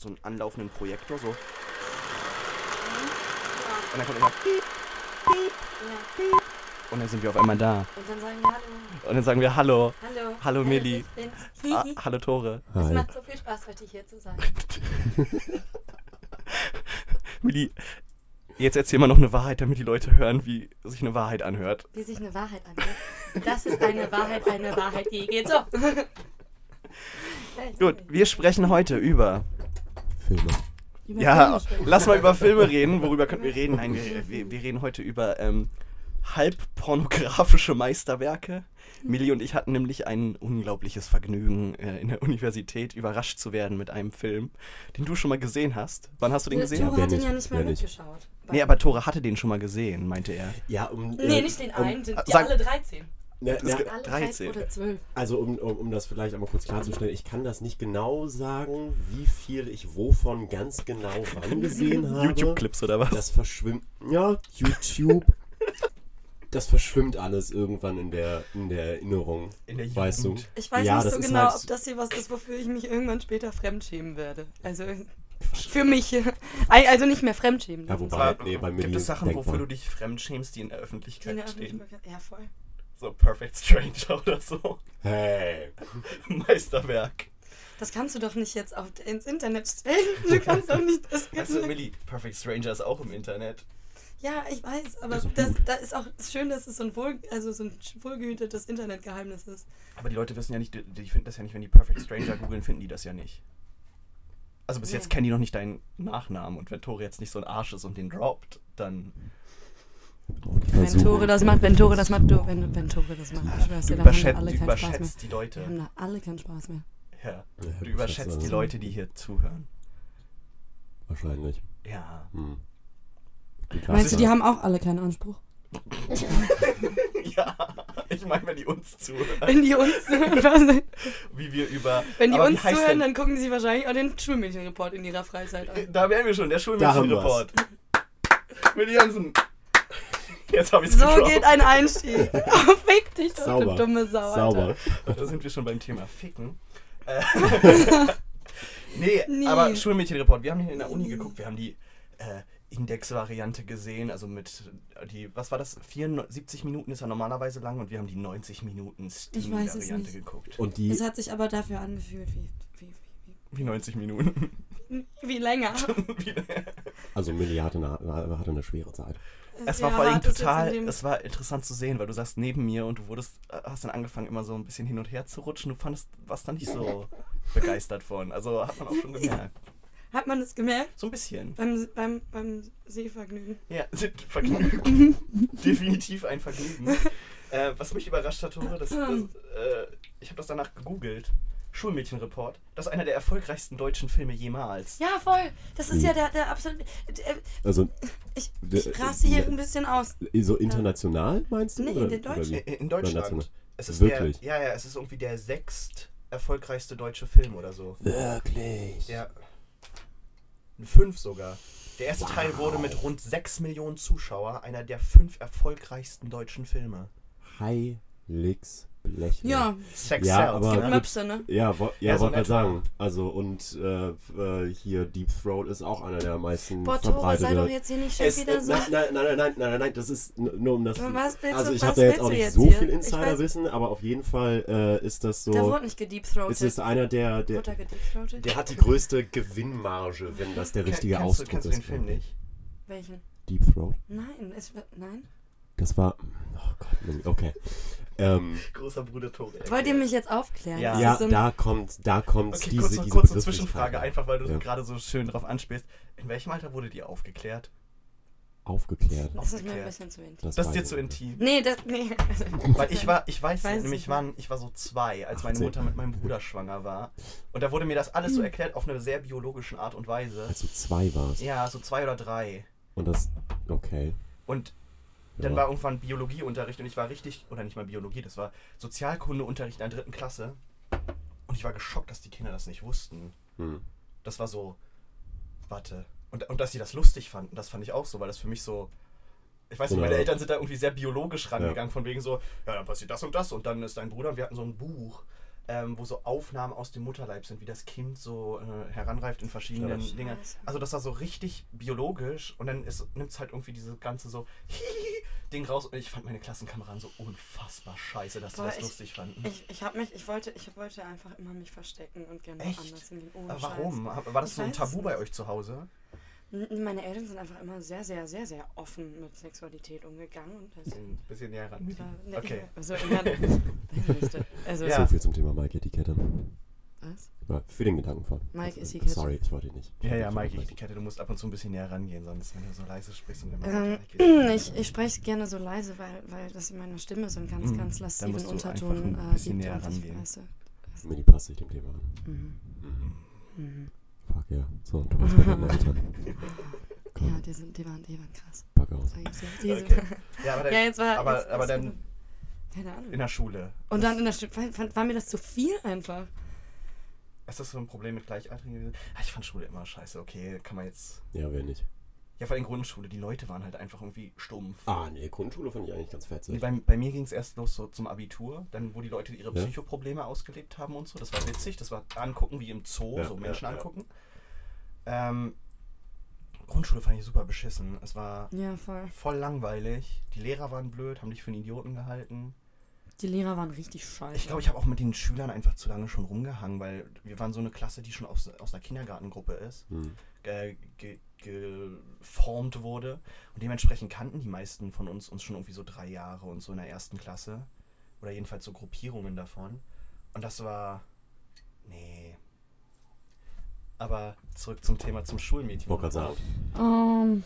so einen anlaufenden Projektor, so. Und dann kommt immer piep, piep, piep. Und dann sind wir auf einmal da. Und dann sagen wir Hallo. Und dann sagen wir Hallo. Hallo. Hallo, Milli. Ich bin's. Ah, hallo Tore. Es Hi. macht so viel Spaß, heute hier zu sein. Milli, jetzt erzähl mal noch eine Wahrheit, damit die Leute hören, wie sich eine Wahrheit anhört. Wie sich eine Wahrheit anhört. Das ist eine Wahrheit, eine Wahrheit, die geht so. Gut, wir sprechen heute über. Filme. Über Ja, Filme lass mal über Filme reden. Worüber könnten wir reden? Nein, wir, wir, wir reden heute über ähm, halb pornografische Meisterwerke. Millie und ich hatten nämlich ein unglaubliches Vergnügen, äh, in der Universität überrascht zu werden mit einem Film, den du schon mal gesehen hast. Wann hast du den Der gesehen? Tore wer hat den ja nicht nicht. mitgeschaut. Nee, aber Tore hatte den schon mal gesehen, meinte er. Ja, um. Nee, äh, nicht den um, einen, sind ja sag- alle 13. Na, Das na, ge- Alle 13. 13 oder 12. also um, um, um das vielleicht einmal kurz klarzustellen, ich kann das nicht genau sagen, wie viel ich wovon ganz genau wann gesehen habe. YouTube-Clips oder was? Das verschwimmt. Ja, YouTube. Das verschwimmt alles irgendwann in der, in der Erinnerung. In der Weißt du? Ich weiß Ja, nicht so genau, halt- ob das hier was ist, wofür ich mich irgendwann später fremdschämen werde. Also für mich. Also nicht mehr fremdschämen. Ja, wobei- nee, bei gibt Millie es Sachen, wofür du dich fremdschämst, die in der die in Öffentlichkeit der stehen? Öffentlichkeit- Ja, voll. So Perfect Stranger oder so. Hey. Meisterwerk. Das kannst du doch nicht jetzt auf, ins Internet stellen. Du kannst doch nicht das Weißt du, Millie, Perfect Stranger ist auch im Internet. Ja, ich weiß, aber Das ist das, gut. da ist auch schön, dass es so ein, wohl, also so ein wohlgehütetes Internetgeheimnis ist. Aber die Leute wissen ja nicht, die, die finden das ja nicht, wenn die Perfect Stranger googeln, finden die das ja nicht. Also bis Nee. jetzt kennen die noch nicht deinen Nachnamen und wenn Tore jetzt nicht so ein Arsch ist und den droppt, dann Wenn Tore das macht, wenn Tore das macht, du, wenn, wenn Tore das macht, ich schwör's dir, da haben überschätzt, da alle du keinen Spaß mehr. die Wir Leute. haben da alle keinen Spaß mehr. Ja, Ja, du überschätzt die also- Leute, die hier zuhören. Wahrscheinlich. Ja. Hm. Meinst du, die haben auch alle keinen Anspruch? Ja, ich meine, wenn die uns zuhören, Wenn die uns zuhören, wie wir über. wenn die uns zuhören, denn- dann gucken sie wahrscheinlich auch den Schulmädchenreport in ihrer Freizeit an. Da wären wir schon, der Schulmädchenreport. Mit Jansen. Jetzt habe ich So geht ein Einstieg. Oh, fick dich doch, Sauber. du dumme Sau. Sauber. Da sind wir schon beim Thema Ficken. Äh, nee, Nie. aber Schulmädchenreport. Wir haben hier in der Uni geguckt. Wir haben die äh, Index-Variante gesehen. Also mit äh, die, was war das? 74 Minuten ist ja normalerweise lang und wir haben die 90 Minuten Ich weiß es Steam-Variante nicht. geguckt. Und die. Es hat sich aber dafür angefühlt wie, wie, Wie 90 Minuten. wie, wie länger. Wie- Also Millie hatte eine, hatte eine schwere Zeit. Es war vor allem total, es war interessant zu sehen, weil du saßt neben mir und du wurdest, äh, hast dann angefangen immer so ein bisschen hin und her zu rutschen. Du fandest, warst da nicht so begeistert von. Also hat man auch schon gemerkt. Hat man das gemerkt? So ein bisschen. Beim, beim, beim Sehvergnügen. Ja, Vergnügen. Definitiv ein Vergnügen. Äh, was mich überrascht hat, Tore, das, das, äh, ich habe das danach gegoogelt. Schulmädchenreport. Das ist einer der erfolgreichsten deutschen Filme jemals. Ja, voll. Das ist ja der, der absolute. äh, Also Ich, Der- ich raste hier äh, ein bisschen aus. so international meinst du? Nee, oder, in Deutsch. In, Deutschland. Es ist Wirklich? Der, ja, ja, es ist irgendwie der sechst erfolgreichste deutsche Film oder so. Wirklich. Ja. Fünf sogar. Der erste Teil wurde mit rund 6 Millionen Zuschauer einer der fünf erfolgreichsten deutschen Filme. Heilig's Blech. Ja, Sex Ja, aber- gibt ne? Möpse, ne? Ja, wo, ja, Ja, so wollte gerade sagen. Also und äh, äh, hier Deep Throat ist auch einer der meisten Boah, Tore, sei doch jetzt hier nicht schon Es, wieder so. nein, nein, nein, nein, nein, nein, nein, das ist nur um das. Was willst also du- ich habe da jetzt auch du nicht jetzt so hier? viel Insiderwissen, aber auf jeden Fall äh, ist das Da so. wurde nicht gedeepthroated. Es ist einer der, der, Wurde da gedeepthroated? der hat die größte Gewinnmarge, wenn das der richtige Kennst du- Ausdruck Kennst du ist. den Film nicht? Welchen? Deep Throat. Nein, es wird. Nein. Das war. Oh Gott, okay. Ähm, Großer Bruder Tore. Wollt ihr mich jetzt aufklären? Ja. Das ja, so da kommt, da kommt Okay, diese, kurze, diese kurze. Zwischenfrage, einfach weil du Ja. gerade so schön drauf anspielst. In welchem Alter wurde die aufgeklärt? Aufgeklärt. Das ist mir ein bisschen zu intim. Das, Das ist dir zu intim. Nee, das. Nee. Weil ich war, ich weiß, Ich weiß nämlich wann, ich war so zwei, als meine 18. Mutter mit meinem Bruder schwanger war. Und da wurde mir das alles Hm. so erklärt auf eine sehr biologischen Art und Weise. Als du zwei warst. Ja, so zwei oder drei. Und das. Okay. Und dann Ja. war irgendwann Biologieunterricht und ich war richtig, oder nicht mal Biologie, das war Sozialkundeunterricht in der dritten Klasse. Und ich war geschockt, dass die Kinder das nicht wussten. Hm. Das war so, warte. Und, und dass sie das lustig fanden, das fand ich auch so, weil das für mich so. Ich weiß nicht, meine Eltern sind da irgendwie sehr biologisch rangegangen, von wegen so, ja, dann passiert das und das und dann ist dein Bruder und wir hatten so ein Buch. Ähm, wo so Aufnahmen aus dem Mutterleib sind, wie das Kind so äh, heranreift in verschiedenen. Dingen. Also das war so richtig biologisch und dann nimmt es halt irgendwie diese ganze so Ding raus und ich fand meine Klassenkameraden so unfassbar scheiße, dass sie das ich- lustig fanden. Ich, ich habe mich, ich wollte, ich wollte einfach immer mich verstecken und gerne Echt? woanders hingehen. Aber warum? Scheiß. War das Ich so ein Tabu bei euch zu Hause? Meine Eltern sind einfach immer sehr, sehr, sehr, sehr offen mit Sexualität umgegangen. Und das Ein bisschen näher ran. war, nee, Okay. Also, weiß nicht. also Ja. So viel zum Thema Mike-Etikette. was? Ja, Für den Gedanken von. Mike-Etikette. Sorry, ich wollte nicht. Ja, ja, Ich Mike, wollte die Kette, du musst ab und zu ein bisschen näher rangehen, sonst wenn du so leise sprichst und immer Ähm, ich ich spreche gerne so leise, weil, weil das in meiner Stimme so einen ganz, Mhm. ganz lastiven Unterton ein äh, bisschen gibt. näher und ich, rangehen. weißt du, nicht. Millie passt sich dem Thema an. mhm. Mhm. Mhm. Fuck ja. So, und du hast bei deinen Eltern. Ja, Komm, die, sind, die, waren, die waren krass. pack aus. Okay. Ja, aber, dann, Ja, jetzt war. aber, jetzt, aber dann Keine Ahnung. in der Schule. Und dann in der Stimme. War, war mir das zu viel einfach. Ist das so ein Problem mit Gleichaltrigen gewesen? Ah, Ich fand Schule immer scheiße. Okay, kann man jetzt. Ja, wer nicht. Ja, vor allem Grundschule. Die Leute waren halt einfach irgendwie stumpf. Ah, nee, Grundschule fand ich eigentlich ganz Nee, fetzig. bei, bei mir ging es erst los so zum Abitur, dann wo die Leute ihre Ja. Psychoprobleme ausgelebt haben und so. Das war witzig, das war angucken wie im Zoo, Ja, so Menschen ja, ja. angucken. Ähm, Grundschule fand ich super beschissen. Es war Ja, voll. voll langweilig. Die Lehrer waren blöd, haben dich für einen Idioten gehalten. Die Lehrer waren richtig scheiße. Ich glaube, ich habe auch mit den Schülern einfach zu lange schon rumgehangen, weil wir waren so eine Klasse, die schon aus, aus einer Kindergartengruppe ist, Hm. ge, ge, geformt wurde. Und dementsprechend kannten die meisten von uns uns schon irgendwie so drei Jahre und so in der ersten Klasse. Oder jedenfalls so Gruppierungen davon. Und das war. Nee. Aber zurück zum Thema zum Schulmädchen. Ähm,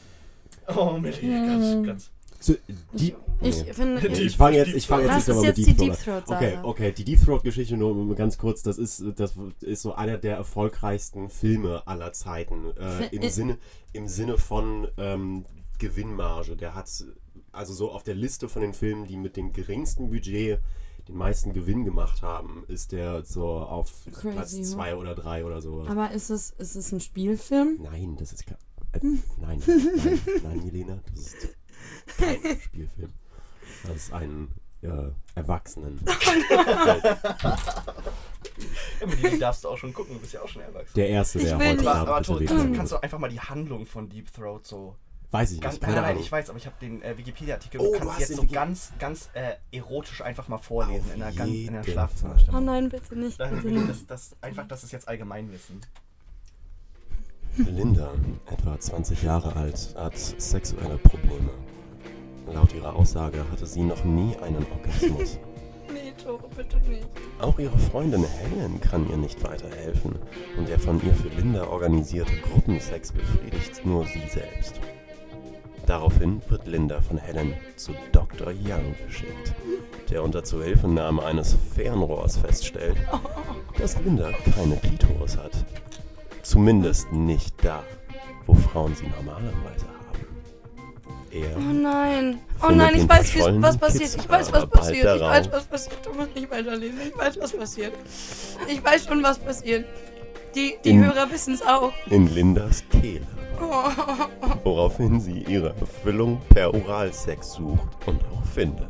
Oh, Millie, ganz, ganz. Zu, die, ich nee. finde. Die- Ich fange jetzt, ich fange jetzt nicht nochmal mit Deep Throat Throat an. Okay, okay, die Deep Throat Geschichte nur ganz kurz, das ist, das ist so einer der erfolgreichsten Filme aller Zeiten. Äh, im, Sinne, Im Sinne von ähm, Gewinnmarge. Der hat, also so auf der Liste von den Filmen, die mit dem geringsten Budget den meisten Gewinn gemacht haben, ist der so auf Crazy, Platz zwei oder drei oder so. Aber ist es, ist es ein Spielfilm? Nein, das ist kein. Äh, nein, nein, nein, Jelena, das ist kein Spielfilm. Das ist ein äh, Erwachsenen. Millie, die darfst du auch schon gucken, du bist ja auch schon erwachsen. Der erste, der heute nicht. aber, Abend aber ist. kannst du einfach mal die Handlung von Deep Throat so Weiß ich Ganz, nicht, nein, nein, nein, ich weiß, aber ich habe den äh, Wikipedia-Artikel. Oh, du du kannst hast jetzt so Wiki- ganz, ganz äh, erotisch einfach mal vorlesen Auf in einer, ganz, in jeden Schlafzimmerstimmung. Oh nein, bitte nicht. Bitte nicht. das, das, einfach, das ist jetzt Allgemeinwissen. Linda, etwa 20 Jahre alt, hat sexuelle Probleme. Laut ihrer Aussage hatte sie noch nie einen Orgasmus. Nee, Tore, bitte nicht. Auch ihre Freundin Helen kann ihr nicht weiterhelfen und der von ihr für Linda organisierte Gruppensex befriedigt nur sie selbst. Daraufhin wird Linda von Helen zu Dr. Young geschickt, der unter Zuhilfenahme eines Fernrohrs feststellt, dass Linda keine Klitoris hat. Zumindest nicht da, wo Frauen sie normalerweise haben. Er Oh nein. Oh nein, ich weiß, wie, verschollenen was passiert. Ich weiß, was passiert. Ich weiß, was passiert. Du musst nicht weiterlesen. Ich weiß, was passiert. Ich weiß schon, was passiert. Die, die In- Hörer wissen es auch. in Lindas Kehle. Oh. woraufhin sie ihre Erfüllung per Oralsex sucht und auch findet.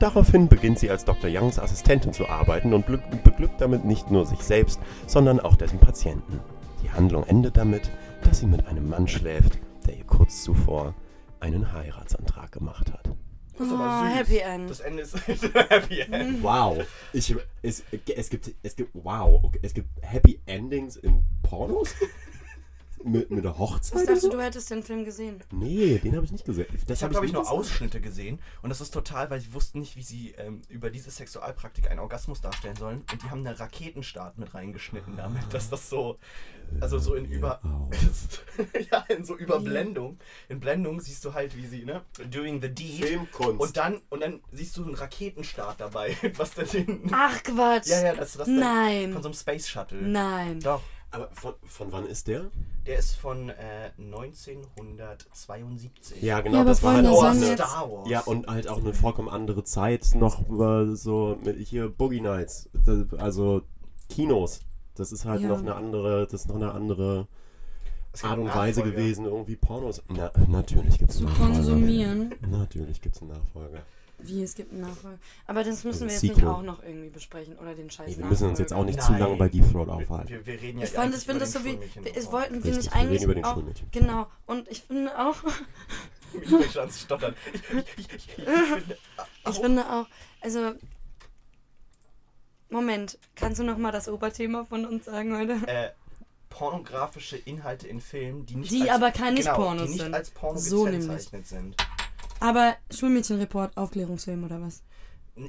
Daraufhin beginnt sie als Dr. Youngs Assistentin zu arbeiten und glück- beglückt damit nicht nur sich selbst, sondern auch dessen Patienten. Die Handlung endet damit, dass sie mit einem Mann schläft, der ihr kurz zuvor einen Heiratsantrag gemacht hat. Das ist Oh, aber süß. Happy End. Das Ende ist Happy End. Wow, ich, es, es gibt, es gibt, wow, okay, es gibt Happy Endings in Pornos? Mit, mit der Ich Hochzeit? dachte, du hättest den Film gesehen. Nee, den habe ich nicht gesehen. Das Ich habe, hab glaube ich, nur gesagt. Ausschnitte gesehen. Und das ist total, weil sie wussten nicht, wie sie ähm, über diese Sexualpraktik einen Orgasmus darstellen sollen. Und die haben einen Raketenstart mit reingeschnitten damit, dass das so, also so in über, Au. ja, in so Überblendung. In Blendung siehst du halt, wie sie, ne, doing the deed. Filmkunst. Und dann, und dann siehst du einen Raketenstart dabei, was dann den, Ach, Quatsch. ja, ja, das, das Nein. von so einem Space Shuttle. Nein. Doch. Aber von, von wann ist der? Der ist von äh, 1972. Ja, genau, Ja, das war halt auch eine, Star Wars. Ja, und halt auch eine vollkommen andere Zeit noch äh, so mit hier Boogie Nights, also Kinos. Das ist halt Ja. noch eine andere, das ist noch eine andere Es gibt Art und Weise gewesen, irgendwie Pornos. Na, natürlich gibt's Zu einen Nachfolger. konsumieren. Natürlich gibt's einen Nachfolger. Wie, es gibt einen Nachfolger. Aber das müssen wir jetzt Sequel. nicht auch noch irgendwie besprechen. Oder den Scheiß Nee, wir müssen uns jetzt auch nicht zu lange bei Deep Throat aufhalten. Wir, wir reden ja Ich fand, eigentlich ich finde über das so den wie. Schulmädchen- Es wollten wir nicht wir reden eigentlich. über den auch, Schulmädchen. Genau. Und ich finde auch. Ich fange schon. Ich, ich, ich finde, Ich finde auch. Also. Moment. Kannst du nochmal das Oberthema von uns sagen heute? äh, pornografische Inhalte in Filmen, die nicht Die als, aber keine genau, Pornos die nicht sind. als Porno So gekennzeichnet sind. Aber Schulmädchenreport, Aufklärungsfilm oder was?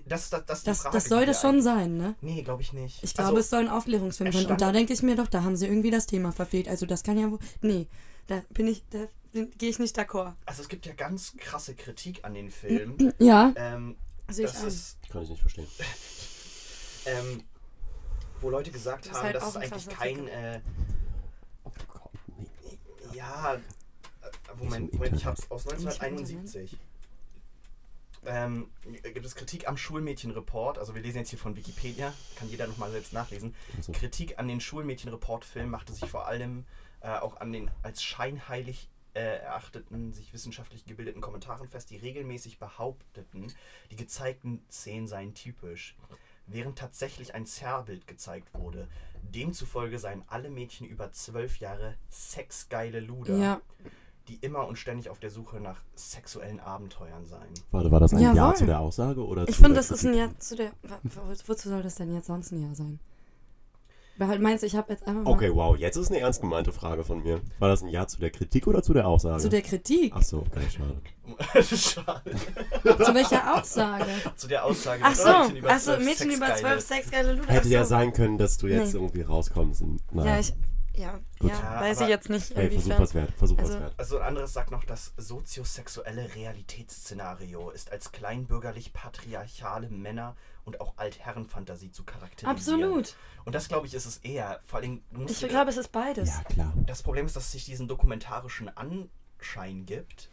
Das, das, das, Das, das soll das schon sein, ne? Nee, glaube ich nicht. Ich glaube, also, es soll ein Aufklärungsfilm es sein. Und da denke ich mir doch, da haben sie irgendwie das Thema verfehlt. Also das kann ja wohl. Nee, da bin ich, da gehe ich nicht d'accord. also es gibt ja ganz krasse Kritik an den Film. Ja, ähm, sehe ich ist, Kann ich nicht verstehen. ähm, wo Leute gesagt haben, halt das auch ist ein eigentlich kein, äh, Oh ja, Moment, Moment, ich hab's aus 1971. Ähm, gibt es Kritik am Schulmädchenreport, also wir lesen jetzt hier von Wikipedia, kann jeder nochmal selbst nachlesen. Also, Kritik an den Schulmädchenreport-Film machte sich vor allem äh, auch an den als scheinheilig äh, erachteten, sich wissenschaftlich gebildeten Kommentaren fest, die regelmäßig behaupteten, die gezeigten Szenen seien typisch, während tatsächlich ein Zerrbild gezeigt wurde. Demzufolge seien alle Mädchen über zwölf Jahre sexgeile Luder, Ja, die immer und ständig auf der Suche nach sexuellen Abenteuern seien. warte, war das ein Jawohl. Ja zu der Aussage oder ich finde, das ist ein? Jahr zu der. Wozu soll das denn jetzt sonst ein Jahr sein? Weil halt meinst du, ich habe jetzt einfach mal Okay, wow, jetzt ist eine ernst gemeinte Frage von mir. War das ein Ja zu der Kritik oder zu der Aussage? zu der Kritik. Ach so, okay, schade. Schade. Zu welcher Aussage? Zu der Aussage, Ach dass so, Mädchen über ach so, 12 Mädchen über sexgeile- 12 sexgeile Luder. Hätte ja sein können, dass du jetzt Nee. irgendwie rauskommst. Und, naja. Ja, ich. Ja, Gut. ja, weiß ich jetzt nicht, Ey, Versuch was wert, Versuch was Also- wert. Also ein anderes sagt noch, das soziosexuelle Realitätsszenario ist als kleinbürgerlich-patriarchale Männer- und auch Altherrenfantasie zu charakterisieren. Absolut. Und das, glaube ich, ist es eher. Vor allem, Ich glaube, es ist beides. Ja, klar. das Problem ist, dass es sich diesen dokumentarischen Anschein gibt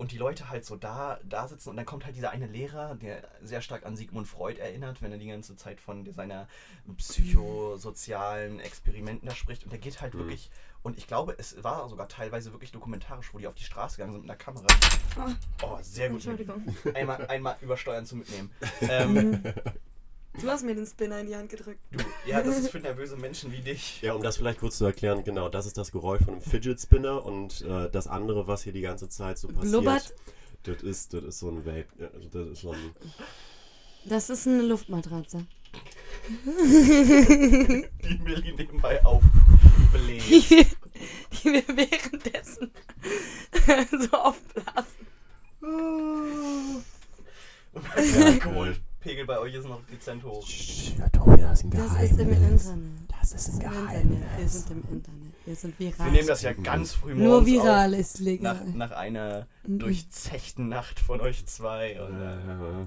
und die Leute halt so da, da sitzen und dann kommt halt dieser eine Lehrer, der sehr stark an Sigmund Freud erinnert, wenn er die ganze Zeit von seiner psychosozialen Experimenten da spricht und der geht halt Mhm. wirklich und ich glaube, es war sogar teilweise wirklich dokumentarisch, wo die auf die Straße gegangen sind mit einer Kamera. Ah. Oh, sehr gut. Entschuldigung. Einmal, einmal übersteuern zu mitnehmen. Ähm, Du hast mir den Spinner in die Hand gedrückt. du, ja, das ist für nervöse Menschen wie dich. Ja, um das vielleicht kurz zu erklären, genau, das ist das Geräusch von einem Fidget Spinner und äh, das andere, was hier die ganze Zeit so passiert, Blubbert. das ist, das ist so ein Vape, ja, also das ist so ein, Das ist eine Luftmatratze. Die Millie nebenbei aufbläst. Die wir, die wir währenddessen so aufblasen. Und der Alkoholpegel bei euch ist noch dezent hoch. ja, Tobi, das ist ein Das ist im Internet. Das ist ein Im Internet. Wir sind im Internet. Wir sind viral. Wir nehmen das ja ganz früh morgens Nur viral auf, ist nach, legal. nach einer Mhm. durchzechten Nacht von euch zwei. Und, äh,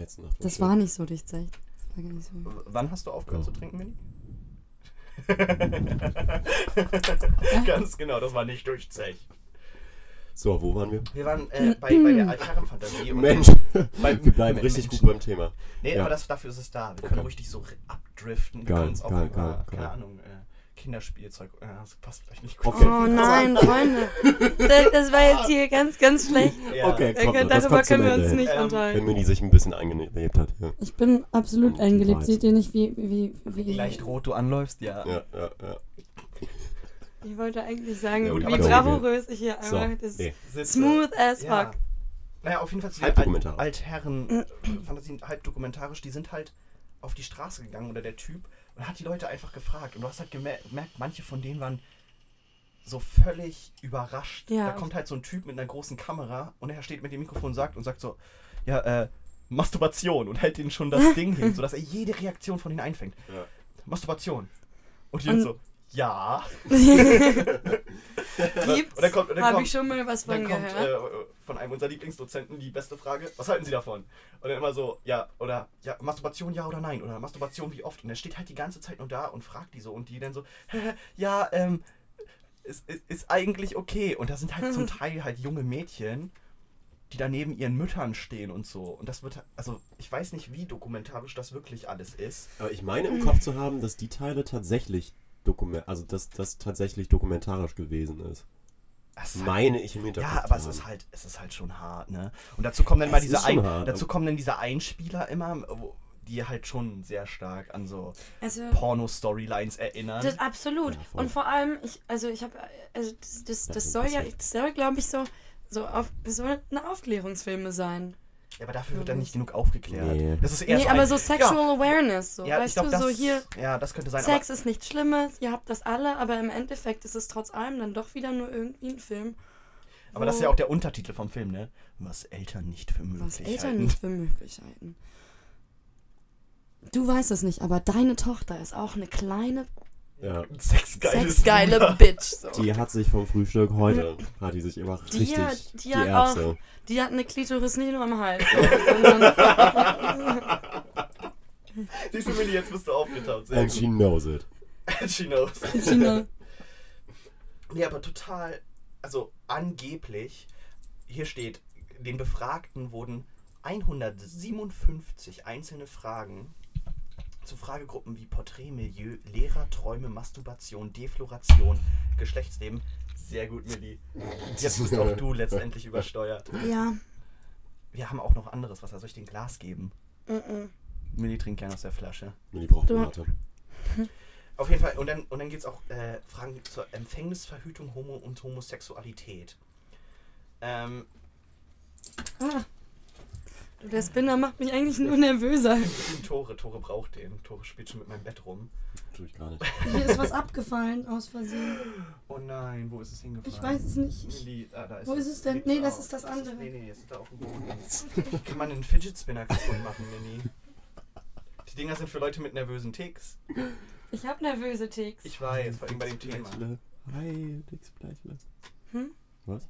letzte Nacht Das war nicht so durchzecht. Das war gar nicht so. wann hast du aufgehört Oh. zu trinken, Millie? ganz genau, das war nicht durchzecht. So, wo waren wir? Wir waren äh, bei, bei der Altherrenfantasie. und- Mensch, Bei- wir bleiben richtig Menschen. gut beim Thema. Nee, Ja. aber das, dafür ist es da. Wir können Okay. ruhig dich so ri- abdriften. Wir Geil, können uns auch geil, über, geil, keine geil. Ahnung, äh, Kinderspielzeug. Äh, das passt vielleicht nicht gut. Okay. Oh nein, Freunde. Das, das war jetzt hier ganz, ganz schlecht. Ja. Okay, Äh, komm, das Darüber können wir uns nicht Ähm, Wenn unterhalten. Mini sich ein bisschen eingelebt hat. Ja, Ich bin absolut eingelebt. Seht ihr nicht, wie, wie, wie Leicht rot du anläufst, ja. ja, ja. ja. Ich wollte eigentlich sagen, Ja, gut, wie bravourös ich hier So, einmal das nee. Smooth as Ja. fuck. Naja, auf jeden Fall zu den Halb dokumentarisch. Alt Altherren Fantasien, halb dokumentarisch, die sind halt auf die Straße gegangen oder der Typ und hat die Leute einfach gefragt. Und du hast halt gemer- gemerkt, manche von denen waren so völlig überrascht. Ja. Da kommt halt so ein Typ mit einer großen Kamera und er steht mit dem Mikrofon und sagt und sagt so, ja, äh, Masturbation und hält denen schon das Ding hin, sodass er jede Reaktion von denen einfängt. Ja. Masturbation. Und die Und- sind so, ja. Gibt's? Und dann kommt- und dann Habe kommt- ich schon mal was von Dann kommt gehört. äh, von einem unserer Lieblingsdozenten die beste Frage, was halten Sie davon? Und dann immer so, ja, oder ja, Masturbation ja oder nein? Oder Masturbation wie oft? Und er steht halt die ganze Zeit nur da und fragt die so und die dann so, ja, ähm, ist, ist, ist eigentlich okay. Und da sind halt zum Teil halt junge Mädchen, die da neben ihren Müttern stehen und so. Und das wird, also ich weiß nicht, wie dokumentarisch das wirklich alles ist. Aber ich meine im Kopf zu haben, dass die Teile tatsächlich dokument, also dass das tatsächlich dokumentarisch gewesen ist. Ist halt- Meine ich im Hinterkopf. Ja, aber es ist halt, es ist halt schon hart, ne? Und dazu kommen dann mal Es diese ein, hart. dazu kommen dann diese Einspieler immer, wo- die halt schon sehr stark an so Also, Porno-Storylines erinnern. das, absolut. Ja. Und vor allem, ich, also ich habe, also das, das, Das das soll ja, das soll, glaube ich, so, so auf, das soll eine Aufklärungsfilme sein. Ja, aber dafür wird dann nicht genug aufgeklärt. Nee. Das ist eher nee, so aber ein, so Sexual Awareness, so, ja, ja, ich weißt glaub, du, das, so hier, Ja, das könnte sein. Sex ist nichts Schlimmes, ihr habt das alle, aber im Endeffekt ist es trotz allem dann doch wieder nur irgendwie ein Film. Aber, das ist ja auch der Untertitel vom Film, ne? Was Eltern nicht für möglich Was Eltern halten. nicht für möglich halten. Du weißt es nicht, aber deine Tochter ist auch eine kleine, Ja. Sexgeile Wunder. Bitch. So. Die hat sich vom Frühstück heute, hat die sich immer Die richtig hat- die die hat Erbse. auch- Die hat eine Klitoris nicht nur am Hals. Siehst du, Milli, jetzt bist du aufgetaucht. Sehr And she gut. knows it. she knows. China. Nee, aber total, also angeblich, hier steht, den Befragten wurden 157 einzelne Fragen zu Fragegruppen wie Porträtmilieu, Lehrer, Träume, Masturbation, Defloration, Geschlechtsleben. Sehr gut, Milli. Jetzt bist auch du letztendlich übersteuert. Ja. Wir haben auch noch anderes Wasser. Soll ich den Glas geben? Mm-mm. Milli trinkt gerne aus der Flasche. Die braucht Du- Mate. Auf jeden Fall, und dann, und dann geht es auch äh, Fragen zur Empfängnisverhütung Homo und Homosexualität. Ähm, Ah. Der Spinner macht mich eigentlich nur nervöser. Tore, Tore braucht den. Tore spielt schon mit meinem Bett rum. Tue ich gar nicht. Hier ist was abgefallen aus Versehen. Oh nein, wo ist es hingefallen? Ich weiß es nicht. Ich, Milli, ah, da ist Wo ist es denn? Nee, das ist das Ist andere. nee, nee, es ist da auf dem Boden. Kann man einen Fidget Spinner kaputt machen, Milli? Die Dinger sind für Leute mit nervösen Ticks. ich hab nervöse Ticks. Ich weiß, vor allem bei dem Thema. Hi, Dix Bleichle. Hm? Was?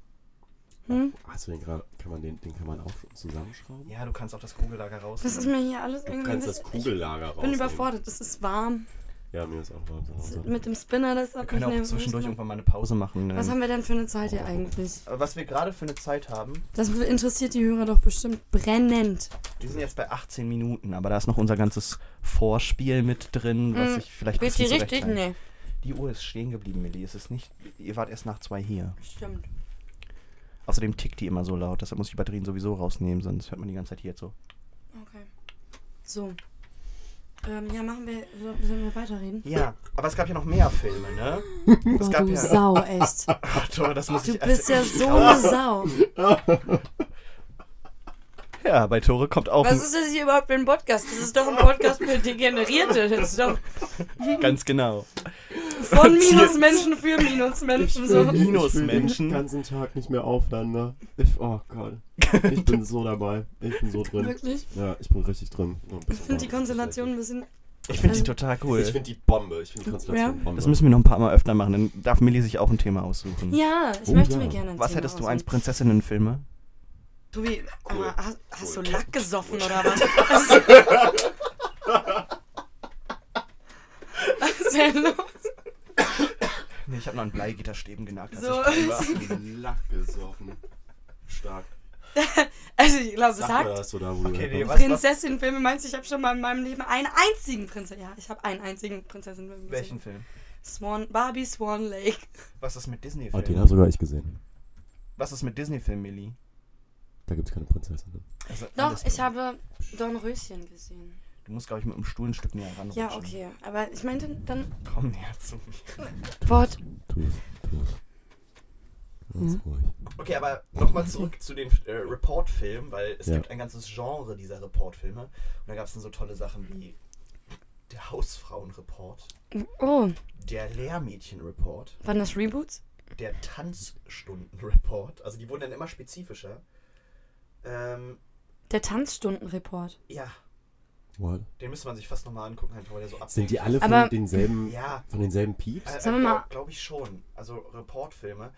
Hm? Hast du den gerade, kann man den, den kann man auch zusammenschrauben? Ja, du kannst auch das Kugellager raus. Das ist mir hier alles Du irgendwie. kannst ein das Kugellager Ich raus. bin überfordert. Es ist warm. Ja, mir ist auch warm. Mit dem Spinner, das Wir können auch zwischendurch gemacht. irgendwann mal eine Pause machen. Ne? Was haben wir denn für eine Zeit hier eigentlich? Aber was wir gerade für eine Zeit haben, Das interessiert die Hörer doch bestimmt brennend. wir sind jetzt bei 18 Minuten, aber da ist noch unser ganzes Vorspiel mit drin, was Hm, ich vielleicht die bisschen richtig? Nee. Die Uhr ist stehen geblieben, Milli. Es ist nicht. Ihr wart erst nach zwei hier. Stimmt. Außerdem tickt die immer so laut, deshalb muss ich die Batterien sowieso rausnehmen, sonst hört man die ganze Zeit hier jetzt so. Okay. So. Ähm, ja, machen wir. so- Sollen wir weiterreden? Ja, aber es gab ja noch mehr Filme, ne? Es Boah, gab du ja. Sau, echt. Ach, toll, das muss Du ich bist ja so eine Sau. Ja, bei Tore kommt auch Was ist das hier überhaupt für ein Podcast? Das ist doch ein Podcast für Degenerierte. Das ist doch ganz genau. von Minusmenschen für Minusmenschen. So. Minusmenschen. Den ganzen Tag nicht mehr aufhören, ne? Ich, oh Gott. Ich bin so dabei. Ich bin so drin. Wirklich? Ja, ich bin richtig drin. Ich finde die Konstellation ein bisschen. Ich finde die Also- total cool. Ich finde die Bombe. Ich finde die Konstellation Ja. Bombe. das müssen wir noch ein paar Mal öfter machen, dann darf Milli sich auch ein Thema aussuchen. Ja, ich Oh, möchte ja. mir gerne ein Was Thema hättest du als aussuchen. Prinzessinnenfilme? Tobi, Cool. aber hast, hast Cool. du Lack gesoffen oder was? Was ist denn los? Nee, ich habe noch an Bleigitterstäben genagt, So. ich. Lack gesoffen. Stark. Also ich glaube, Sag sagt mir das so da, wo du Okay, nee, Prinzessin-Filme meinst du, ich habe schon mal in meinem Leben einen einzigen Prinzessin. Ja, ich habe einen einzigen Prinzessin-Film gesehen. Welchen Film? Swan, Barbie Swan Lake. Was ist mit Oh, den Disney-Filmen? habe sogar ich gesehen. Was ist mit Disney-Filmen, Milli? Da gibt es keine Prinzessin. ne? Also, Doch, ich habe Dornröschen gesehen. Du musst, glaube ich, mit dem Stuhl ein Stück näher ran. Ja, okay. Aber ich meinte dann. Komm näher zu mir. Wort. Tu es, tu es. Ganz ruhig. Okay, aber nochmal zurück zu den äh, Report-Filmen, weil es Ja. gibt ein ganzes Genre dieser Report-Filme. Und da gab es dann so tolle Sachen wie der Hausfrauen-Report, Oh, der Lehrmädchen-Report, waren das Reboots? der Tanzstunden-Report. Also die wurden dann immer spezifischer. Ähm, Der Tanzstundenreport. ja, What? den müsste man sich fast nochmal angucken, einfach weil der so ablenkt. Sind die alle von Aber- denselben, Ja, von denselben Pieps? äh, Sagen wir mal- glaube glaub ich schon. Also Reportfilme.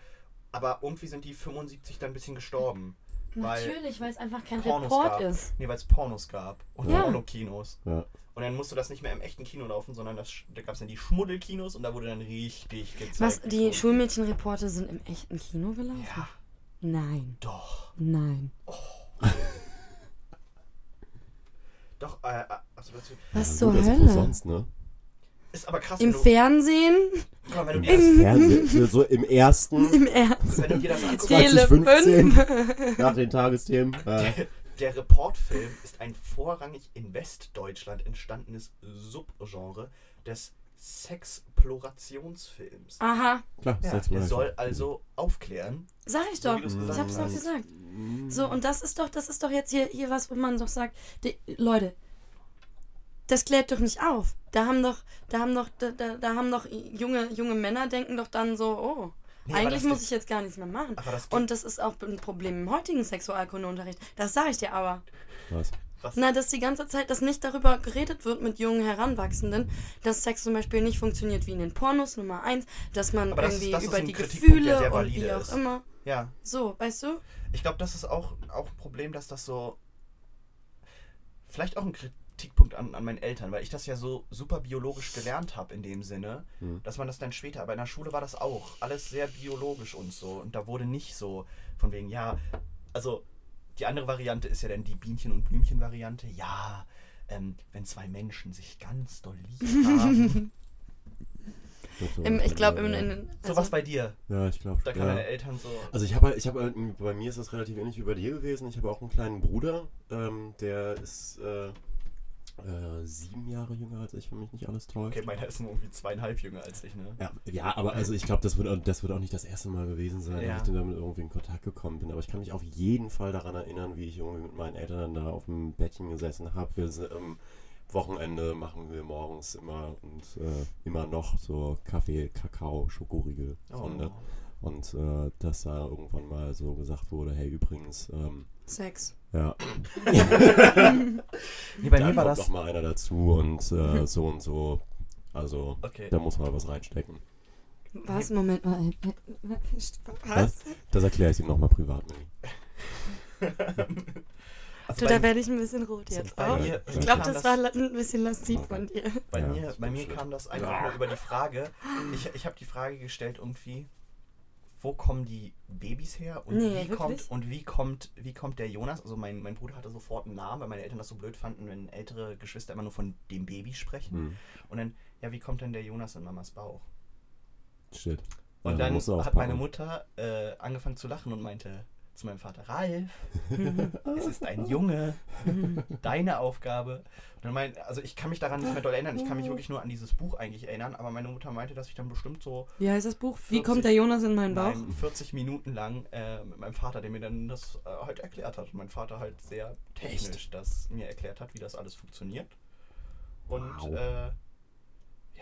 Aber irgendwie sind die 75 dann ein bisschen gestorben. Natürlich, weil es einfach kein Pornos Report gab. ist. Nee, weil es Pornos gab. Und Ja. Pornokinos. Ja. Und dann musste das nicht mehr im echten Kino laufen, sondern das, da gab es dann die Schmuddelkinos und da wurde dann richtig gezeigt. Was, die. Schulmädchenreporte sind im echten Kino gelaufen? Ja, Nein, doch. nein. Doch, äh, äh, also, was- Was Ja, zur gut, also Hölle? sonst, ne? Ist aber krass, Im du, Fernsehen, guck mal, wenn du das, Fernsehen, so- im ersten im Ernst. wenn du dir das anguckst, Tele 2015 5. nach den Tagesthemen. Äh, der Reportfilm ist ein vorrangig in Westdeutschland entstandenes Subgenre des Sexplorationsfilms. Aha, klar, Ja, Sex der soll also aufklären. sag ich So doch. du's ich hab's doch hast. gesagt. So, und das ist doch, das ist doch jetzt hier, hier was, wo man doch sagt, die, Leute, das klärt doch nicht auf. Da haben doch, da haben doch, da, da, da haben doch junge, junge Männer denken doch dann so, oh, Nee, eigentlich muss ich jetzt gar nichts mehr machen. Aber das Und das ist auch ein Problem im heutigen Sexualkundeunterricht. Das sage ich dir aber. Was? Was? Na, dass die ganze Zeit, dass nicht darüber geredet wird mit jungen Heranwachsenden, dass Sex zum Beispiel nicht funktioniert wie in den Pornos, Nummer eins, dass man das- irgendwie das über die Gefühle und wie auch ist. immer. Ja, So, weißt du? ich glaube, das ist auch, auch ein Problem, dass das so. Vielleicht auch ein Kritikpunkt an, an meinen Eltern, weil ich das ja so super biologisch gelernt habe in dem Sinne, Hm. dass man das dann später, aber in der Schule war das auch alles sehr biologisch und so. Und da wurde nicht so von wegen, ja, also die andere Variante ist ja dann die Bienchen- und Blümchen-Variante. Ja, ähm, wenn zwei Menschen sich ganz doll lieb haben. Im, ich glaube, in, in, so also, was bei dir. Ja, ich glaube. Da kann ja. deine Eltern so. Also ich habe, ich habe, bei mir ist das relativ ähnlich wie bei dir gewesen. Ich habe auch einen kleinen Bruder, ähm, der ist äh, äh, sieben Jahre jünger als ich, wenn mich nicht alles täuscht. Okay, meiner ist nur irgendwie zweieinhalb jünger als ich, ne? Ja, ja, aber also ich glaube, das wird, auch- das wird auch nicht das erste Mal gewesen sein, Ja. dass ich damit irgendwie in Kontakt gekommen bin. Aber ich kann mich auf jeden Fall daran erinnern, wie ich irgendwie mit meinen Eltern da auf dem Bettchen gesessen habe. Wir sind, am Wochenende machen wir morgens immer und äh, immer noch so Kaffee, Kakao, Schokoriegel. Oh. Runde. Und äh, dass da irgendwann mal so gesagt wurde, hey übrigens, ähm, Sex. ja, Nee, bei da mir war kommt das. noch mal einer dazu und äh, so und so. Also Okay. da muss mal was reinstecken. Was? Moment mal. Was? Das erkläre ich dir nochmal privat. Also Du, bei, da werde ich ein bisschen rot jetzt. bei Oh. mir, Ich glaube, kam das war la- ein bisschen lasziv Okay. von dir. Bei Ja, mir, bei mir kam das einfach nur über die Frage. Ich, ich habe die Frage gestellt irgendwie, wo kommen die Babys her und Nee, wie wirklich? kommt und wie kommt wie kommt der Jonas? Also mein, mein Bruder hatte sofort einen Namen, weil meine Eltern das so blöd fanden, wenn ältere Geschwister immer nur von dem Baby sprechen. Hm. Und dann, ja, wie kommt denn der Jonas in Mamas Bauch? Shit. Und Ja, da dann hat meine. Mutter äh, angefangen zu lachen und meinte zu meinem Vater, Ralf, es ist ein Junge, deine Aufgabe. Und dann mein, also ich kann mich daran nicht mehr doll erinnern, ich kann mich wirklich nur an dieses Buch eigentlich erinnern, aber meine Mutter meinte, dass ich dann bestimmt so Wie heißt das Buch? Wie 40 kommt der Jonas in meinen Bauch? nein, 40 Minuten lang äh, mit meinem Vater, der mir dann das äh, halt erklärt hat. Und mein Vater halt sehr technisch das mir erklärt hat, wie das alles funktioniert. Und Wow. äh,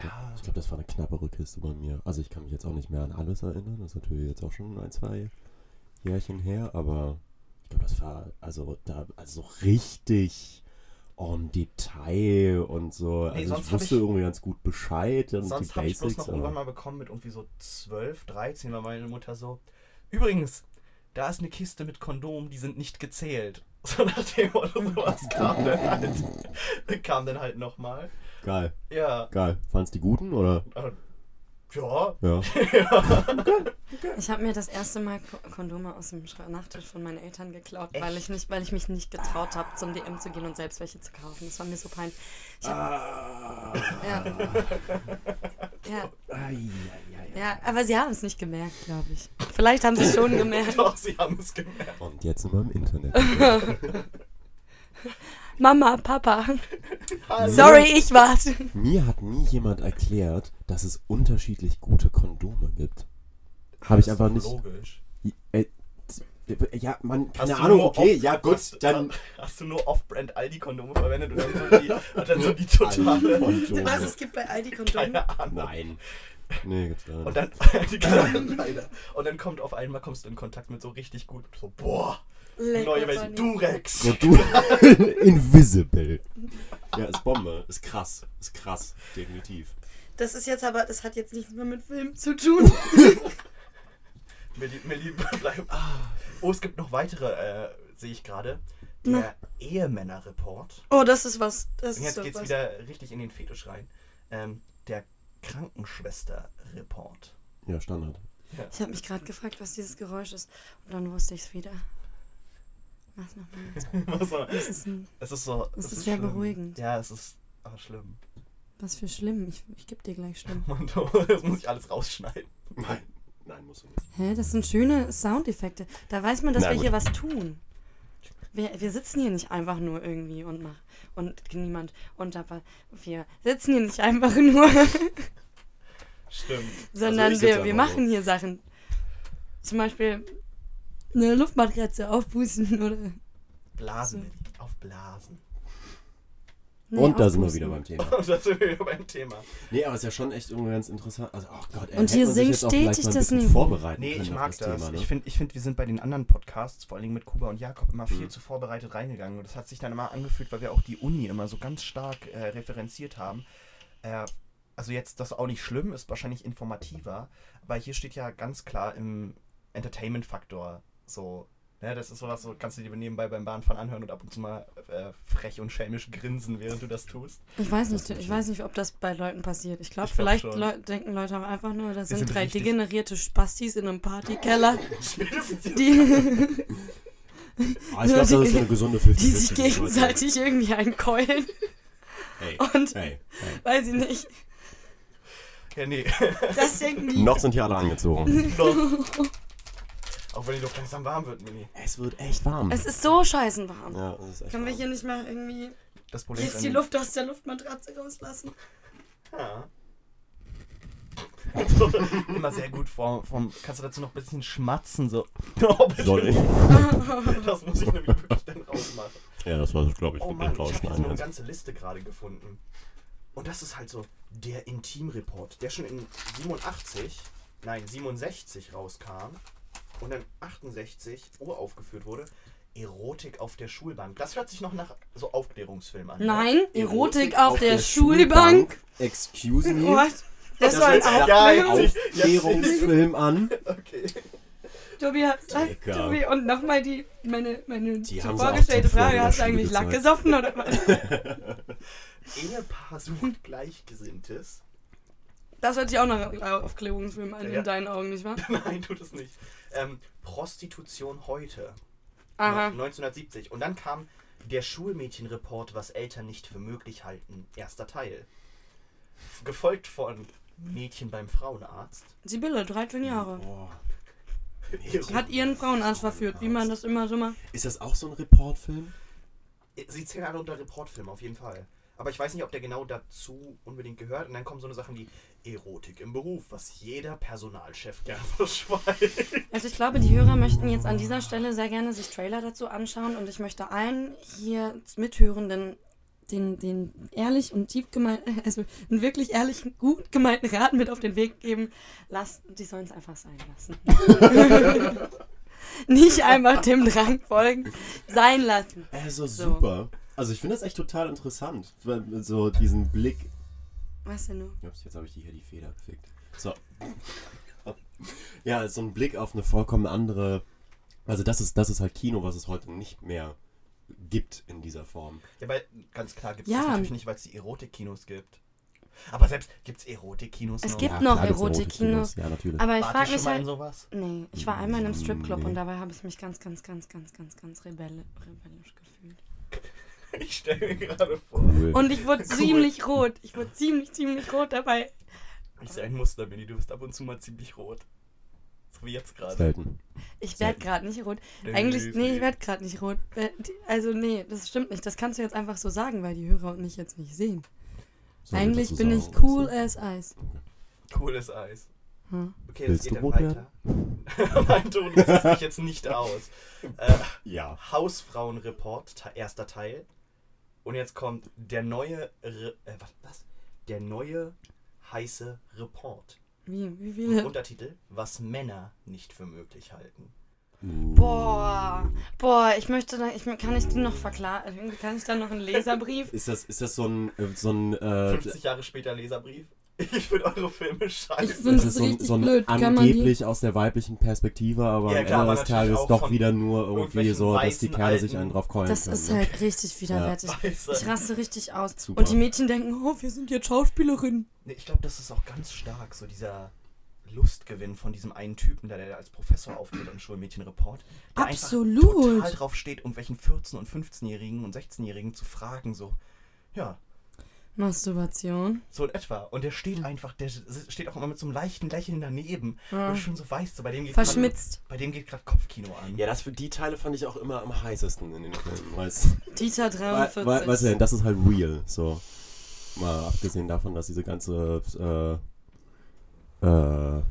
ja, Ich glaube, das war eine knappere Kiste bei mir. Also ich kann mich jetzt auch nicht mehr an alles erinnern. Das ist natürlich jetzt auch schon ein, zwei Jährchen her, aber ich glaube, das war also da also so richtig en Detail und so. Nee, also ich wusste ich- irgendwie ganz gut Bescheid und Sonst die habe ich bloß Basics. noch irgendwann mal bekommen mit irgendwie so 12, 13, weil meine Mutter so, übrigens, da ist eine Kiste mit Kondomen, die sind nicht gezählt. So nach dem Motto, sowas kam dann halt, kam dann halt nochmal. geil, Ja, geil. Fand's die guten oder? Ja, Ja. Ich habe mir das erste Mal Ko- Kondome aus dem Nachttisch von meinen Eltern geklaut, weil ich nicht, weil ich mich nicht getraut habe, zum DM zu gehen und selbst welche zu kaufen. Das war mir so peinlich. Ich hab, Ah. ja. ja, ja, aber sie haben es nicht gemerkt, glaube ich. Vielleicht haben sie es schon gemerkt. doch, sie haben es gemerkt. Und jetzt sind wir im Internet. Mama, Papa. Sorry, ich war's. Mir hat nie jemand erklärt, dass es unterschiedlich gute Kondome gibt. Habe ich Das ist einfach nicht. Logisch. Äh, ja, man, Hast keine du Ahnung, nur okay, off- ja gut, hast, dann. Hast du nur Off-Brand Aldi-Kondome verwendet und dann so die, und dann so die totale. Kondome. Was, es gibt bei Aldi Kondome? Keine Ahnung. Nein. Nee, gibt's gar nicht. Und dann, leider. Und dann kommt auf einmal kommst du in Kontakt mit so richtig gut, so, boah, neue Version, funny. Durex. So, du. Invisible. Ja, ist Bombe. Ist krass. Ist krass. Definitiv. Das ist jetzt aber, das hat jetzt nichts mehr mit Film zu tun. Milli, Milli, bleib. Oh, es gibt noch weitere, äh, sehe ich gerade. Der Ehemänner-Report. Oh, das ist was. Das Und jetzt geht's was. wieder richtig in den Fetisch rein. Ähm, der Krankenschwester-Report. Ja, Standard. Ich habe mich gerade gefragt, was dieses Geräusch ist. Und dann wusste ich es wieder. Mach nochmal. Das ist ein. es ist so. Es es ist sehr schlimm. beruhigend. Ja, es ist aber schlimm. Was für schlimm. Ich, ich geb dir gleich schlimm. Mann, das muss ich alles rausschneiden. Nein, nein, musst du nicht. Hä, das sind schöne Soundeffekte. Da weiß man, dass Na wir gut. hier was tun. Wir, wir sitzen hier nicht einfach nur irgendwie und mach und niemand und dabei wir sitzen hier nicht einfach nur, Stimmt. sondern ich sitz wir, wir machen hier Sachen. Zum Beispiel eine Luftmatratze aufpusten oder. Blasen. Auf Blasen. Nee, Und da sind wir wieder beim Thema. Und das sind wir wieder beim Thema. Nee, aber ist ja schon echt irgendwie ganz interessant. Also, oh Gott, ey, Und hier vielleicht stetig das bisschen Niveau. vorbereiten Nee, ich mag das. Thema, ne? Ich finde, ich find, wir sind bei den anderen Podcasts, vor allen Dingen mit Kuba und Jakob, immer viel Mhm. zu vorbereitet reingegangen. Und das hat sich dann immer angefühlt, weil wir auch die Uni immer so ganz stark äh, referenziert haben. Äh, also jetzt, das ist auch nicht schlimm, ist wahrscheinlich informativer. Aber hier steht ja ganz klar im Entertainment-Faktor so. Ne, das ist sowas, so kannst du dir nebenbei beim Bahnfahren anhören und ab und zu mal äh, frech und schelmisch grinsen, während du das tust. Ich weiß nicht, ich weiß nicht, ob das bei Leuten passiert. Ich glaube, Ich glaub vielleicht. Leu denken Leute auch einfach nur, das sind, sind drei richtig- degenerierte Spastis in einem Partykeller, die, Ah, ich glaube, das ist eine gesunde 50 die sich gegenseitig irgendwie einkeulen. Hey, Und hey, hey. weiß ich nicht. Ja, nee. Das denken die. Noch sind hier alle angezogen. Doch. Auch wenn die doch langsam warm wird, Mini. es wird echt warm. Es ist so scheißen warm. ja, es ist echt Können wir warm. hier nicht mal irgendwie Das Problem jetzt die Luft aus der Luftmatratze rauslassen? Ja. Also, immer sehr gut vom, vom. Kannst du dazu noch ein bisschen schmatzen? So. Oh, bitte. Soll ich? Das muss ich nämlich wirklich dann rausmachen. Ja, das war, glaube ich, Oh wirklich Mann, ich habe eine ganze Liste gerade gefunden. Und das ist halt so der Intimreport, der schon in 87, nein, 67 rauskam und dann 68 uraufgeführt wurde. Erotik auf der Schulbank. Das hört sich noch nach so Aufklärungsfilm an. ne? Nein, Erotik auf der Schulbank. Excuse me. What? Das, Das war ein ja, Aufklärungsfilm an. Okay. Tobi, hat. Tobi, und nochmal die, meine, meine Die vorgestellte Frage, der hast du eigentlich Lack gesoffen oder was? Ehepaar sucht Gleichgesinntes. Das hört sich auch nach Aufklärungsfilm an, Ja. in deinen Augen, nicht wahr? Nein, tut es nicht. Ähm, Prostitution heute. Aha. 1970. Und dann kam der Schulmädchenreport, was Eltern nicht für möglich halten. Erster Teil. Gefolgt von Mädchen beim Frauenarzt. Sibylle, 13 Jahre. Boah. Hat ihren Frauenarzt verführt, wie man das immer so macht. Ist das auch so ein Reportfilm? Sie zählen alle unter Reportfilm, auf jeden Fall. Aber ich weiß nicht, ob der genau dazu unbedingt gehört. Und dann kommen so eine Sachen wie Erotik im Beruf, was jeder Personalchef gerne verschweigt. Also ich glaube, die Hörer möchten jetzt an dieser Stelle sehr gerne sich Trailer dazu anschauen und ich möchte allen hier Mithörenden den, den ehrlich und tief gemeinten, also einen wirklich ehrlichen, gut gemeinten Rat mit auf den Weg geben. Lasst, die sollen es einfach sein lassen. Nicht einfach dem Drang folgen, sein lassen. Also So. Also ich finde das echt total interessant. weil So diesen Blick. Was denn nur? Ups, jetzt habe ich hier die Feder gefickt. So. Ja, so ein Blick auf eine vollkommen andere. Also das ist, das ist halt Kino, was es heute nicht mehr gibt in dieser Form. Ja, weil ganz klar gibt es Ja. das natürlich nicht, weil es die Erotikkinos gibt. Aber selbst gibt es Erotikkinos Es noch? gibt Ja, noch Erotikkinos. Ja, natürlich. Aber ich frage mich halt. sowas? Nee, ich war einmal in einem Stripclub Nee. und dabei habe ich mich ganz, ganz, ganz, ganz, ganz, ganz rebelle, rebellisch gefühlt. Ich stelle mir gerade vor. cool. Und ich wurde Cool. ziemlich rot. Ich wurde ziemlich, ziemlich rot dabei. Ich sehe ein Muster, Benny. Du bist ab und zu mal ziemlich rot. So wie jetzt gerade. Selten. Ich werde gerade nicht rot. Eigentlich, nee, ich werde gerade nicht rot. Äh, Also, nee, das stimmt nicht. Das kannst du jetzt einfach so sagen, weil die Hörer mich jetzt nicht sehen. Wir Eigentlich bin ich cool was- as Eis. Cooles Eis. Hm. Okay, Willst das du geht dann rot weiter. Nein, du nutzt dich jetzt nicht aus. Äh, Ja. Hausfrauenreport, te- erster Teil. Und jetzt kommt der neue, Re äh, was, was? Der neue heiße Report. Wie, wie viele? Untertitel, was Männer nicht für möglich halten. Boah, boah, ich möchte da, ich, kann ich die noch verklagen? Kann ich da noch einen Leserbrief? Ist das, ist das so ein, äh, so ein, äh, 50 Jahre später Leserbrief. Ich finde eure Filme scheiße. Ich find- ist das das so so blöd. Die- angeblich aus der weiblichen Perspektive, aber Ja, am klar, Ende aber des Tages doch wieder nur irgendwie so, dass die Kerle sich einen drauf keulen Das können. ist ne? halt richtig widerwärtig. Weiße. Ich raste richtig aus. Super. Und die Mädchen denken, oh, wir sind jetzt Schauspielerinnen. Nee, ich glaube, das ist auch ganz stark, so dieser Lustgewinn von diesem einen Typen, der, der als Professor auftritt im Schulmädchenreport. Der Absolut. total drauf steht, irgendwelchen 14- und 15-Jährigen und 16-Jährigen zu fragen, so, ja, Masturbation. So in etwa. Und der steht einfach, der steht auch immer mit so einem leichten Lächeln daneben. Ja. Und schon so weißt, so bei dem geht Verschmitzt. Grad, bei dem geht gerade Kopfkino an. Ja, das für die Teile fand ich auch immer am heißesten in den Filmen. Weißt Dieter Weil, 43. weil, weißt du, denn, das ist halt real. So. Mal abgesehen davon, dass diese ganze äh, äh,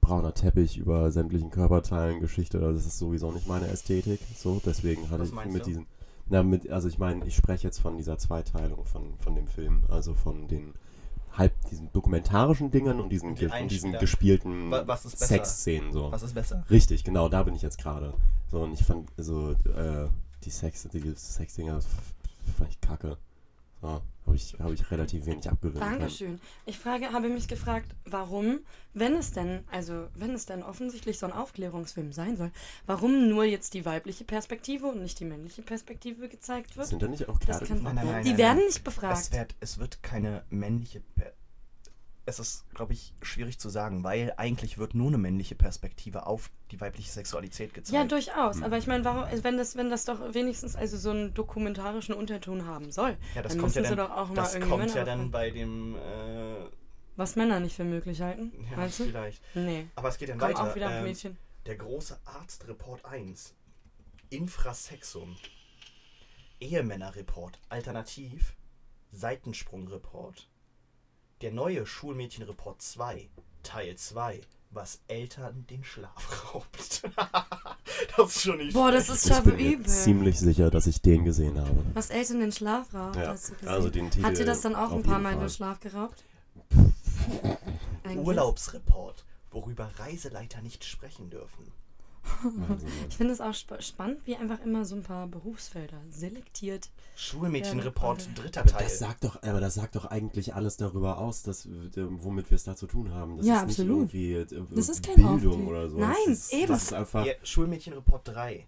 brauner Teppich über sämtlichen Körperteilen Geschichte, das ist sowieso nicht meine Ästhetik. So, deswegen hatte Was ich mit du? diesen. Na, mit, also ich meine, ich spreche jetzt von dieser Zweiteilung von, von dem Film, also von den halb diesen dokumentarischen Dingen und diesen, Die und diesen gespielten? Sexszenen so. Was ist besser? Richtig, genau, da bin ich jetzt gerade. So, und ich fand, so, äh, die Sex, die Sexdinger, fand ich kacke. So, habe ich, hab ich relativ wenig können. Dankeschön. Ich frage, habe mich gefragt, warum, wenn es denn, also wenn es denn offensichtlich so ein Aufklärungsfilm sein soll, warum nur jetzt die weibliche Perspektive und nicht die männliche Perspektive gezeigt wird? Sind da nicht auch Kerle? Nein, nein, nein, die nein, werden nein. nicht Es befragt. wird, es wird keine männliche. Per es ist, glaube ich, schwierig zu sagen, weil eigentlich wird nur eine männliche Perspektive auf die weibliche Sexualität gezeigt. Ja, durchaus. Aber ich meine, warum, wenn das, wenn das doch wenigstens also so einen dokumentarischen Unterton haben soll, Ja, das dann kommt ja müssen sie dann, doch auch mal das kommt Männer ja dann bei dem. Äh, Was Männer nicht für möglich halten, ja, meinst du? vielleicht. Nee. Aber es geht dann Komm weiter. auch wieder auf Ähm, Mädchen. Der große Arztreport 1. Infrasexum. Ehemännerreport. Alternativ. Seitensprungreport. Der neue Schulmädchenreport 2. Teil 2. Was Eltern den Schlaf raubt. das ist schon nicht Boah, das ist Ich schon bin mir übel. ziemlich sicher, dass ich den gesehen habe. Was Eltern den Schlaf raubt, Ja, hast du gesehen. also den Titel Hat dir das dann auch ein paar Mal Fall. den Schlaf geraubt? Eigentlich? Urlaubsreport. Worüber Reiseleiter nicht sprechen dürfen. Wahnsinn, Ich finde es auch sp spannend, wie einfach immer so ein paar Berufsfelder selektiert. Schulmädchenreport, Ja, dritter Aber Teil. das sagt doch, aber das sagt doch eigentlich alles darüber aus, dass, äh, womit wir es da zu tun haben. Das Ja, ist absolut. Nicht irgendwie, äh, Das ist kein Bildung Aufklär- oder so. Nein, das ist, eben. Das ist einfach. Ja, Schulmädchenreport 3.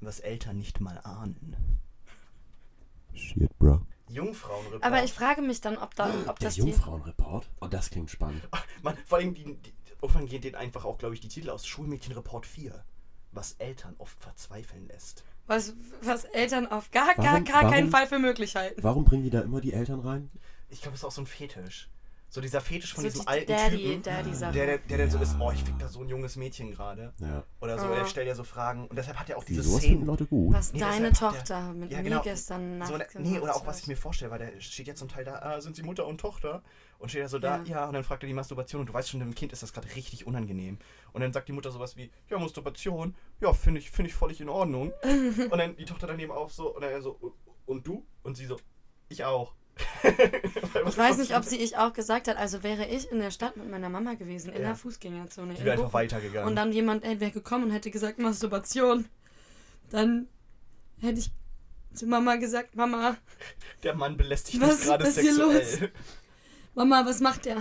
Was Eltern nicht mal ahnen. Shit, bro. Jungfrauenreport. Aber ich frage mich dann, ob, da, ob Der das die... Jungfrauenreport? Oh, das klingt spannend. Man, vor allem, die, die, irgendwann gehen denen einfach auch, glaube ich, die Titel aus. Schulmädchenreport 4. Was Eltern oft verzweifeln lässt. Was, was Eltern auf gar, gar, Warum- gar keinen warum- Fall für möglich halten. Warum bringen die da immer die Eltern rein? Ich glaube, es ist auch so ein Fetisch. So dieser Fetisch von So diesem die alten Daddy- Typen, Daddy-Sache. der, der, der dann so ist, oh, ich fick da so ein junges Mädchen gerade. Ja. Oder so, Ah. er stellt ja so Fragen. Und deshalb hat er auch diese Wieso Szenen. Leute gut? Was Nee, deine Tochter mit Ja, mir genau. gestern Nacht So, ne, gemacht nee, oder auch was ich mir vorstelle, weil der steht ja zum Teil da, ah, sind sie Mutter und Tochter? Und steht er so da, Ja. ja, und dann fragt er die Masturbation und du weißt schon, dem Kind ist das gerade richtig unangenehm. Und dann sagt die Mutter sowas wie, ja, Masturbation, ja, finde ich, finde ich völlig in Ordnung. und dann die Tochter daneben auch so, und dann er so, und du? Und sie so, ich auch. Ich weiß nicht, ob sie ich auch gesagt hat. Also wäre ich in der Stadt mit meiner Mama gewesen, in Ja. der Fußgängerzone. Die wäre einfach weitergegangen. Und dann jemand wäre gekommen und hätte gesagt, Masturbation. Dann hätte ich zu Mama gesagt, Mama, Der Mann belästigt Was mich gerade ist hier sexuell. Mama, was macht der?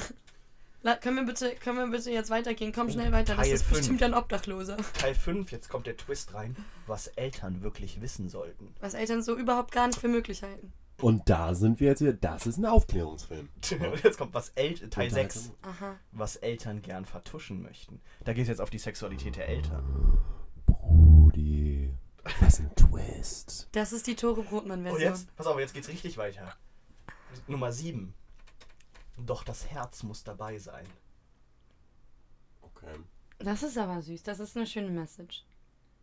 La können, wir bitte, können wir bitte jetzt weitergehen? Komm schnell weiter, das Teil ist fünf. bestimmt ein Obdachloser. Teil 5, jetzt kommt der Twist rein, was Eltern wirklich wissen sollten. Was Eltern so überhaupt gar nicht für möglich halten. Und da sind wir jetzt hier. Das ist ein Aufklärungsfilm. Und jetzt kommt was El Teil Und da 6, kann- Aha. was Eltern gern vertuschen möchten. Da geht es jetzt auf die Sexualität der Eltern. Brudi. Was ein Twist. Das ist die Tore Und Brotmann-Version. Oh, jetzt, pass auf, jetzt geht's richtig weiter. Nummer 7. Doch das Herz muss dabei sein. Okay. Das ist aber süß. Das ist eine schöne Message.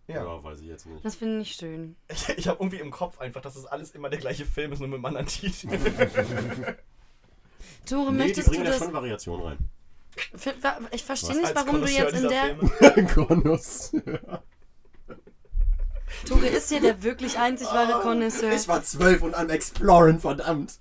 Ja, Ja. weiß ich jetzt nicht. Das finde ich schön. Ich, ich habe irgendwie im Kopf einfach, dass es alles immer der gleiche Film ist, nur mit einem anderen Titel. Tore, Nee, die möchtest du bringen da das? schon Variation rein. Ich verstehe nicht, warum du jetzt in der. Konus. Tore ist hier der wirklich einzig wahre Connoisseur. Ich war zwölf und am Exploren, verdammt.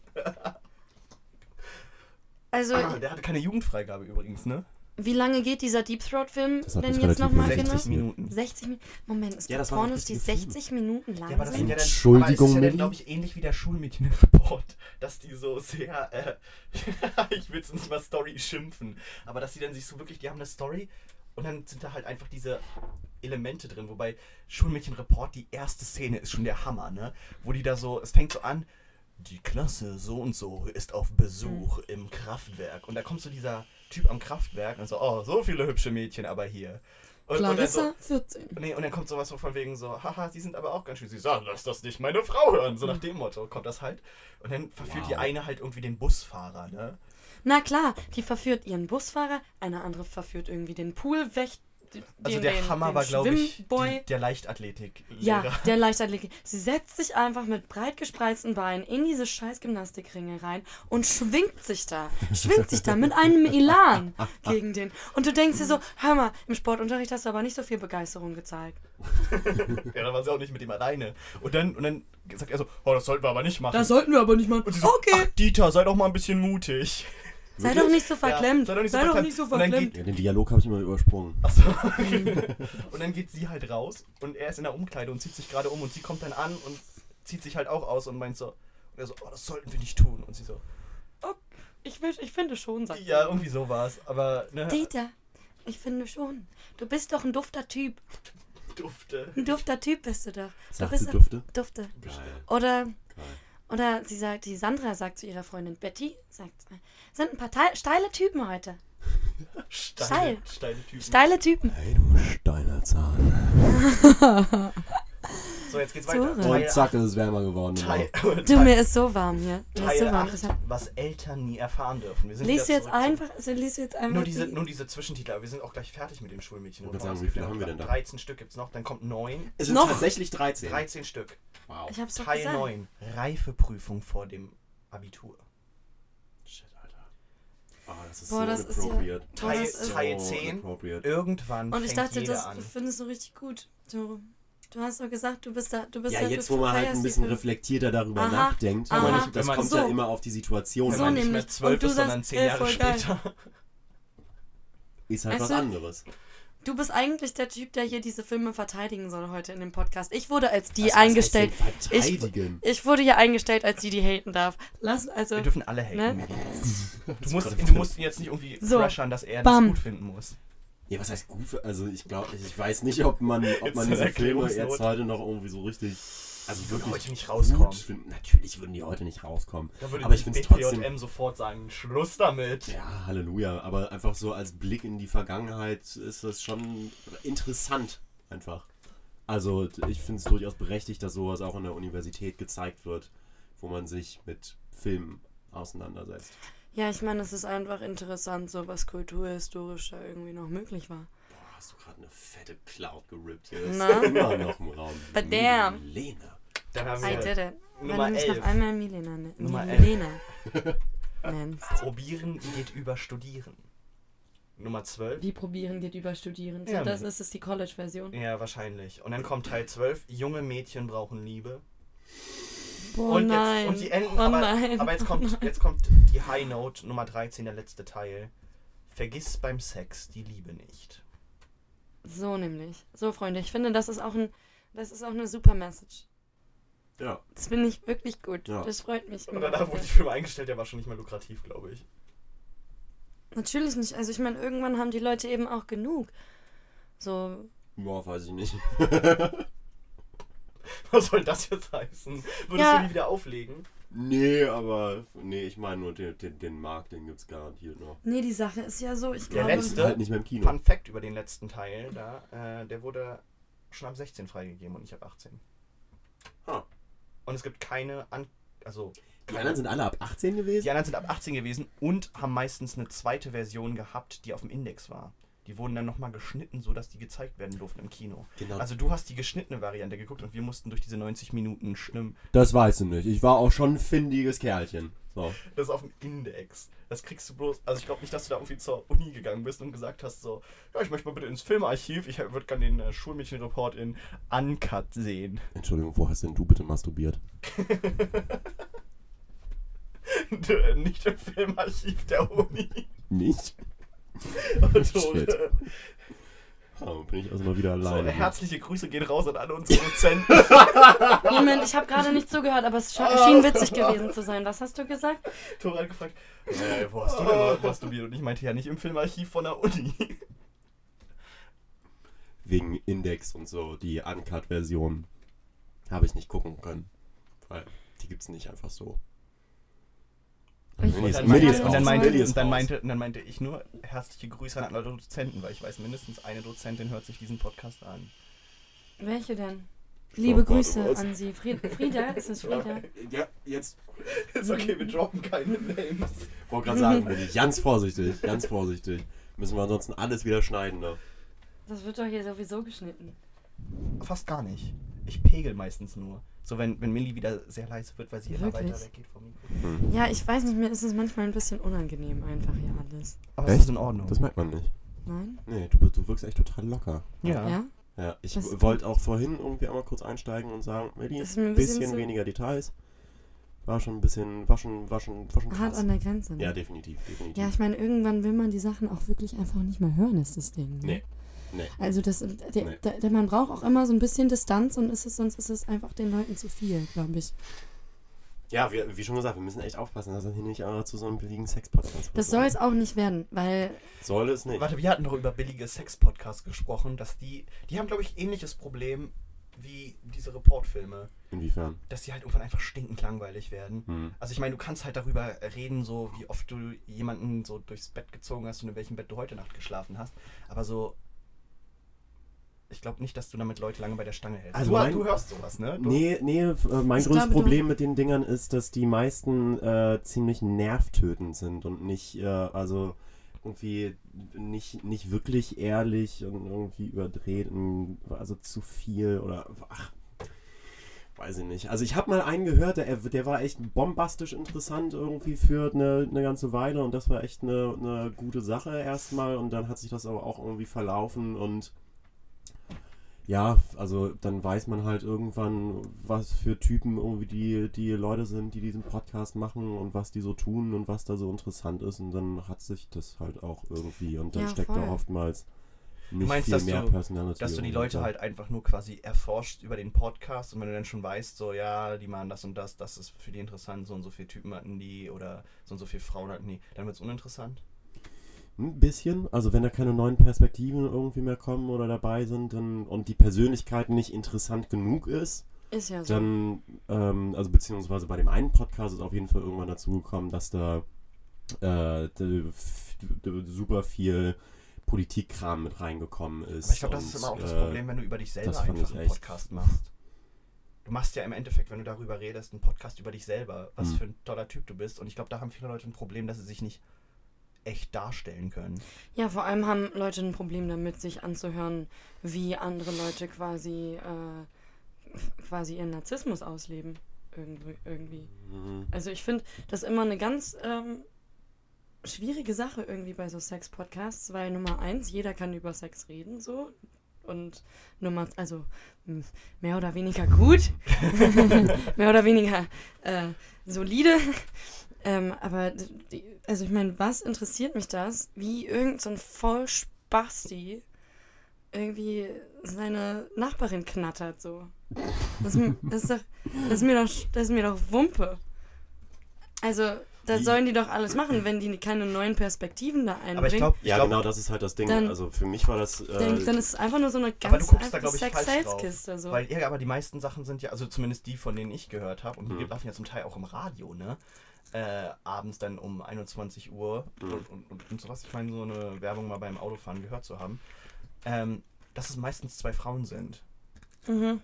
Also, Ah, der hatte keine Jugendfreigabe übrigens, ne? Wie lange geht dieser Deep Throat-Film Das denn jetzt nochmal genau? 60 Minuten. 60 Minuten. Moment, es Ja, gibt das Pornos, die richtige Filme. 60 Minuten lang Ja, aber das sind sind. ja dann. Entschuldigung, aber es ist ja glaube ich, ähnlich wie der Schulmädchenreport, dass die so sehr, äh, ich will es nicht mal Story schimpfen, aber dass die dann sich so wirklich, die haben eine Story und dann sind da halt einfach diese Elemente drin, wobei Schulmädchenreport, die erste Szene ist schon der Hammer, ne? Wo die da so, es fängt so an, die Klasse so und so ist auf Besuch im Kraftwerk und da kommt so dieser Typ am Kraftwerk und so, oh, so viele hübsche Mädchen aber hier. Und, und, dann Clarissa, so, 14. nee, und dann kommt sowas so von wegen so, haha, sie sind aber auch ganz schön. Sie sagen, lass das nicht meine Frau hören. So nach dem Motto kommt das halt. Und dann verführt die Wow. eine halt irgendwie den Busfahrer, ne? Na klar, die verführt ihren Busfahrer, eine andere verführt irgendwie den Poolwächter. Also den, der den, Hammer den war, glaube ich, die, der Leichtathletik. Ja, der Leichtathletik. Sie setzt sich einfach mit breit gespreizten Beinen in diese scheiß Gymnastikringe rein und schwingt sich da. Schwingt sich da mit einem Elan gegen den. Und du denkst dir so, hör mal, im Sportunterricht hast du aber nicht so viel Begeisterung gezeigt. Ja, da war sie auch nicht mit ihm alleine. Und dann, und dann sagt er so, oh, das sollten wir aber nicht machen. Das sollten wir aber nicht machen. und sie so, Okay, ach Dieter, sei doch mal ein bisschen mutig. Sei doch nicht so verklemmt. sei doch nicht so sei doch verklemmt. nicht so Und dann verklemmt. Ja, den Dialog habe ich immer übersprungen. Achso. und dann geht sie halt raus und er ist in der Umkleide und zieht sich gerade um und sie kommt dann an und zieht sich halt auch aus und meint so, und er so, oh, das sollten wir nicht tun. Und sie so, Oh, ich, will, ich finde schon, sagt ja, sie. irgendwie so war es. Aber, ne, Dieter, ich finde schon. Du bist doch ein dufter Typ. dufte. Ein dufter Typ bist du doch. Du Sagt bist sie doch- Dufte? Dufte. Geil. Oder, Geil. Oder sie sagt, die Sandra sagt zu ihrer Freundin Betty, sagt, sind ein paar Teil, steile Typen heute. Steile, steile Typen. Steile Typen. Hey, du steiner Zahn. So, jetzt geht's Zora. weiter. Und Teil zack, ist es wärmer geworden. Teil, Genau. Du, mir ist so warm hier. Mir ist Teil so warm. 8, Ich hab, was Eltern nie erfahren dürfen. Wir sind liest du wieder jetzt einfach, also liest du jetzt einfach Nur diese, die- nur diese Zwischentitel, aber wir sind auch gleich fertig mit den Schulmädchen. Ich Und sagen, es wie viele haben noch wir denn da? 13 Stück gibt's noch, dann kommt 9. Es sind Noch? tatsächlich 13. 13 Stück. Wow. Ich hab's Teil gesagt. 9. Reifeprüfung vor dem Abitur. Shit, Alter. Ah, das ist Boah, so das ist ja- Teil, ist- Teil So 10. inappropriate. Irgendwann Und ich fängt dachte, jeder das an. findest du richtig gut. Du, du hast doch gesagt, du bist da, du bist Ja, da, jetzt du wo man halt ein bisschen reflektierter darüber Aha, nachdenkt, aha. aber nicht, das kommt so. ja immer auf die Situation Wenn So man an. nicht mehr nämlich. 12 Und du ist, sondern sagst, 10 ey, Jahre geil. später. Ist halt Weißt was anderes. Du bist eigentlich der Typ, der hier diese Filme verteidigen soll heute in dem Podcast. Ich wurde als die Was- was heißt eingestellt. denn Ich, Verteidigen. ich wurde hier eingestellt, als die, die haten darf. Lass also. Wir dürfen alle haten. Ne? Du, musst, du musst ihn jetzt nicht irgendwie So. crushern, dass er Bam. das gut finden muss. Ja, was heißt gut für, also ich glaube, ich weiß nicht, ob man, ob man diese Filme jetzt heute noch irgendwie so richtig, also Die würden heute nicht rauskommen. finden. Natürlich würden die heute nicht rauskommen. Da würde Aber ich finde trotzdem, BPJM sofort sagen, Schluss damit. ja, Halleluja, aber einfach so als Blick in die Vergangenheit ist das schon interessant, einfach. Also ich finde es durchaus berechtigt, dass sowas auch an der Universität gezeigt wird, wo man sich mit Filmen auseinandersetzt. Ja, ich meine, es ist einfach interessant, so was kulturhistorisch da irgendwie noch möglich war. Boah, hast du gerade eine fette Cloud gerippt hier? Ist Na? immer noch im Raum. But damn. Lena. Dann haben I wir did it. Wenn Nummer du mich 11. noch einmal Milena, ne- Nummer Milena nennst. Probieren geht über Studieren. Nummer 12. Wie probieren geht über Studieren. So, Ja, das ist es die College-Version. Ja, wahrscheinlich. Und dann kommt Teil 12. Junge Mädchen brauchen Liebe. Boah, und, nein. Jetzt, und die enden, oh aber, nein. aber jetzt kommt, jetzt kommt die High Note Nummer 13, der letzte Teil. Vergiss beim Sex die Liebe nicht. So nämlich. So, Freunde, ich finde, das ist auch ein, das ist auch eine super Message. Ja. Das finde ich wirklich gut. Ja. Das freut mich. Und danach wurde die Firma eingestellt, der war schon nicht mehr lukrativ, glaube ich. Natürlich nicht. Also ich meine, irgendwann haben die Leute eben auch genug. So, Boah, weiß ich nicht. Was soll das jetzt heißen? Würdest Ja. du die wieder auflegen? nee, aber nee, ich meine nur den, den, den Markt, den gibt's garantiert noch. nee, die Sache ist ja so, ich Der glaube... letzte- Halt nicht mehr im Kino. Fun Fact über den letzten Teil, da, äh, der wurde schon ab 16 freigegeben und nicht ab 18. Ah. Und es gibt keine, An also Die anderen sind alle ab 18 gewesen? die anderen sind ab 18 gewesen und haben meistens eine zweite Version gehabt, die auf dem Index war. Die wurden dann nochmal geschnitten, sodass die gezeigt werden durften im Kino. Genau. Also du hast die geschnittene Variante geguckt und wir mussten durch diese 90 Minuten schwimmen. das weißt du nicht. Ich war auch schon ein findiges Kerlchen. So. Das ist auf dem Index. Das kriegst du bloß. Also ich glaube nicht, dass du da irgendwie zur Uni gegangen bist und gesagt hast, so, ja, ich möchte mal bitte ins Filmarchiv, ich würde gerne den äh, Schulmädchenreport in Uncut sehen. Entschuldigung, wo hast denn du bitte masturbiert? nicht im Filmarchiv der Uni. Nicht? Und, Shit. Oh, bin ich also mal wieder so, alleine. herzliche Grüße gehen raus an alle unsere Dozenten. Moment, ich habe gerade nicht zugehört, aber es schien witzig gewesen zu sein. Was hast du gesagt? Tora hat gefragt, äh, wo hast du denn mal masturbiert? Und ich meinte ja nicht im Filmarchiv von der Uni. Wegen Index und so, die Uncut-Version habe ich nicht gucken können. Weil die gibt's nicht einfach so. Ich- Und dann, meinte, ist und dann, raus. meinte, Milli ist und dann, raus. meinte, und dann meinte ich nur herzliche Grüße an alle Dozenten, weil ich weiß, mindestens eine Dozentin hört sich diesen Podcast an. Welche denn? Liebe Grüße an Sie. Fried, Frieda? Ist es Frieda? Ja, jetzt. Ist okay, wir droppen keine Names. Wollte gerade sagen, Milli, ganz vorsichtig, ganz vorsichtig. Müssen wir ansonsten alles wieder schneiden, ne? Das wird doch hier sowieso geschnitten. Fast gar nicht. Ich pegel meistens nur. So, wenn, wenn Millie wieder sehr leise wird, weil sie immer Wirklich? weiter weggeht vom Mikro. Ja, ich weiß nicht, mir ist es manchmal ein bisschen unangenehm einfach hier alles. Aber Echt? es ist in Ordnung. Das merkt man nicht. Nein? Nee, du, du wirkst echt total locker. ja. Ja? Ja, ich wollte auch vorhin irgendwie einmal kurz einsteigen und sagen, Milli, Das ist mir ein bisschen, bisschen zu- weniger Details. War schon ein bisschen, war schon, war schon, war schon Hart krass. an der Grenze. Ne? Ja, definitiv, definitiv. Ja, ich meine, irgendwann will man die Sachen auch wirklich einfach nicht mehr hören, ist das Ding. Ne? Nee. Nee. Also das, der, Nee. der, der, man braucht auch immer so ein bisschen Distanz und ist es, sonst ist es einfach den Leuten zu viel, glaube ich. Ja, wie, wie schon gesagt, wir müssen echt aufpassen, dass das hier nicht äh, zu so einem billigen Sex-Podcast wird. Das soll es auch nicht werden, weil Soll es nicht. Warte, wir hatten doch über billige Sex-Podcasts gesprochen, dass die, die haben, glaube ich, ähnliches Problem wie diese Reportfilme, Inwiefern? dass die halt irgendwann einfach stinkend langweilig werden. Hm. Also ich meine, du kannst halt darüber reden, so wie oft du jemanden so durchs Bett gezogen hast und in welchem Bett du heute Nacht geschlafen hast. Aber so, ich glaube nicht, dass du damit Leute lange bei der Stange hältst. Also du, mein- du hörst sowas, ne? Du, Nee, nee, äh, mein Ich größtes Problem mit den Dingern ist, dass die meisten äh, ziemlich nervtötend sind und nicht, äh, also irgendwie nicht, nicht wirklich ehrlich und irgendwie überdreht, und, also zu viel oder ach, weiß ich nicht. Also ich habe mal einen gehört, der, der war echt bombastisch interessant irgendwie für eine, eine ganze Weile und das war echt eine, eine gute Sache erstmal und dann hat sich das aber auch irgendwie verlaufen und ja, also dann weiß man halt irgendwann, was für Typen irgendwie die, die Leute sind, die diesen Podcast machen und was die so tun und was da so interessant ist und dann hat sich das halt auch irgendwie und dann Ja, steckt voll. da oftmals nicht meinst, viel dass mehr du- Personality. dass du die Leute da. halt einfach nur quasi erforscht über den Podcast und wenn du dann schon weißt, so ja, die machen das und das, das ist für die interessant, so und so viele Typen hatten die oder so und so viele Frauen hatten die, dann wird es uninteressant. Ein bisschen. Also wenn da keine neuen Perspektiven irgendwie mehr kommen oder dabei sind dann, und die Persönlichkeit nicht interessant genug ist, ist ja so. dann, ähm, also beziehungsweise bei dem einen Podcast ist auf jeden Fall irgendwann dazu gekommen, dass da äh, super viel Politikkram mit reingekommen ist. Aber ich glaube, das ist immer auch das äh, Problem, wenn du über dich selber einfach einen echt- Podcast machst. Du machst ja im Endeffekt, wenn du darüber redest, einen Podcast über dich selber, was Hm. für ein toller Typ du bist. Und ich glaube, da haben viele Leute ein Problem, dass sie sich nicht echt darstellen können. Ja, vor allem haben Leute ein Problem damit, sich anzuhören, wie andere Leute quasi, äh, quasi ihren Narzissmus ausleben. Irgendwie. irgendwie. Mhm. Also ich finde das immer eine ganz ähm, schwierige Sache irgendwie bei so Sex-Podcasts, weil Nummer eins, jeder kann über Sex reden, so. Und Nummer, also mehr oder weniger gut, mehr oder weniger äh, solide. Ähm, aber also ich meine, was interessiert mich das, wie irgend so ein Vollspasti irgendwie seine Nachbarin knattert so. Das, ist mir- das, ist doch, das, ist mir doch, das ist mir doch Wumpe. Also, da sollen die doch alles machen, wenn die keine neuen Perspektiven da einbringen. Aber ich glaube, Ja, genau, das ist halt das Ding. Dann- also für mich war das. Äh, dann, dann ist es einfach nur so eine ganz drauf. Sex-Sales-Kiste. So. Weil, ja, aber die meisten Sachen sind ja, also zumindest die, von denen ich gehört habe, und die Mhm. laufen ja zum Teil auch im Radio, ne? Äh, abends dann um 21 Uhr Mhm. und, und, und, und sowas. Ich meine, so eine Werbung mal beim Autofahren gehört zu haben. Ähm, dass es meistens zwei Frauen sind. Mhm.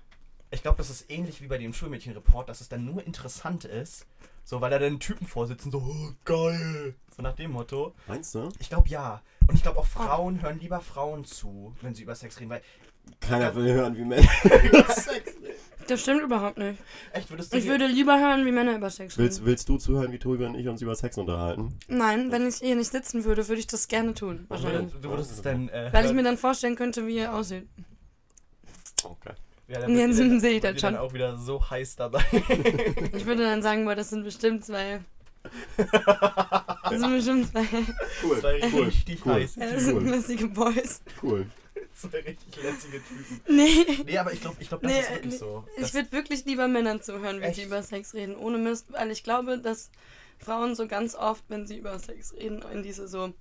Ich glaube, das ist ähnlich wie bei dem Schulmädchenreport, dass es dann nur interessant ist, so weil da dann Typen vorsitzen, so oh, geil, so nach dem Motto. Meinst du? Ich glaube ja. Und ich glaube auch Frauen hören lieber Frauen zu, wenn sie über Sex reden, weil Keiner will hören, wie Männer über Sex reden. Das stimmt überhaupt nicht. echt würdest du Ich würde lieber hören, wie Männer über Sex reden. Willst, willst du zuhören, wie Tobi und ich uns über Sex unterhalten? Nein, wenn ich hier nicht sitzen würde, würde ich das gerne tun. du, Wahrscheinlich. würdest, du würdest es dann äh, Weil ich mir dann vorstellen könnte, wie ihr aussieht. Okay. Ja, Und wird ihr- sehe ich wird das dann schon. auch wieder so heiß dabei. Ich würde dann sagen, boah, das sind bestimmt zwei. Das sind bestimmt zwei, Cool, Zwei cool, richtig cool, heiß. äh, das sind Cool. lustige Boys. cool. Zwei richtig lässige Typen. Nee. Nee, aber ich glaube, ich glaub, das Nee, ist wirklich nee. so. Ich Das- würde wirklich lieber Männern zuhören, wie Echt? sie über Sex reden. Ohne Mist, weil ich glaube, dass Frauen so ganz oft, wenn sie über Sex reden, in diese so.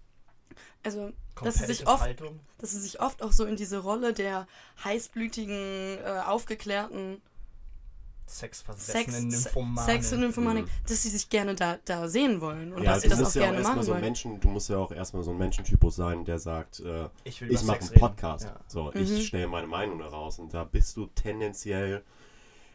Also, dass sie sich oft, Haltung. dass sie sich oft auch so in diese Rolle der heißblütigen, äh, aufgeklärten sexversessenen Sex, Nymphomanen. Sex und Nymphomanik, dass sie sich gerne da, da sehen wollen und ja, dass sie du das musst auch ja auch gerne erstmal machen so wollen. Menschen, du musst ja auch erstmal so ein Menschentypus sein, der sagt, äh, Ich ich mache einen. Podcast. Ja. So, Mhm. ich stelle meine Meinung daraus und da bist du tendenziell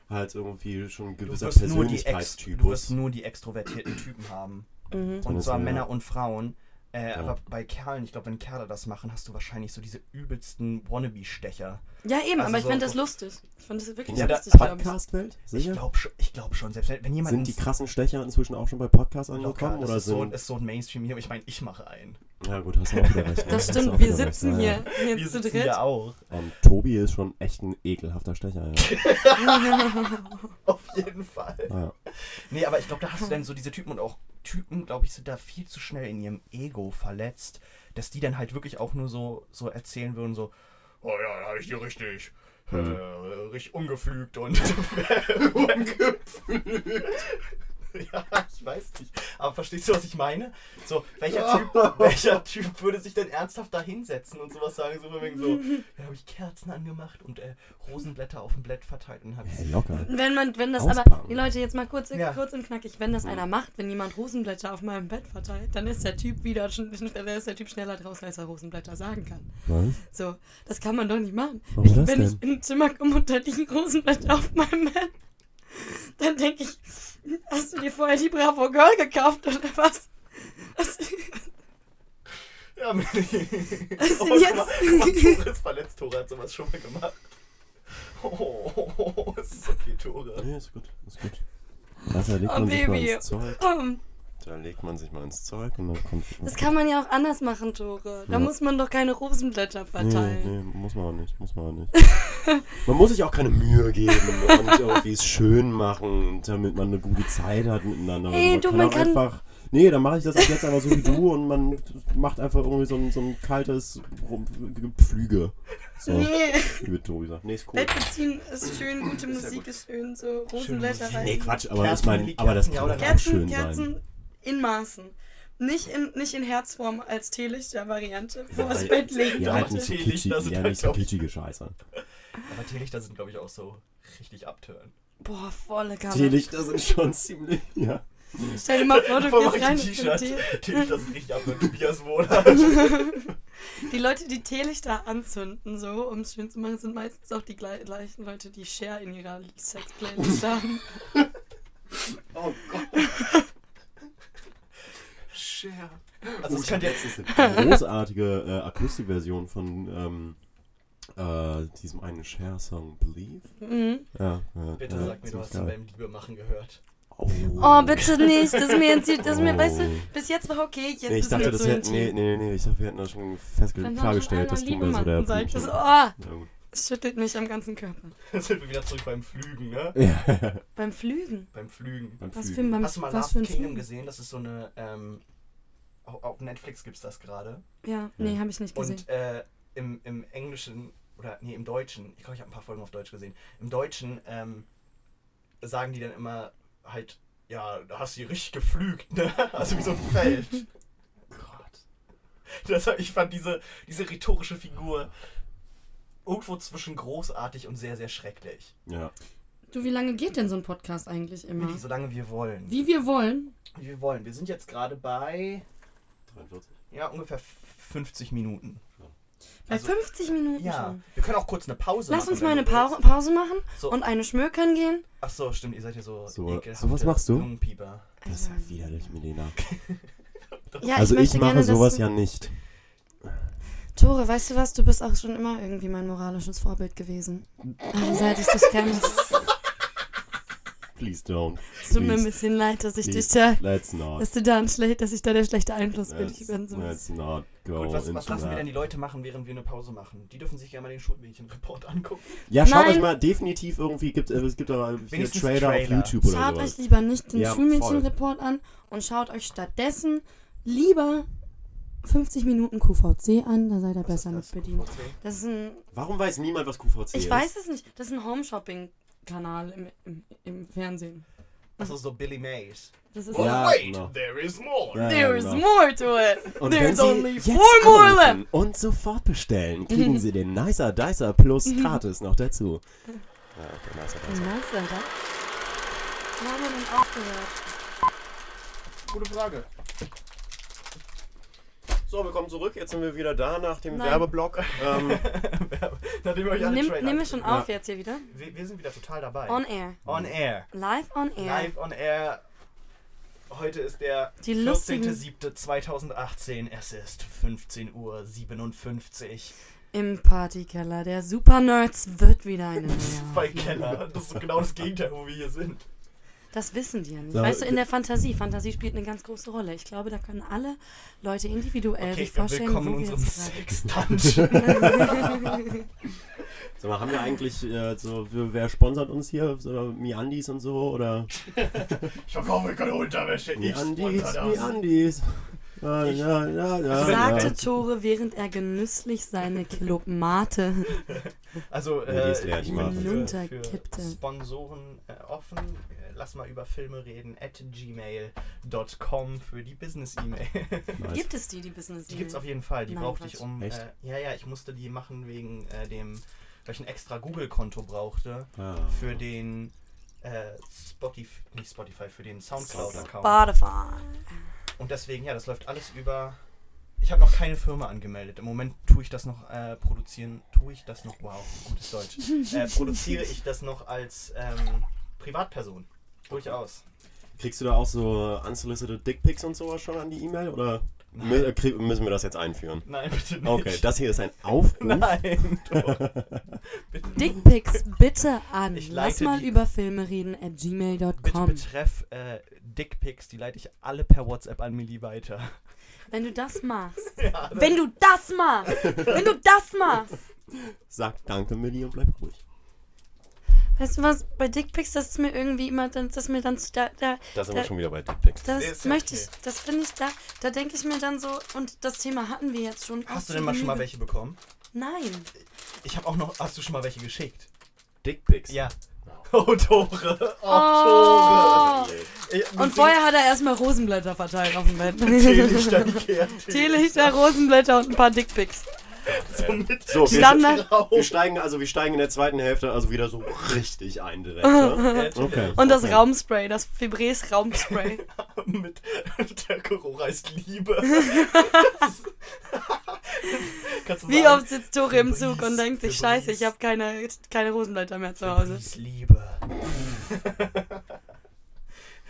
halt irgendwie schon ein gewisser ex, du Persönlichkeitstypus. wirst nur die extrovertierten Typen haben. Mhm. Und zwar ja. Männer und Frauen. Äh, Ja. Aber bei Kerlen, ich glaube, wenn Kerle das machen, hast du wahrscheinlich so diese übelsten Wannabe-Stecher. Ja, eben, Also aber ich so- fand das lustig. Ich fand das wirklich In der lustig, glaube ich. Podcast-Welt? Ich Sicher? glaube schon, ich glaub schon, selbst wenn, jemand. Sind die krassen Stecher inzwischen auch schon bei Podcasts Locker, angekommen? das Oder ist, so, ist so ein Mainstream hier. Ich meine, ich mache einen. Ja, gut, hast du auch wieder recht. Das Hast du stimmt, wir sitzen recht, ja, hier Wir jetzt zu sitzen dritt. ja auch. Und Tobi ist schon echt ein ekelhafter Stecher. Ja. Auf jeden Fall. ja. Nee, aber ich glaube, da hast du dann so diese Typen und auch Typen, glaube ich, sind da viel zu schnell in ihrem Ego verletzt, dass die dann halt wirklich auch nur so, so erzählen würden, so, oh ja, da habe ich die richtig, Hm. äh, richtig ungepflügt und ungepflügt. Ja, ich weiß nicht. Aber verstehst du, was ich meine? So, welcher Typ, welcher Typ würde sich denn ernsthaft da hinsetzen und sowas sagen? So, wegen so, da habe ich Kerzen angemacht und äh, Rosenblätter auf dem Blatt verteilt und habe ich locker. Wenn man, wenn das aber, Auspacken. die Leute jetzt mal kurz, Ja. kurz und knackig, wenn das einer macht, wenn jemand Rosenblätter auf meinem Bett verteilt, dann ist der Typ wieder, dann ist der Typ schneller draußen, als er Rosenblätter sagen kann. Was? So, das kann man doch nicht machen. Warum ich, das wenn denn? ich in ein Zimmer komme und da liegen Rosenblätter auf meinem Bett, dann denke ich, hast du dir vorher die Bravo Girl gekauft oder was? was? Ja, mit Was denn oh, jetzt? Tore ist verletzt, Tore hat sowas schon mal gemacht. Oh, es ist okay, Tore. Nee, ist gut, ist gut. Da legt Oh, man sich mal Baby. ins Zeug. Komm, Da legt man sich mal ins Zeug und dann kommt. das kann man ja auch anders machen, Tore. Da Ja. muss man doch keine Rosenblätter Nee, verteilen. nee, muss man auch nicht, muss man auch nicht. man muss sich auch keine Mühe geben und irgendwie es schön machen, damit man eine gute Zeit hat miteinander. Ey, man du, kann man auch kann- einfach. Nee, dann mache ich das ab jetzt einfach so wie du und man macht einfach irgendwie so ein, so ein kaltes Gepflüge. So, Nee. wie wird Tobi sagt. Nee, ist cool. Bett beziehen ist schön, gute Musik ist schön, so Rosenblätter rein. Nee, Quatsch, aber Kerzen, ich meine, Kerzen, aber das ja, kann doch auch Kerzen, schön Kerzen sein. In Maßen. Nicht in, nicht in Herzform als Teelichter-Variante das Ja, Bett legen. Ja, halt Leute. nicht so Teelichter kitschig, sind ja, halt nicht so kitschige Scheiße. Aber Teelichter sind, glaube ich, auch so richtig abtören. Boah, volle Kanne. Teelichter sind schon ziemlich, ja. Stell dir mal vor, du gehst rein T-Shirt. Teelichter sind richtig abtören. Tobias Wohnart. Die Leute, die Teelichter anzünden, so, um es schön zu machen, sind meistens auch die gle- gleichen Leute, die Share in ihrer Sex-Playlist haben. Oh Gott. Share. Also, es könnte jetzt. Das ist eine großartige äh, Akustikversion von ähm, äh, diesem einen Share-Song Believe. Mhm. Ja, ja, Bitte ja, sag mir, du hast ihn beim Liebe machen gehört. Oh, Oh, bitte nicht. Das ist mir jetzt, das ist mir, Oh. weißt du, bis jetzt war okay, jetzt Nee, ich ist dachte, mir das zu hätten, nee, nee, nee, ich dachte, wir hätten das schon festge Wenn klargestellt, dass du so der das, oh, Ja, es schüttelt mich am ganzen Körper. Dann sind wir wieder zurück beim Flügen, ne? Ja, Beim Flügen. Beim Flügen. beim Was für, Flügen. ein- beim, Hast du mal was für Last ein Kingdom Flügen? gesehen? Das ist so eine. Ähm, auf, auf Netflix gibt's das gerade. Ja, nee, habe ich nicht gesehen. Und äh, im, im Englischen, oder nee, im Deutschen, ich glaube, ich habe ein paar Folgen auf Deutsch gesehen. Im Deutschen ähm, sagen die dann immer halt, ja, da hast du die richtig geflügt, ne? Also wie so ein Feld. Gott. Deshalb, ich fand diese, diese rhetorische Figur irgendwo zwischen großartig und sehr, sehr schrecklich. Ja. Du, wie lange geht denn so ein Podcast eigentlich immer? Willi, solange wir wollen. Wie wir wollen. Wie wir wollen. Wir sind jetzt gerade bei, 43. ja, ungefähr 50 Minuten. Bei Also, 50 Minuten Ja, schon. wir können auch kurz eine Pause Lass machen. uns wenn mal eine Pa-. Pause machen So. und eine schmökern gehen. Ach so, stimmt, ihr seid ja so, So, ekelhafte so was machst du? Lungenpieper. Das ist ja widerlich, Melina. Ja, also ich, möchte mache gerne, sowas ja nicht. Tore, weißt du was? Du bist auch schon immer irgendwie mein moralisches Vorbild gewesen. Also seit ich dich kenne. Please don't. Es tut mir ein bisschen leid, dass ich dich Please. da, Let's not. dass du da ein schlecht, dass ich da der schlechte Einfluss bin. Let's, Ich bin so let's not go Gut, was, into was lassen wir that. denn die Leute machen, während wir eine Pause machen? Die dürfen sich gerne mal den Schulmädchen-Report angucken. Ja, schaut Nein. euch mal definitiv irgendwie, gibt, äh, es gibt aber viele Trailer, auf. YouTube oder Schaut sowas. euch lieber nicht den Ja, Schulmädchenreport an und schaut euch stattdessen lieber 50 Minuten QVC an, da seid ihr Was besser ist mit das? bedient. Das ist ein, Warum weiß niemand, was QVC ist? ich weiß es nicht, das ist ein Home-Shopping-Kanal im, im, im Fernsehen. Achso, so Billy Mays. Das ist Ja, wait, genau. there is more. Ja, There is genau. more to it. Und wenn There's Sie only jetzt four more left. und sofort bestellen, kriegen Sie den Nicer Dicer Plus gratis noch dazu. Ja, der Nicer Dicer. Nice, Alter. Wann haben wir denn aufgehört? Gute Frage. So, willkommen zurück. Jetzt sind wir wieder da nach dem Nein. Werbeblock. Ähm, Nachdem wir euch alle Nimm, Trailer nehmen wir schon Ja. auf jetzt hier wieder? Wir, wir sind wieder total dabei. On air. On air. Live on air. Live on air. Heute ist der Die lustigen- 14.07.2018. Es ist 15.57 Uhr. Im Partykeller der Super Nerds wird wieder eine neue. Bei Keller. Das ist genau das Gegenteil, wo wir hier sind. Das wissen die ja nicht. So, weißt du, in der Fantasie. Fantasie spielt eine ganz große Rolle. Ich glaube, da können alle Leute individuell Okay, sich vorstellen, willkommen in wo wir unserem jetzt gerade Sex Dungeon. sag mal, haben wir eigentlich äh, so, wer sponsert uns hier? So, Miandis und so? Oder Ich verkaufe keine Unterwäsche. Miandis. Miandis. Ja, ja, ja, ja, sagte ja. Tore, während er genüsslich seine Kilomate. Also, Ja, die ist äh, leer, ich für Sponsoren äh, offen. Lass mal über Filme reden. At gmail.com für die Business-E-Mail. Nice. Gibt es die, die Business? Die gibt's auf jeden Fall. Die Nein, brauchte Quatsch. ich um. Äh, ja, ja, ich musste die machen wegen äh, dem, weil ich ein extra Google-Konto brauchte Ah. für den äh, Spotify, nicht Spotify, für den Soundcloud-Account. Spotify. Und deswegen, ja, das läuft alles über. Ich habe noch keine Firma angemeldet. Im Moment tue ich das noch äh, produzieren. Tue ich das noch? Wow, gutes Deutsch. äh, produziere ich das noch als ähm, Privatperson. Durchaus. Kriegst du da auch so unsolicited Dickpics und sowas schon an die E-Mail? Oder äh, müssen wir das jetzt einführen? Nein, bitte nicht. Okay, das hier ist ein Aufruf. Nein. Dickpics bitte an. Ich Lass mal über Filme reden at Bitte gmail.com. betreff äh, Dickpics, die leite ich alle per WhatsApp an Millie weiter. Wenn du das machst. Ja, Wenn du das machst. Wenn du das machst. Sag danke, Millie, und bleib ruhig. Weißt du was? Bei Dickpics, das ist mir irgendwie immer, dann- das ist mir dann, zu- da, da, Da sind Da- wir schon wieder bei Dickpics. das ja möchte okay. ich, das finde ich da, da denke ich mir dann so, und das Thema hatten wir jetzt schon. Hast du denn mal schon mal welche bekommen? Nein. Ich habe auch noch. Hast du schon mal welche geschickt? Dickpics? Ja. Oh, Tore. Oh, Oh. Tore. Ey, Und vorher hat er erstmal Rosenblätter verteilt auf dem Bett. Teelichter. Teelichter, Rosenblätter und ein paar Dickpics. So mit So, wir, Standard. drauf. wir steigen also wir steigen in der zweiten Hälfte also wieder so richtig ein direkt. Ne? Okay. Und das Okay. Raumspray, das Fibrés Raumspray. mit der Geruch heißt Liebe. Wie sagen, oft sitzt Tore im Zug und denkt sich, scheiße, ich habe keine, keine Rosenblätter mehr zu Hause. Liebe.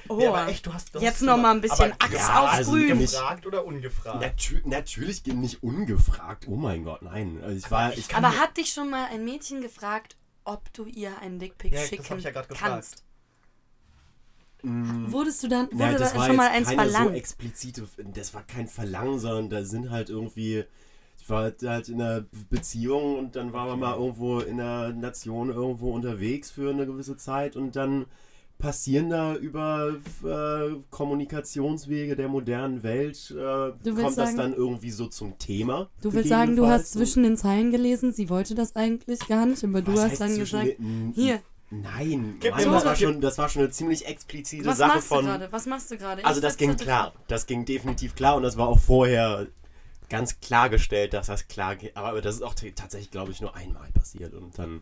Oh, Ja, aber echt, du hast, du Jetzt hast noch mal ein bisschen aber Axt ja, also aufsprühen. nicht- Gefragt oder ungefragt? Natür natürlich nicht ungefragt. Oh mein Gott, nein. Also ich war, ich, kann aber hat dich schon mal ein Mädchen gefragt, ob du ihr einen Dickpic Ja, das schicken hab ich ja grad gefragt. kannst? mh, Wurdest du dann, wurde Nein, das dann war schon mal eins keine so verlangt? explizite, das war kein Verlangen, sondern da sind halt irgendwie, ich war halt- halt in einer Beziehung und dann waren wir mal irgendwo in einer Nation irgendwo unterwegs für eine gewisse Zeit und dann passieren da über äh, Kommunikationswege der modernen Welt, äh, kommt das sagen- dann irgendwie so zum Thema. Du willst sagen, du hast zwischen den Zeilen gelesen, sie wollte das eigentlich gar nicht, aber du hast dann gesagt, den- hier, Nein, mir das, war schon, das war schon eine ziemlich explizite was Sache von. gerade? Was machst du gerade? Also das ging klar. Das ging definitiv klar und das war auch vorher ganz klargestellt, dass das klar geht. Aber das ist auch tatsächlich, glaube ich, nur einmal passiert und dann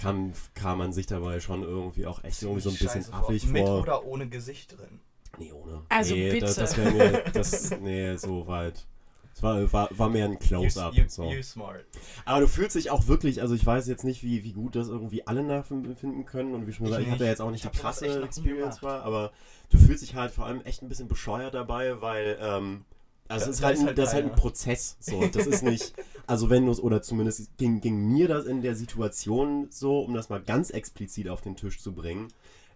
kam, kam man sich dabei schon irgendwie auch echt irgendwie so ein bisschen Scheiße affig Mit vor. oder ohne Gesicht drin? Nee, ohne. Also nee, Das, bitte. das wäre mir, das, nee, so weit. Es war, war, war mehr ein Close-Up. You, you, So. you smart. Aber du fühlst dich auch wirklich, also ich weiß jetzt nicht, wie, wie gut das irgendwie alle nachempfinden können und wie schon Ich gesagt, ich, hatte nicht. jetzt auch nicht Ich die krasse Experience gemacht. war, aber du fühlst dich halt vor allem echt ein bisschen bescheuert dabei, weil ähm, also Da- es ist da halt, ist ein, halt das ist halt ein. Prozess, so, das ist nicht, also wenn du es, oder zumindest ging, ging mir das in der Situation so, um das mal ganz explizit auf den Tisch zu bringen,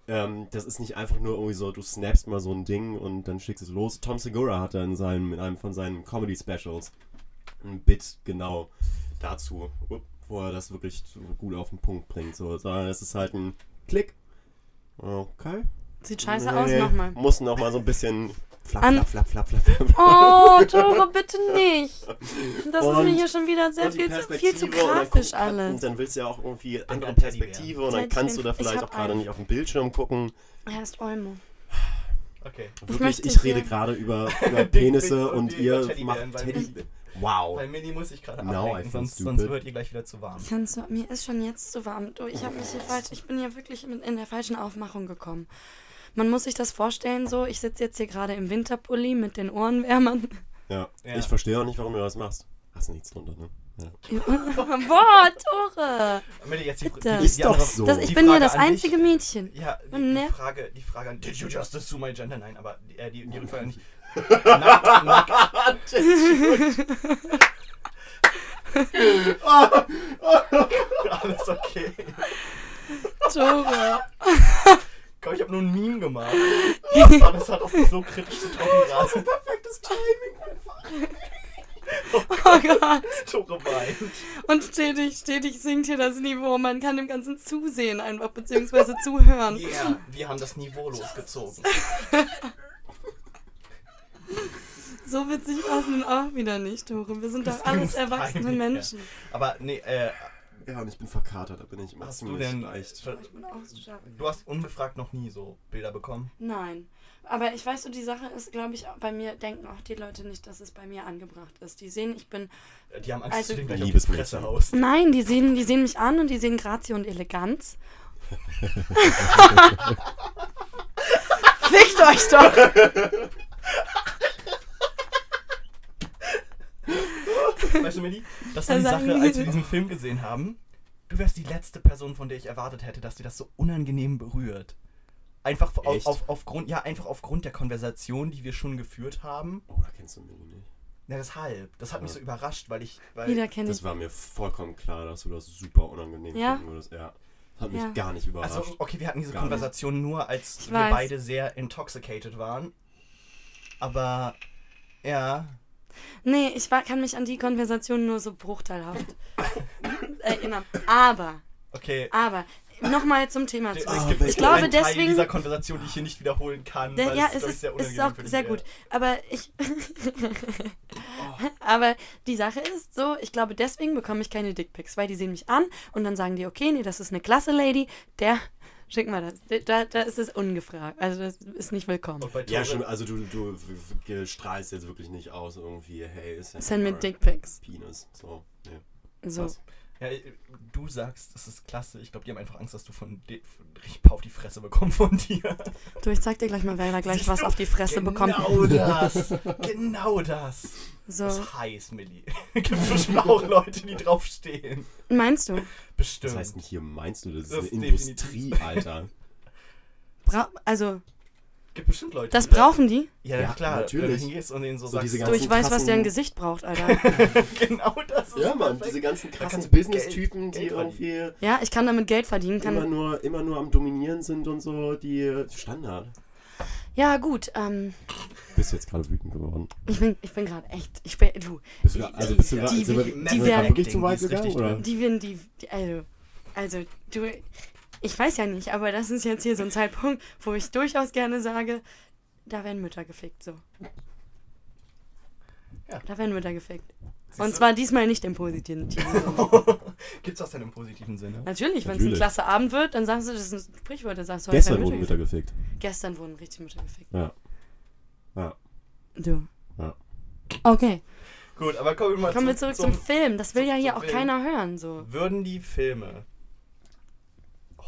ähm, das ist nicht einfach nur irgendwie so, du snappst mal so ein Ding und dann schickst es los. Tom Segura hatte in, seinem, in einem von seinen Comedy-Specials ein Bit genau dazu, wo er das wirklich gut auf den Punkt bringt. So, sondern es ist halt ein Klick. Okay. Sieht scheiße Nee, aus nochmal. Muss noch mal so ein bisschen flap, An- flap, flap, flap, flap, flap. Oh, Tore, bitte nicht. Das ist Und- mir hier schon wieder sehr viel, zu- viel zu grafisch alles. Und dann willst du ja auch irgendwie andere ein Teddybär. Perspektive und dann kannst du da Ich vielleicht auch gerade nicht auf dem Bildschirm gucken. Er ist Olmo. Okay. Wirklich, möchte ich, rede gerade über, über Penisse und und ihr macht Teddy. Wow. Bei Mini muss ich gerade Now I ablenken, sonst, stupid. sonst wird ihr gleich wieder zu warm. Du, mir ist schon jetzt zu warm. Du, ich habe mich hier falsch, ich bin hier wirklich in der falschen Aufmachung gekommen. Man muss sich das vorstellen so, ich sitze jetzt hier gerade im Winterpulli mit den Ohrenwärmern. Ja. Ja. Ich verstehe auch nicht, warum du das machst. Hast du nichts drunter, ne? Ja. Boah, Tore! Amelie, jetzt die, Bitte. die, Ist die doch andere- so. Das, ich die bin hier Frage das an dich. einzige Mädchen. Ja, die, die, ne- Frage, die Frage an Did you just assume my gender? Nein, aber die, äh, die, die Rückfrage nicht. nackt, nackt, alles okay. Tore. Komm, ich habe nur ein Meme gemacht. Aber das hat auch so kritisch getroffen gerade. Perfektes Timing. Oh Gott. Tore weint. Und stetig, stetig sinkt hier das Niveau. Man kann dem Ganzen zusehen einfach, beziehungsweise zuhören. Yeah, wir haben das Niveau losgezogen. So witzig war es nun auch wieder nicht, Tore. Wir sind doch alles erwachsene peinlich, ja. Menschen. Aber nee, äh, Ja, und ich bin verkatert, da bin ich immer hast du ziemlich denn. leicht. Ich bin auch so. Du hast ungefragt noch nie so Bilder bekommen. Nein. Aber ich weiß so, die Sache ist, glaube ich, bei mir denken auch die Leute nicht, dass es bei mir angebracht ist. Die sehen, ich bin. Äh, Die haben Angst, Also- dass du den gleich auf die Liebesmädchen. Fresse haust. Nein, die sehen, die sehen mich an und die sehen Grazie und Eleganz. Fickt euch doch! Weißt du, Milli? Das war die Sache, als wir diesen Film gesehen haben. Du wärst die letzte Person, von der ich erwartet hätte, dass dir das so unangenehm berührt. Einfach auf, auf, aufgrund, ja, einfach aufgrund der Konversation, die wir schon geführt haben. Oh, da kennst du mich nicht. Na, deshalb. Das hat mich Ja. so überrascht, weil ich. Weil Wieder kenne Das ich. war mir vollkommen klar, dass du das super unangenehm Ja? finden würdest. Ja. Das hat mich Ja. gar nicht überrascht. Also, okay, wir hatten diese Gar nicht. Konversation nur, als Ich wir weiß. beide sehr intoxicated waren. Aber, ja. Nee, ich war, kann mich an die Konversation nur so bruchteilhaft erinnern. Aber, Okay. aber, nochmal zum Thema zurück. Gibt welche- Ich glaube, einen Teil deswegen- dieser Konversation, die ich hier nicht wiederholen kann. Der, weil ja, es, ich, ist, sehr ist auch sehr gut. Aber ich. Aber die Sache ist so, ich glaube, deswegen bekomme ich keine Dickpics, weil die sehen mich an und dann sagen die, okay, nee, das ist eine klasse Lady, der. Schick mal das. Da, da ist es ungefragt. Also, das ist nicht willkommen. Ja, schon, also du, du strahlst jetzt wirklich nicht aus irgendwie, hey, ist ja Send mir nur Dickpics. Penis. So, nee. So. Was? Ja, du sagst, das ist klasse. Ich glaube, die haben einfach Angst, dass du von de- richtig paar auf die Fresse bekommst von dir. Du, ich zeig dir gleich mal, wer da gleich Siehst was du? auf die Fresse bekommt. Genau das. Genau das. So. Das ist heiß, Milli. Gibt bestimmt auch Leute, die draufstehen. Meinst du? Bestimmt. Das heißt nicht hier, meinst du, das ist Das eine ist definitiv- Industrie, Alter. Bra also, Gibt bestimmt Leute. das brauchen die? Ja, Ja, klar. natürlich. Wenn du hingehst und denen so, So sagst, diese Du, ich weiß, was krassen- deren Gesicht braucht, Alter. genau das ist Ja, Mann, perfekt. diese ganzen krassen Business-Typen, die irgendwie Ja, ich kann damit Geld verdienen. immer Kann, nur, immer nur am Dominieren sind und so, die Standard. ja, gut. Ähm, Bist du jetzt gerade wütend geworden? ich bin, ich bin gerade echt. Ich bin, du, Bist du, also bist du die- gerade die- sind wir- die sind wir werden- wirklich zu Die weit gegangen, oder? die werden die, die. Also, also, du. Ich weiß ja nicht, aber das ist jetzt hier so ein Zeitpunkt, wo ich durchaus gerne sage, da werden Mütter gefickt, so. Ja. Da werden Mütter gefickt. Siehst Und du? zwar diesmal nicht im positiven Sinne. Gibt's das denn im positiven Sinne? Natürlich, wenn es ein klasse Abend wird, dann sagst du, das ist ein Sprichwort, dann sagst du, heute Gestern wurden Mütter gefickt. Gestern wurden richtig Mütter gefickt. Ja. Ja. Du. Ja. Okay, Gut, aber kommen wir mal kommen wir zum, zurück zum, Film. Das will zum- ja hier zum auch Film. keiner hören, so. Würden die Filme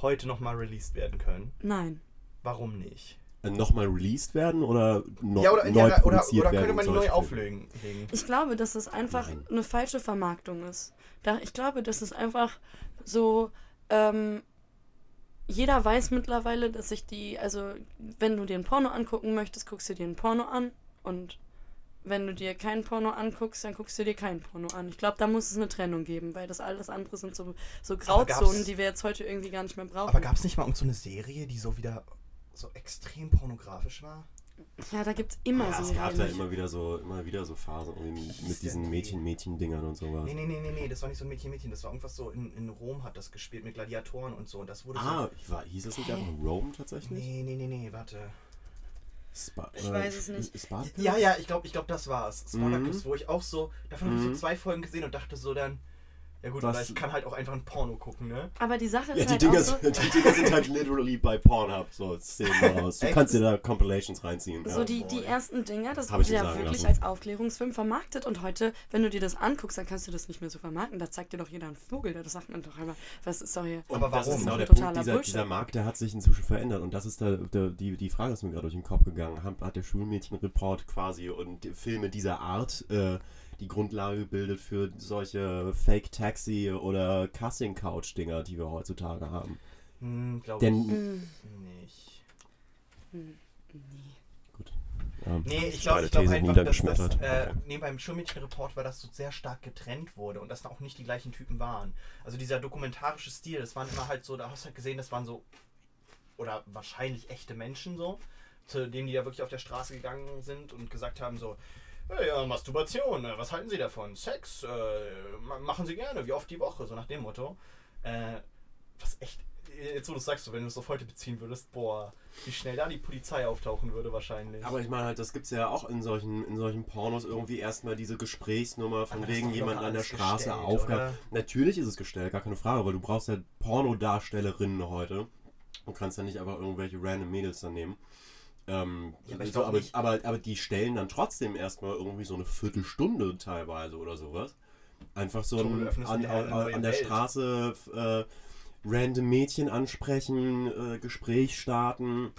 heute nochmal released werden können? Nein. Warum nicht? Äh, Nochmal released werden oder noch ja, oder, neu ja, oder, produziert oder werden? könnte man die neu auflegen? legen? Ich glaube, dass es einfach Nein. eine falsche Vermarktung ist. Da, ich glaube, dass es einfach so. Ähm, jeder weiß mittlerweile, dass sich die. Also, wenn du dir ein Porno angucken möchtest, guckst du dir ein Porno an. Und wenn du dir kein Porno anguckst, dann guckst du dir kein Porno an. Ich glaube, da muss es eine Trennung geben, weil das alles andere sind so, so Grauzonen, die wir jetzt heute irgendwie gar nicht mehr brauchen. Aber gab es nicht mal irgend so eine Serie, die so wieder so extrem pornografisch war? ja, da gibt es immer Ja, so. es gab da immer wieder so, immer wieder so Phasen mit diesen? Mädchen-Mädchen-Dingern und sowas. Nee, nee, nee, nee, nee, das war nicht so ein Mädchen-Mädchen, das war irgendwas so in, in Rom hat das gespielt mit Gladiatoren und so und das wurde Ah, ich war, hieß es nicht einfach Rome so. tatsächlich? Nee, nee, nee, nee, warte. Spa Ich äh, weiß es nicht. Spartacus? Ja, ja, ich glaube, ich glaub, das war's. Spartacus, Mhm. wo ich auch so, davon habe ich Mhm. so zwei Folgen gesehen und dachte so dann, Ja gut, Was- aber ich kann halt auch einfach ein Porno gucken, ne? Aber die Sache ist Ja, die halt Dinger, auch so, die Dinger sind halt literally bei Pornhub. So, zählen mal raus. Du Echt? kannst dir da Compilations reinziehen. so ja. die, die ersten Dinger, das wurde ja wirklich lassen. als Aufklärungsfilm vermarktet und heute, wenn du dir das anguckst, dann kannst du das nicht mehr so vermarkten. Da zeigt dir doch jeder einen Vogel, da sagt man doch einmal, was ist doch hier. Und Aber das warum? ist genau Das der Punkt. Dieser, Bullshit. dieser Markt, der hat sich inzwischen verändert. Und das ist der, der, die, die Frage, ist mir gerade durch den Kopf gegangen. Hat, hat der Schulmädchenreport quasi und die Filme dieser Art äh, die Grundlage gebildet für solche Fake-Taxi- oder Casting-Couch-Dinger, die wir heutzutage haben? Hm, glaube Denn, Hm, ich nicht. hm, nee. ähm, Nee, ich glaube ich glaub einfach, dass das, äh, Okay. nee, beim Schulmädchenreport war das so sehr stark getrennt wurde und das auch nicht die gleichen Typen waren. Also dieser dokumentarische Stil, das waren immer halt so, da hast du halt gesehen, das waren so, oder wahrscheinlich echte Menschen so, zu denen die ja wirklich auf der Straße gegangen sind und gesagt haben so, "Hey, ja, Masturbation, äh, was halten Sie davon? Sex, äh, ma- machen Sie gerne, wie oft die Woche, so nach dem Motto. Äh, was echt, jetzt wo du es sagst, wenn du es auf heute beziehen würdest, boah, wie schnell da die Polizei auftauchen würde wahrscheinlich. Aber ich meine halt, das gibt es ja auch in solchen, in solchen Pornos irgendwie erstmal diese Gesprächsnummer von Aber wegen locker an der Straße oder? Natürlich ist es gestellt, gar keine Frage, weil du brauchst ja Pornodarstellerinnen heute. Du kannst ja nicht einfach irgendwelche random Mädels dann nehmen. Ähm, Ja, aber so, aber, aber, aber die stellen dann trotzdem erstmal irgendwie so eine Viertelstunde teilweise oder sowas. Einfach so du ein, an, an, an der Welt. Straße äh, random Mädchen ansprechen, äh, Gespräch starten.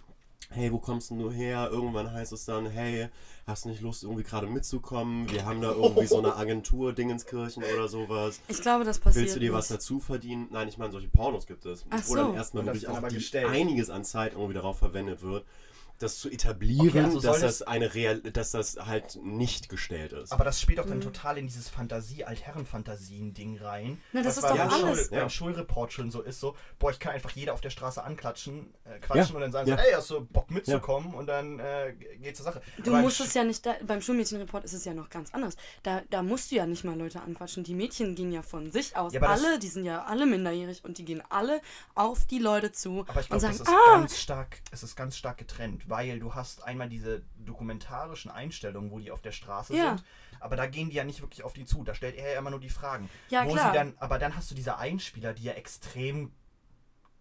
Hey, wo kommst denn du her? Irgendwann heißt es dann, hey, hast nicht Lust, irgendwie gerade mitzukommen? Wir haben da irgendwie so eine Agentur, Dingenskirchen oder sowas. Ich glaube, das passiert. Willst du dir was nicht. dazu verdienen? Nein, ich meine, solche Pornos gibt es. Ach wo dann so. erstmal Und das wirklich dann auch die, einiges an Zeit irgendwie darauf verwendet wird, das zu etablieren, Okay, also dass das- eine Real, dass das halt nicht gestellt ist. Aber das spielt auch dann total in dieses Fantasie, Altherren-Fantasien-Ding rein. Na, das Was ist doch alles. Schul, Ja. Schulreport schon so ist, so, boah, ich kann einfach jeder auf der Straße anklatschen, äh, quatschen Ja, und dann sagen ja. so, ey, hast du Bock mitzukommen? Und dann äh, geht's zur Sache. Du Aber musst es ja nicht, da, beim Schulmädchenreport ist es ja noch ganz anders. Da, da musst du ja nicht mal Leute anquatschen. Die Mädchen gehen ja von sich aus. Ja, aber das- alle, die sind ja alle minderjährig und die gehen alle auf die Leute zu Aber ich und glaube, sagen, das ist ah, ganz stark, es ist ganz stark getrennt, weil du hast einmal diese dokumentarischen Einstellungen, wo die auf der Straße Ja. sind, aber da gehen die ja nicht wirklich auf die zu. Da stellt er ja immer nur die Fragen. Ja, wo klar. Sie dann, aber dann hast du diese Einspieler, die ja extrem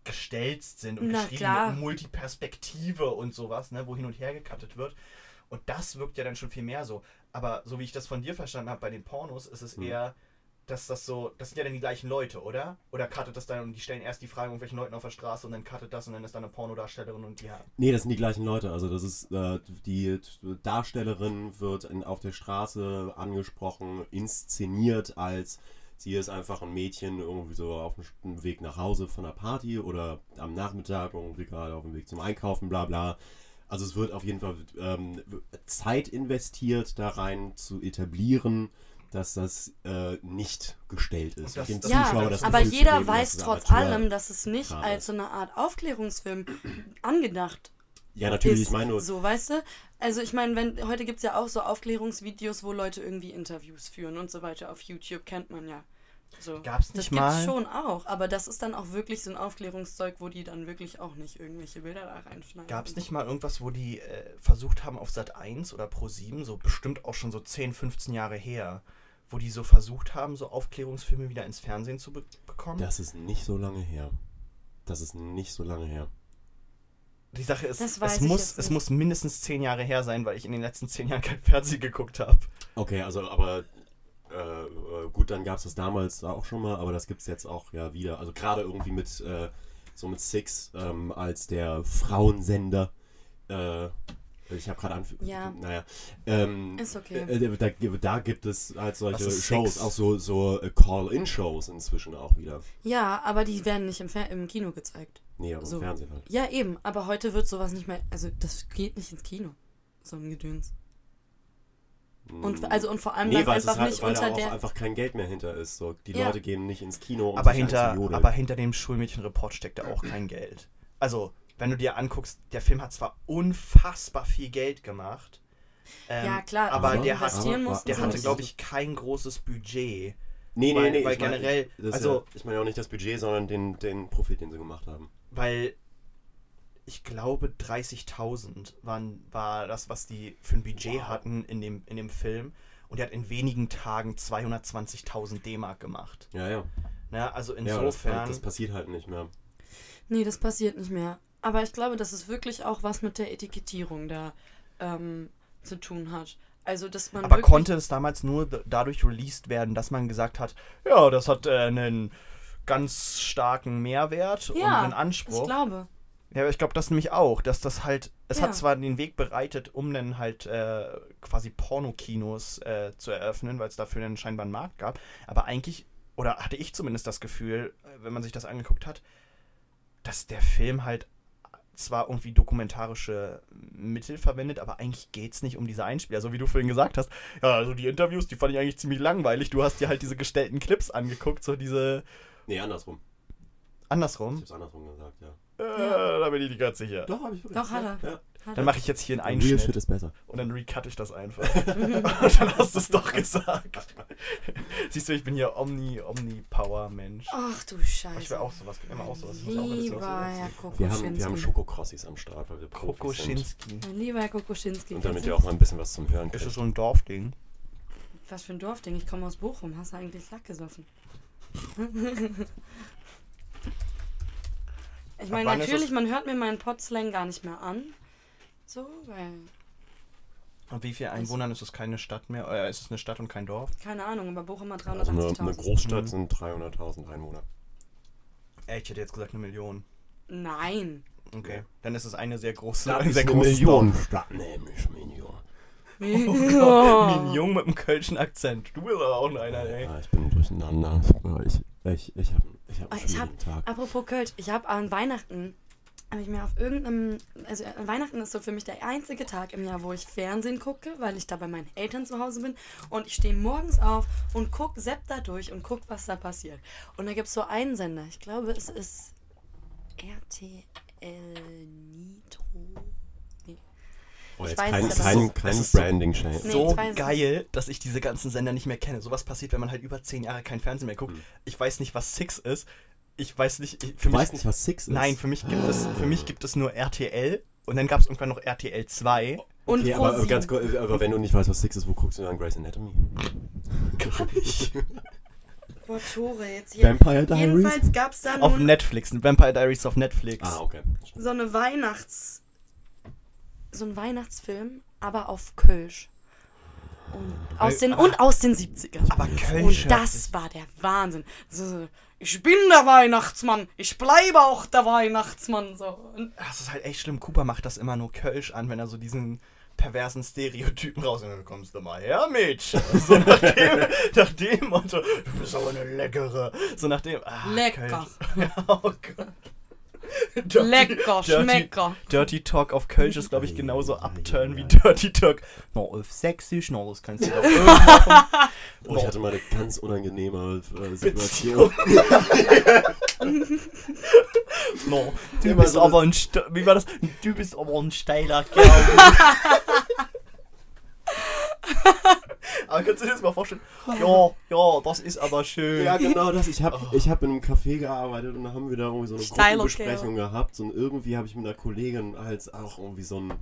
gestelzt sind und Na, geschrieben klar. mit Multiperspektive und sowas, ne, wo hin und her gecuttet wird. Und das wirkt ja dann schon viel mehr so. Aber so wie ich das von dir verstanden habe bei den Pornos, ist es Mhm. eher, dass das so, das sind ja dann die gleichen Leute, oder? Oder cuttet das dann und die stellen erst die Fragen irgendwelchen Leuten auf der Straße und dann cuttet das und dann ist da eine Pornodarstellerin und ja. Nee, das sind die gleichen Leute. Also das ist äh, die Darstellerin wird in, auf der Straße angesprochen, inszeniert als sie ist einfach ein Mädchen irgendwie so auf dem Weg nach Hause von der Party oder am Nachmittag irgendwie gerade auf dem Weg zum Einkaufen, bla bla. Also es wird auf jeden Fall ähm, Zeit investiert, da rein zu etablieren, dass das äh, nicht gestellt ist. Das- Dem das- ja, Zuschauer das aber Gefühl jeder geben, weiß trotz allem, dass es nicht Gerade. als so eine Art Aufklärungsfilm angedacht Ja, natürlich, ist. ich meine nur, So, weißt du? Also ich meine, wenn heute gibt es ja auch so Aufklärungsvideos, wo Leute irgendwie Interviews führen und so weiter. Auf YouTube kennt man ja. So. Gab's das nicht gibt's mal- schon auch, aber das ist dann auch wirklich so ein Aufklärungszeug, wo die dann wirklich auch nicht irgendwelche Bilder da reinschneiden. Gab es nicht mal irgendwas, wo die äh, versucht haben auf Sat 1 oder Pro 7, so bestimmt auch schon so 10, 15 Jahre her, wo die so versucht haben, so Aufklärungsfilme wieder ins Fernsehen zu be bekommen? das ist nicht so lange her. Das ist nicht so lange her. die Sache ist, es muss, es muss mindestens 10 Jahre her sein, weil ich in den letzten 10 Jahren kein Fernsehen geguckt habe. Okay, also aber äh, äh, gut, dann gab es das damals auch schon mal, aber das gibt es jetzt auch ja wieder. Also gerade irgendwie mit äh, so mit Six ähm, als der Frauensender. Äh, ich habe gerade anf Ja. naja. Ähm, Ist okay. äh, da, da gibt es halt solche Shows, auch so, so äh, Call-In-Shows inzwischen auch wieder. Ja, aber die werden nicht im, Fer im Kino gezeigt. Nee, aber So. im Fernsehen halt. Ja, eben, aber heute wird sowas nicht mehr, also das geht nicht ins Kino. So ein Gedöns. Und, also, und vor allem Nee, weil, es einfach ist halt, nicht weil da unter auch der. einfach kein Geld mehr hinter ist. So. Die Ja. Leute gehen nicht ins Kino, um aber, sich hinter, aber hinter dem Schulmädchenreport steckt da auch kein Geld. Also, wenn du dir anguckst, der Film hat zwar unfassbar viel Geld gemacht. ähm, Ja, klar, aber der, hat, aber- der hatte, glaube ich, kein großes Budget. Nee, nee, Weil- nee. weil ich mein- generell- ist also- ja, ich meine auch nicht das Budget, sondern den, den Profit, den sie gemacht haben. Weil ich glaube 30.000 waren, war das, was die für ein Budget Wow. hatten in dem, in dem Film. und der hat in wenigen Tagen 220.000 D-Mark gemacht. Ja, ja. Ne? Also Ja, das, insofern. das passiert halt nicht mehr. Nee, das passiert nicht mehr. Aber ich glaube, dass es wirklich auch was mit der Etikettierung da ähm, zu tun hat. Also, dass man aber konnte es damals nur dadurch released werden, dass man gesagt hat, ja, das hat äh, einen ganz starken Mehrwert und Ja, einen ich Anspruch. glaube. Ja, aber ich glaube das nämlich auch, dass das halt, es Ja. hat zwar den Weg bereitet, um dann halt äh, quasi Pornokinos äh, zu eröffnen, weil es dafür dann scheinbar einen Markt gab, aber eigentlich, oder hatte ich zumindest das Gefühl, äh, wenn man sich das angeguckt hat, dass der Film halt zwar irgendwie dokumentarische Mittel verwendet, aber eigentlich geht es nicht um diese Einspieler. So wie du vorhin gesagt hast, ja, also die Interviews, die fand ich eigentlich ziemlich langweilig. Du hast dir halt diese gestellten Clips angeguckt, so diese Nee, andersrum. Ich andersrum. hab's andersrum gesagt, ja. Äh, da bin ich nicht ganz sicher. Doch, hab ich wirklich. Doch, hat er. Ja. Dann mache ich jetzt hier einen Real Einschnitt. Shit ist besser. Und dann recut ich das einfach. und dann hast du es doch gesagt. Siehst du, ich bin hier Omni, Omni-Power-Mensch. Ach du Ich Scheiße. will auch sowas, immer auch sowas. Ich muss auch Lieber so- Herr Wir haben, Kokoschinski. wir haben Schokokrossis am Start, weil wir. Kokoschinski. Mein lieber Herr Kokoschinski. Und damit ihr auch mal ein bisschen was zum Hören Ist kriegt. das so ein Dorfding? Was für ein Dorfding. Ich komme aus Bochum. Hast du eigentlich Lack gesoffen? ich meine, ist natürlich, man hört mir meinen Potslang gar nicht mehr an. So, weil, Und wie viel Einwohnern ist es keine Stadt mehr? Äh, ist es eine Stadt und kein Dorf? keine Ahnung, aber Bochum hat Also eine, 380.000. eine Großstadt sind 300.000 Einwohner. Äh, ich hätte jetzt gesagt eine Million. Nein. Okay. Dann ist es eine sehr große, Da ein ist sehr eine großes Millionenstadt, nämlich Million. Dorf. Mignon mit einem kölschen Akzent. Du bist aber auch einer, ey. Ja, ich bin durcheinander. Ich, ich, ich habe ich hab Oh, einen ich hab, Tag. apropos Kölsch, ich habe an Weihnachten, habe ich mir auf irgendeinem, also an Weihnachten ist so für mich der einzige Tag im Jahr, wo ich Fernsehen gucke, weil ich da bei meinen Eltern zu Hause bin und ich stehe morgens auf und guck, sepp da durch und guck, was da passiert. Und da gibt es so einen Sender, ich glaube, es ist RTL Nitro. Nee. Oh, jetzt kein, kein, so. kein so- branding shame Nee, so geil, dass ich diese ganzen Sender nicht mehr kenne. Sowas passiert, wenn man halt über zehn Jahre kein Fernsehen mehr guckt. Hm. Ich weiß nicht, was Six ist. Ich weiß nicht. Ich, für Du mich, weißt nicht, was Six ist? Nein, für mich gibt es, für mich gibt es nur RTL und dann gab es irgendwann noch RTL 2. Und Okay, aber, aber, ganz kurz, aber wenn du nicht weißt, was Six ist, wo guckst du dann Grey's Anatomy? Gar nicht. Boah, Tore, jetzt hier. Vampire Diaries? Jedenfalls gab es da auf Netflix, Vampire Diaries auf Netflix. Ah, okay. so eine Weihnachts... So ein Weihnachtsfilm, aber auf Kölsch. Und aus den, und aus den 70ern. Aber Und Kölsch. das war der Wahnsinn. So, ich bin der Weihnachtsmann. Ich bleibe auch der Weihnachtsmann. So. Und Das ist halt echt schlimm. Cooper macht das immer nur Kölsch an, wenn er so diesen perversen Stereotypen raus. Dann kommst du mal her, Mädchen. So nach dem, nach dem Motto, du bist aber eine leckere. So nach dem. Ah, Lecker. Kölsch. Ja, oh Gott. Dirty- lecker, Dirty, schmecker. Dirty Talk auf Kölsch ist, glaube ich, genauso upturn wie. Dirty Talk. No, auf Sächsisch, no, das kannst du doch irgendwo machen. Oh, ich hatte mal eine ganz unangenehme äh, Situation. No, du bist aber ein, Ste wie war das? Du bist aber ein steiler Kerl. aber kannst du dir das mal vorstellen? Ja, ja, das ist aber schön. Ja, genau das. Ich habe ich hab in einem Café gearbeitet und da haben wir da irgendwie so eine Steiler Gruppenbesprechung gehabt. Und irgendwie habe ich mit einer Kollegin halt auch irgendwie so einen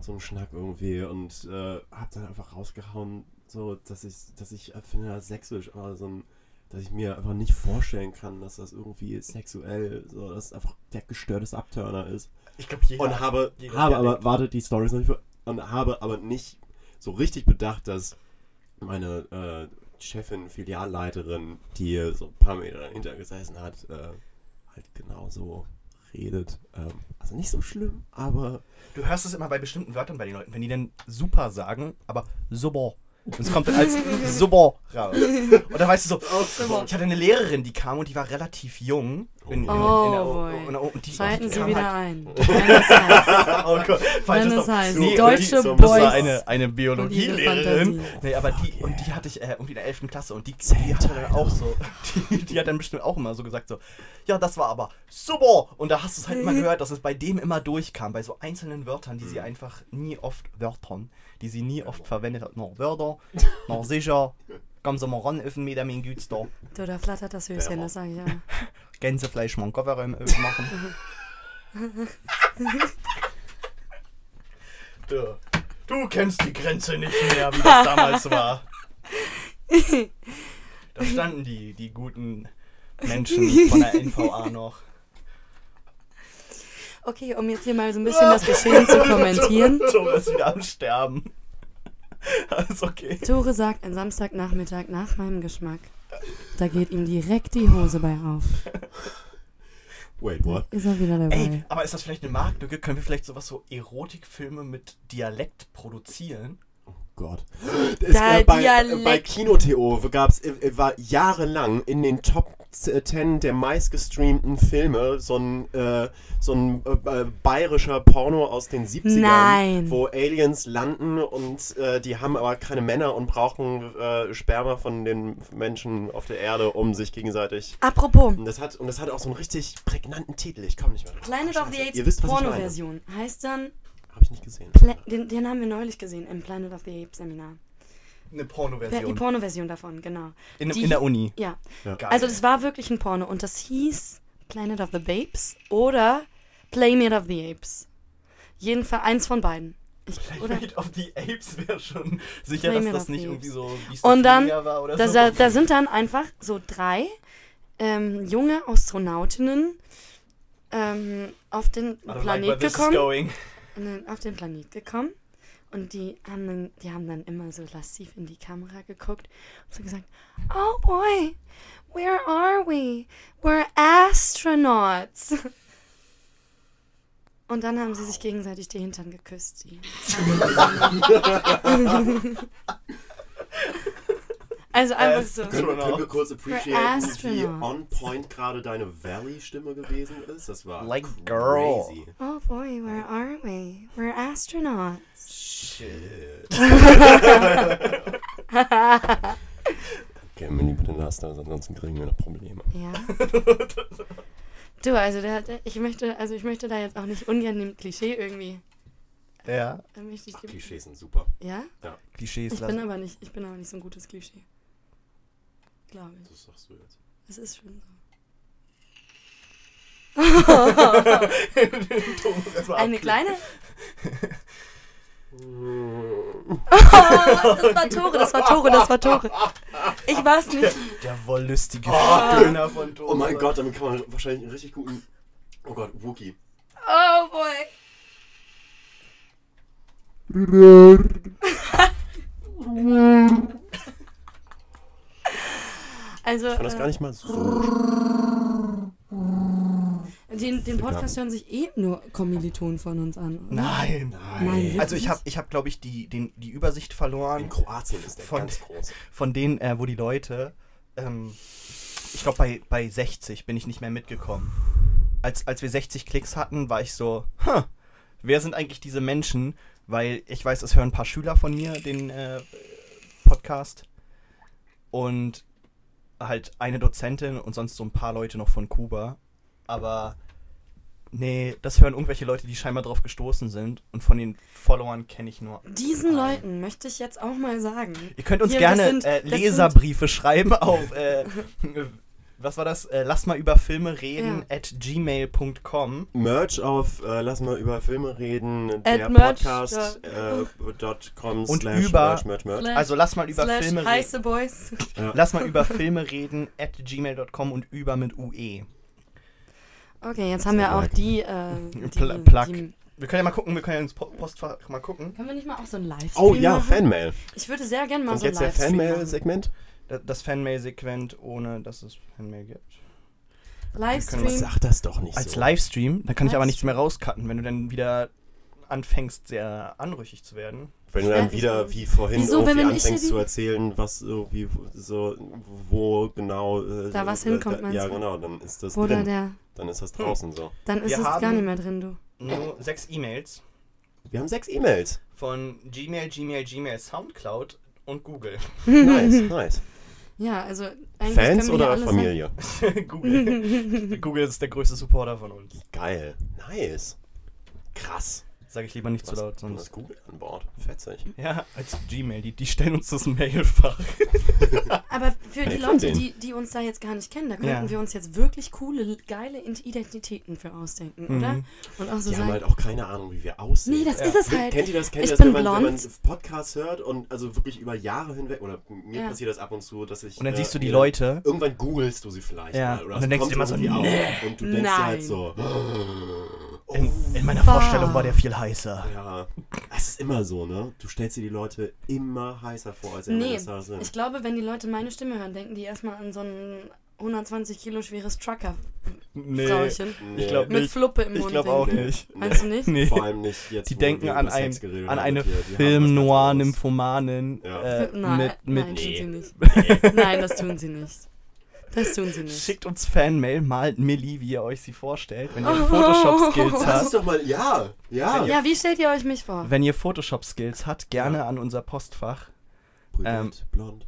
so einen Schnack irgendwie und äh, habe dann einfach rausgehauen, so, dass ich, dass ich finde das sächsisch, aber so ein, dass ich mir einfach nicht vorstellen kann, dass das irgendwie sexuell, so, dass es einfach der gestörte Abturner ist. Ich glaube, jeder. Und habe, jeder habe aber, warte, die Story ist noch nicht, und habe aber nicht so richtig bedacht, dass meine äh, Chefin, Filialleiterin, die so ein paar Meter dahinter gesessen hat, äh, halt genauso redet. Ähm, also nicht so schlimm, aber Du hörst es immer bei bestimmten Wörtern bei den Leuten, wenn die dann super sagen, aber super. Und es kommt dann als super raus. Und dann weißt du so, Super. ich hatte eine Lehrerin, die kam und die war relativ jung. In, in, Oh, in, und, und die, Schalten die Sie wieder halt, ein. Oh Gott, falsches es heißt Nee, deutsche die, Boys. Das war eine, eine Biologielehrerin. Nee, aber die, und die hatte ich äh, irgendwie in der 11. Klasse und die, die hatte dann auch so, die, die hat dann bestimmt auch immer so gesagt so, ja, das war aber super. Und da hast du es halt immer gehört, dass es bei dem immer durchkam, bei so einzelnen Wörtern, die sie einfach nie oft, Wörtern, die sie nie oft verwendet hat. Noch Wörter, noch sicher, kommen Sie mal ran, öffnen mir mein Güts da. Du, da flattert das Höschen, das sage ich ja. Gänsefleisch mal einen Kofferraum aufmachen. du, du kennst die Grenze nicht mehr, wie das damals war. Da standen die, die guten Menschen von der NVA noch. Okay, um jetzt hier mal so ein bisschen das Geschehen zu kommentieren. Ist wieder am Sterben. Alles okay. Tore sagt, ein Samstagnachmittag nach meinem Geschmack. Da geht ihm direkt die Hose bei auf. Wait, what? Ist er wieder dabei. Ey, aber ist das vielleicht eine Marktlücke? Können wir vielleicht sowas so Erotikfilme mit Dialekt produzieren? Gott. Da äh, bei, Dialekt- bei Kino.to gab's, äh, war jahrelang in den Top 10 der meistgestreamten Filme so ein, äh, so ein äh, bayerischer Porno aus den 70ern, Nein. wo Aliens landen und äh, die haben aber keine Männer und brauchen äh, Sperma von den Menschen auf der Erde, um sich gegenseitig. Apropos, Und das hat, und das hat auch so einen richtig prägnanten Titel. Ich komme nicht mehr drauf. Planet of the. Apes. Porno-Version heißt dann, Habe ich nicht gesehen. Pla den, den haben wir neulich gesehen im Planet of the Apes Seminar. Eine Die Pornoversion. Porno-Version davon, genau. in, die- in der Uni. Ja. Ja. Also das war wirklich ein Porno und das hieß Planet of the Babes oder Playmate of the Apes. Jedenfalls eins von beiden. Ich, oder? Planet of the Apes wäre schon sicher, dass Playmate das of nicht irgendwie so wie Und dann, war oder da, so. da, sind dann einfach so drei ähm, junge Astronautinnen ähm, auf den Planet gekommen. dann auf den Planet gekommen. Und die haben, dann, die haben dann immer so lasziv in die Kamera geguckt und so gesagt, Oh boy, where are we? We're astronauts. Und dann haben sie sich gegenseitig die Hintern geküsst. Die also einfach so. Können, wir- können wir kurz appreciaten, wie on point gerade deine Valley-Stimme gewesen ist? Das war Like girl. crazy. Oh boy, where are we? We're astronauts. Shit. Okay, Mini, bitte lass das, ansonsten kriegen wir noch Probleme. Ja. Du, also der, der, ich möchte, also ich möchte da jetzt auch nicht ungern dem Klischee irgendwie. Ja, möchte ich dem, Klischees sind super. ja? Klischees Ich bin lassen. aber nicht, ich bin aber nicht so ein gutes Klischee. Glaube ich. Das sagst du jetzt. Es ist schon so. Eine kleine. das war Tore, das war Tore, das war Tore. Ich weiß nicht. Der wollüstige Döner von Tore. Oh mein Gott, damit kann man wahrscheinlich einen richtig guten. Oh Gott, Wookie. Oh boy. Also, Ich fand das äh, gar nicht mal so. Den, den Podcast hören sich eh nur Kommilitonen von uns an. oder? Nein. Nein, wirklich Also ich habe, ich hab, glaube ich, die, den, die Übersicht verloren In Kroatien ist der Von- ganz groß. von denen, äh, wo die Leute, ähm, ich glaube bei, bei 60 bin ich nicht mehr mitgekommen. Als, als wir 60 Klicks hatten, war ich so, huh, wer sind eigentlich diese Menschen? Weil ich weiß, es hören ein paar Schüler von mir den äh, Podcast und halt eine Dozentin und sonst so ein paar Leute noch von Kuba. Aber nee, das hören irgendwelche Leute, die scheinbar drauf gestoßen sind und von den Followern kenne ich nur Diesen Leuten möchte ich jetzt auch mal sagen. Ihr könnt uns Hier, gerne sind- äh, Leserbriefe schreiben auf, äh, was war das? Äh, lass mal über Filme reden at gmail.com. Merch auf äh, Lass mal über Filme reden. At der merch Podcast dot- äh, dot com Und slash über- merch, merch, merch. Slash- Also lass mal über Slash Filme reden. Lass mal über Filme reden at gmail.com und über mit UE. Okay, jetzt haben wir auch die, äh, die, Pl Plug. die Wir können ja mal gucken, wir können ja ins Po- Postfach mal gucken. Können wir nicht mal auch so ein Livestream Oh ja, machen? Fanmail. Ich würde sehr gerne mal Kommt so ein jetzt der Livestream. Fanmail-Segment? Da- Das Fanmail-Sequent, ohne dass es Fanmail gibt. Livestream. Sag das doch nicht Als so. Livestream, dann kann ich aber nichts Livestream. mehr rauscutten, wenn du dann wieder anfängst, sehr anrüchig zu werden. Wenn du dann wieder wie vorhin Wieso, irgendwie anfängst zu erzählen, was so wie so wo genau äh, Da was äh, hinkommt, da, meinst Ja, genau, dann ist das Oder drin. der. Dann ist das draußen so. Dann ist Wir es gar nicht mehr drin, du. Nur sechs E-Mails Wir haben sechs E-Mails. von Gmail, Gmail, Gmail, Soundcloud und Google. Nice, nice. Ja, also eigentlich Fans können wir hier oder alles Familie? Google. Google ist der größte Supporter von uns. Geil. Nice. Krass. Sag ich lieber nicht zu Was, laut, du hast sonst. Google an Bord. Fetzig. Ja, als Gmail, die, die stellen uns das Mailfach. Aber für die Leute, die, die uns da jetzt gar nicht kennen, da könnten Ja. wir uns jetzt wirklich coole, geile Identitäten für ausdenken, oder? Mhm. Und auch so Die haben sagen, halt auch keine Ahnung, wie wir aussehen. nee, das Ja. ist es halt. Kennt ihr das? Kennt ich ihr das, bin wenn man, wenn man. Podcasts hört und also wirklich über Jahre hinweg, oder mir Ja. passiert das ab und zu, dass ich. Und dann äh, siehst du die Leute. Irgendwann googelst du sie vielleicht. Ja, mal, oder und dann denkst du immer so, nee. auf Und du denkst dir halt Nein. so. Oh, In, in meiner Bah. Vorstellung war der viel heißer. ja, es ist immer so, ne? Du stellst dir die Leute immer heißer vor, als sie Nee, sind. ich glaube, wenn die Leute meine Stimme hören, denken die erstmal an so ein 120 Kilo schweres Trucker-Frauchen ich glaub mit nicht. Fluppe im Ich Mund. glaube auch nicht. Meinst du nicht? Nee. Vor allem nicht jetzt. Die denken an, ein, an eine mit dir. Die haben was Film-Noir, ganz anderes. Nymphomanin. Ja. Äh, Nein, mit, mit nein, Nee. tun sie nicht. Nein, das tun sie nicht. Das tun sie nicht. Schickt uns Fanmail, malt Millie, wie ihr euch sie vorstellt, wenn ihr Oh. Photoshop-Skills Das habt. ist doch mal. Ja, ja. Ja, wie stellt ihr euch mich vor? Wenn ihr Photoshop-Skills habt, gerne an unser Postfach. Brünett, Ähm, blond.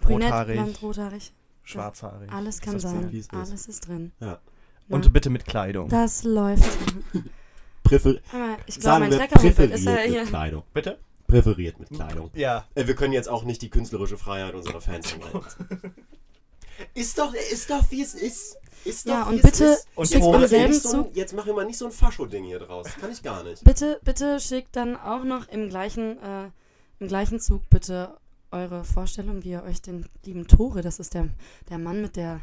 Brünett, Rothaarig, blond, rothaarig. schwarzhaarig. Alles kann das sein. ist? Alles ist drin. Ja. Na, Und bitte mit Kleidung. das läuft. Präfer ich glaube, mein wir Treckerhund ist ja hier. mit Kleidung. Bitte? Präferiert mit Kleidung. Ja. Äh, Wir können jetzt auch nicht die künstlerische Freiheit unserer Fans verletzen. ist doch, ist doch wie es ist. Ist Ja, doch, und wie bitte. Und schickt ist selben nicht so ein, Zug. jetzt mach immer nicht so ein Fascho-Ding hier draus. Kann ich gar nicht. Bitte, bitte schickt dann auch noch im gleichen, äh, im gleichen Zug bitte eure Vorstellung, wie ihr euch den lieben Tore, das ist der, der Mann mit der,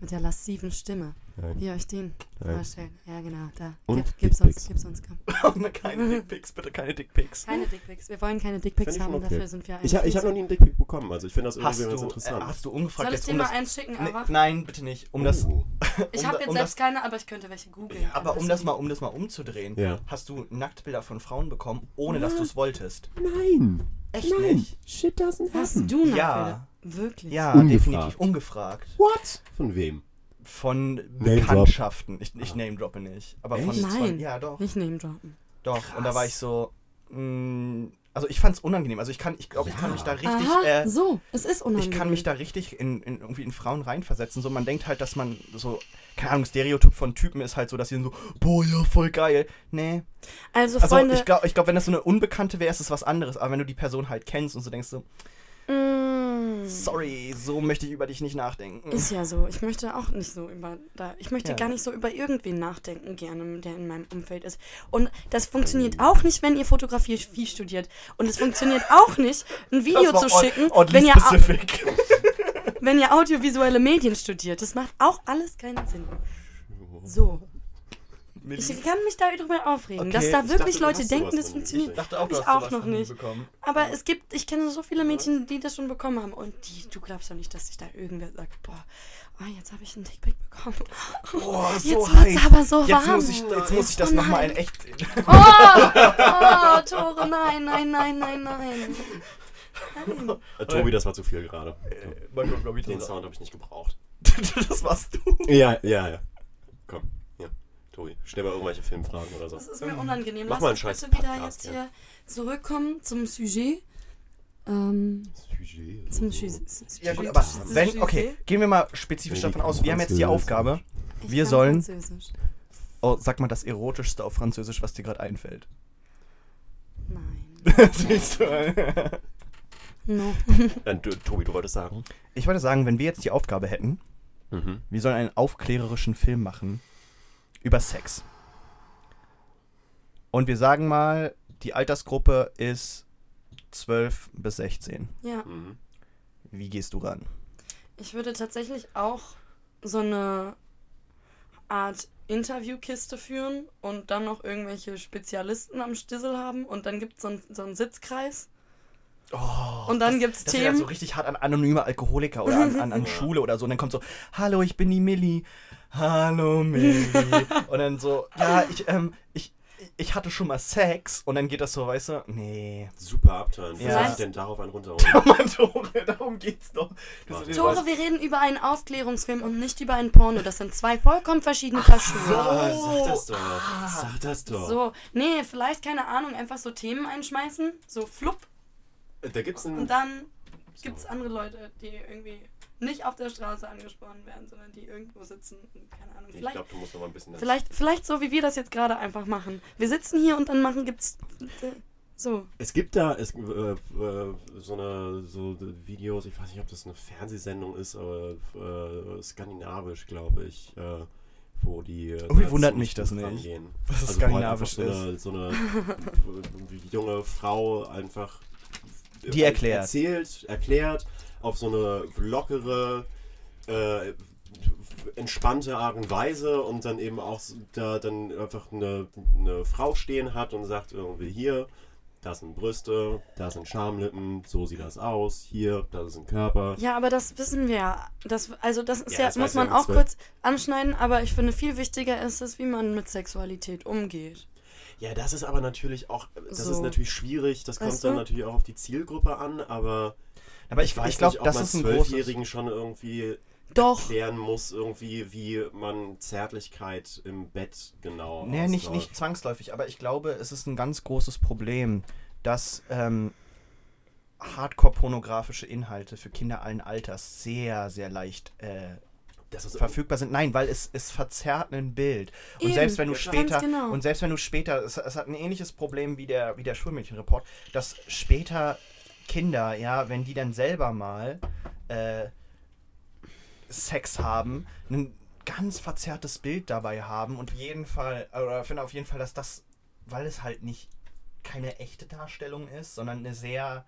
mit der lassiven Stimme, ihr euch den Nein. vorstellt. Ja, genau, da. Und Gib, gib's uns, gib's uns, komm. keine Dickpics, bitte keine Dickpics. Keine Dickpics. Wir wollen keine Dickpics haben, okay. dafür sind wir Ich, ich habe noch nie einen Dickpick bekommen, also ich finde das irgendwie Hast ganz du, äh, interessant. hast du ungefragt Soll ich dir um mal das... eins schicken, aber nein, bitte nicht. Um das, Oh. ich um habe jetzt um selbst das- keine, aber ich könnte welche googeln. Ja, aber um das mal, um das mal umzudrehen, Ja. hast du Nacktbilder von Frauen bekommen, ohne dass du es wolltest. Nein. Echt Nein. nicht? Shit doesn't Hast happen. du Ja. Nacktbilder? Wirklich? Ja, Ungefragt. definitiv ungefragt. What? Von wem? Von. Bekanntschaften. Ich, ich name droppe nicht. Aber von Echt? zwei, Nein. ja doch. Nicht name droppen. Doch. Und da Krass. war ich so. Mh, also ich fand's unangenehm. Also ich kann, ich glaube, ich kann Ja. mich da richtig. Aha, Äh, so, es ist unangenehm. ich kann mich da richtig in, in irgendwie in Frauen reinversetzen. So, man denkt halt, dass man so, keine Ahnung, Stereotyp von Typen ist halt so, dass sie so, boah, ja, voll geil. Nee. Also, Also Freunde, ich glaube, ich glaub, wenn das so eine Unbekannte wäre, ist es was anderes. Aber wenn du die Person halt kennst und so denkst so, mm, sorry, so möchte ich über dich nicht nachdenken. ist ja so. Ich möchte auch nicht so über da. Ich möchte Ja. gar nicht so über irgendwen nachdenken, gerne, der in meinem Umfeld ist. Und das funktioniert auch nicht, wenn ihr Fotografie viel studiert. Und es funktioniert auch nicht, ein Video zu schicken, wenn ihr, wenn ihr audiovisuelle Medien studiert. Das macht auch alles keinen Sinn. So. Ich kann mich darüber aufregen, Okay, dass da ich wirklich dachte, Leute denken, das funktioniert. Ich dachte auch, du Ich hast auch noch nicht. bekommen. Aber es gibt, ich kenne so viele Mädchen, die das schon bekommen haben. Und die, du glaubst doch nicht, dass sich da irgendwer sagt, boah, ah, jetzt habe ich einen Dickpick bekommen. Boah, so jetzt heiß. wird's aber so Jetzt warm. muss ich, jetzt muss ich das Oh nochmal in echt sehen. Oh, oh, Tore, nein, nein, nein, nein, nein. Äh, Tobi, das war zu viel gerade. Ich Den Sound habe ich nicht gebraucht. Das warst du. Ja, ja, ja. Komm, ja. Tobi, stell mal irgendwelche Filmfragen oder so. Das ist mir unangenehm. Mach Lass mal einen scheiß bitte wieder Podcast, jetzt hier zurückkommen zum Sujet. Ähm, Sujet. zum Sujet. Ja gut, aber wenn, okay, gehen wir mal spezifisch davon aus, wir haben jetzt die Aufgabe. Ich wir kann sollen- Französisch. Oh, sag mal das erotischste auf Französisch, was dir gerade einfällt. Nein. Siehst du? No. Tobi, du wolltest sagen? Ich würde sagen, wenn wir jetzt die Aufgabe hätten, Mhm. wir sollen einen aufklärerischen Film machen über Sex. Und wir sagen mal, die Altersgruppe ist 12 bis 16. Ja. Mhm. Wie gehst du ran? Ich würde tatsächlich auch so eine Art Interviewkiste führen und dann noch irgendwelche Spezialisten am Stissel haben und dann gibt es so, ein, so einen Sitzkreis. Oh, Und dann das, gibt's das wäre Themen. so richtig hart an anonyme Alkoholiker oder an, an, an Schule oder so. Und dann kommt so, hallo, ich bin die Millie. Hallo, Millie. und dann so, ja, ich, ähm, ich, ich hatte schon mal Sex. Und dann geht das so, weißt du, nee. Super. Wie Ja. soll ich denn darauf einen runterholen? Mann, Tore, darum geht's doch. Warte. so- Tore, wir reden über einen Aufklärungsfilm und nicht über einen Porno. Das sind zwei vollkommen verschiedene Paar Schuhe. Ah, sag das doch. Sag das doch. So, nee, vielleicht, keine Ahnung, einfach so Themen einschmeißen, so flupp Da gibt's einen und dann gibt es andere Leute, die irgendwie nicht auf der Straße angesprochen werden, sondern die irgendwo sitzen und keine Ahnung. Ich Vielleicht, glaube, du musst noch mal ein bisschen... das- vielleicht, vielleicht so, wie wir das jetzt gerade einfach machen. Wir sitzen hier und dann machen gibt's äh, so. Es gibt da es, äh, äh, so eine so Videos, ich weiß nicht, ob das eine Fernsehsendung ist, aber äh, skandinavisch, glaube ich, äh, wo die. äh, Ui, da wundert mich das nicht. rangehen. Was Also, skandinavisch wo halt einfach so eine, so eine junge Frau einfach Die erklärt. erzählt, erklärt auf so eine lockere, äh, entspannte Art und Weise und dann eben auch da dann einfach eine, eine Frau stehen hat und sagt irgendwie hier, das sind Brüste, das sind Schamlippen, so sieht das aus, hier, das ist ein Körper. Ja, aber das wissen wir ja. Das, also das ist Ja, ja, das muss ja man mit auch kurz anschneiden, aber ich finde viel wichtiger ist es, wie man mit Sexualität umgeht. Ja, das ist aber natürlich auch, das So. ist natürlich schwierig, das kommt Weißt dann du? natürlich auch auf die Zielgruppe an, aber Aber ich, weiß ich glaube, nicht, ob das man ist ein großes... Zwölfjährigen schon irgendwie Doch. erklären muss, irgendwie, wie man Zärtlichkeit im Bett genau Nee, nicht, nicht zwangsläufig, aber ich glaube, es ist ein ganz großes Problem, dass ähm, hardcore-pornografische Inhalte für Kinder allen Alters sehr, sehr leicht äh, verfügbar sind. Nein, weil es, es verzerrt ein Bild. Und Eben, selbst wenn du später genau. und selbst wenn du später, es, es hat ein ähnliches Problem wie der, wie der Schulmädchenreport, dass später Kinder, ja, wenn die dann selber mal äh, Sex haben, ein ganz verzerrtes Bild dabei haben und jeden Fall, oder finde auf jeden Fall, dass das, weil es halt nicht keine echte Darstellung ist, sondern eine sehr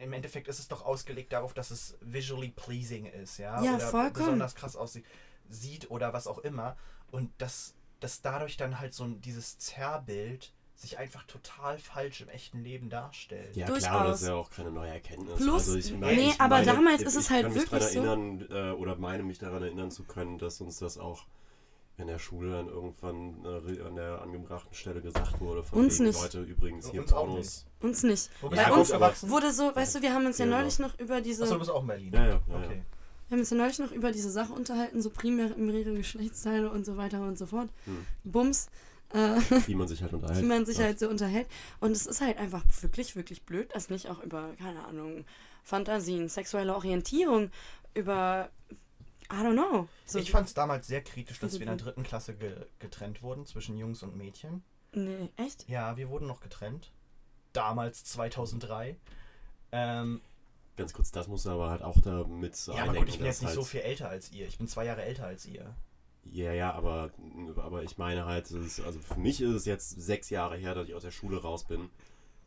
im Endeffekt ist es doch ausgelegt darauf, dass es visually pleasing ist, ja, Ja, oder vollkommen. besonders krass aussieht sieht oder was auch immer und dass, dass dadurch dann halt so ein, dieses Zerrbild sich einfach total falsch im echten Leben darstellt. Ja, Durchaus. klar, das ist ja auch keine neue Erkenntnis. Plus- also ich nee, ich aber damals ist ich es halt kann mich wirklich so. daran erinnern, äh, oder meine mich daran erinnern zu können, dass uns das auch in der Schule dann irgendwann äh, an der angebrachten Stelle gesagt wurde. Von Uns wegen, nicht. Leute, übrigens hier Uns auch Pornos. Uns nicht. Wo Ja, uns wurde so, weißt du, wir haben uns ja Ja, neulich noch über diese. Achso, du bist auch in Berlin. Ja, ja, ja, Okay. Wir haben uns ja neulich noch über diese Sache unterhalten, so primäre mehrere Geschlechtsteile und so weiter und so fort. Hm. Bums. Äh. Wie man sich halt unterhält. wie man sich halt so unterhält. Und es ist halt einfach wirklich, wirklich blöd, dass nicht auch über, keine Ahnung, Fantasien, sexuelle Orientierung, über, I don't know. So, ich fand es damals sehr kritisch, dass wir in der dritten Klasse ge getrennt wurden zwischen Jungs und Mädchen. nee, echt? Ja, wir wurden noch getrennt. Damals, 2003. Ähm, Ganz kurz, das muss aber halt auch da mit ja, aber gut, ich bin jetzt nicht halt, so viel älter als ihr. Ich bin zwei Jahre älter als ihr. Ja, ja, aber, aber ich meine halt, es ist, also für mich ist es jetzt sechs Jahre her, dass ich aus der Schule raus bin.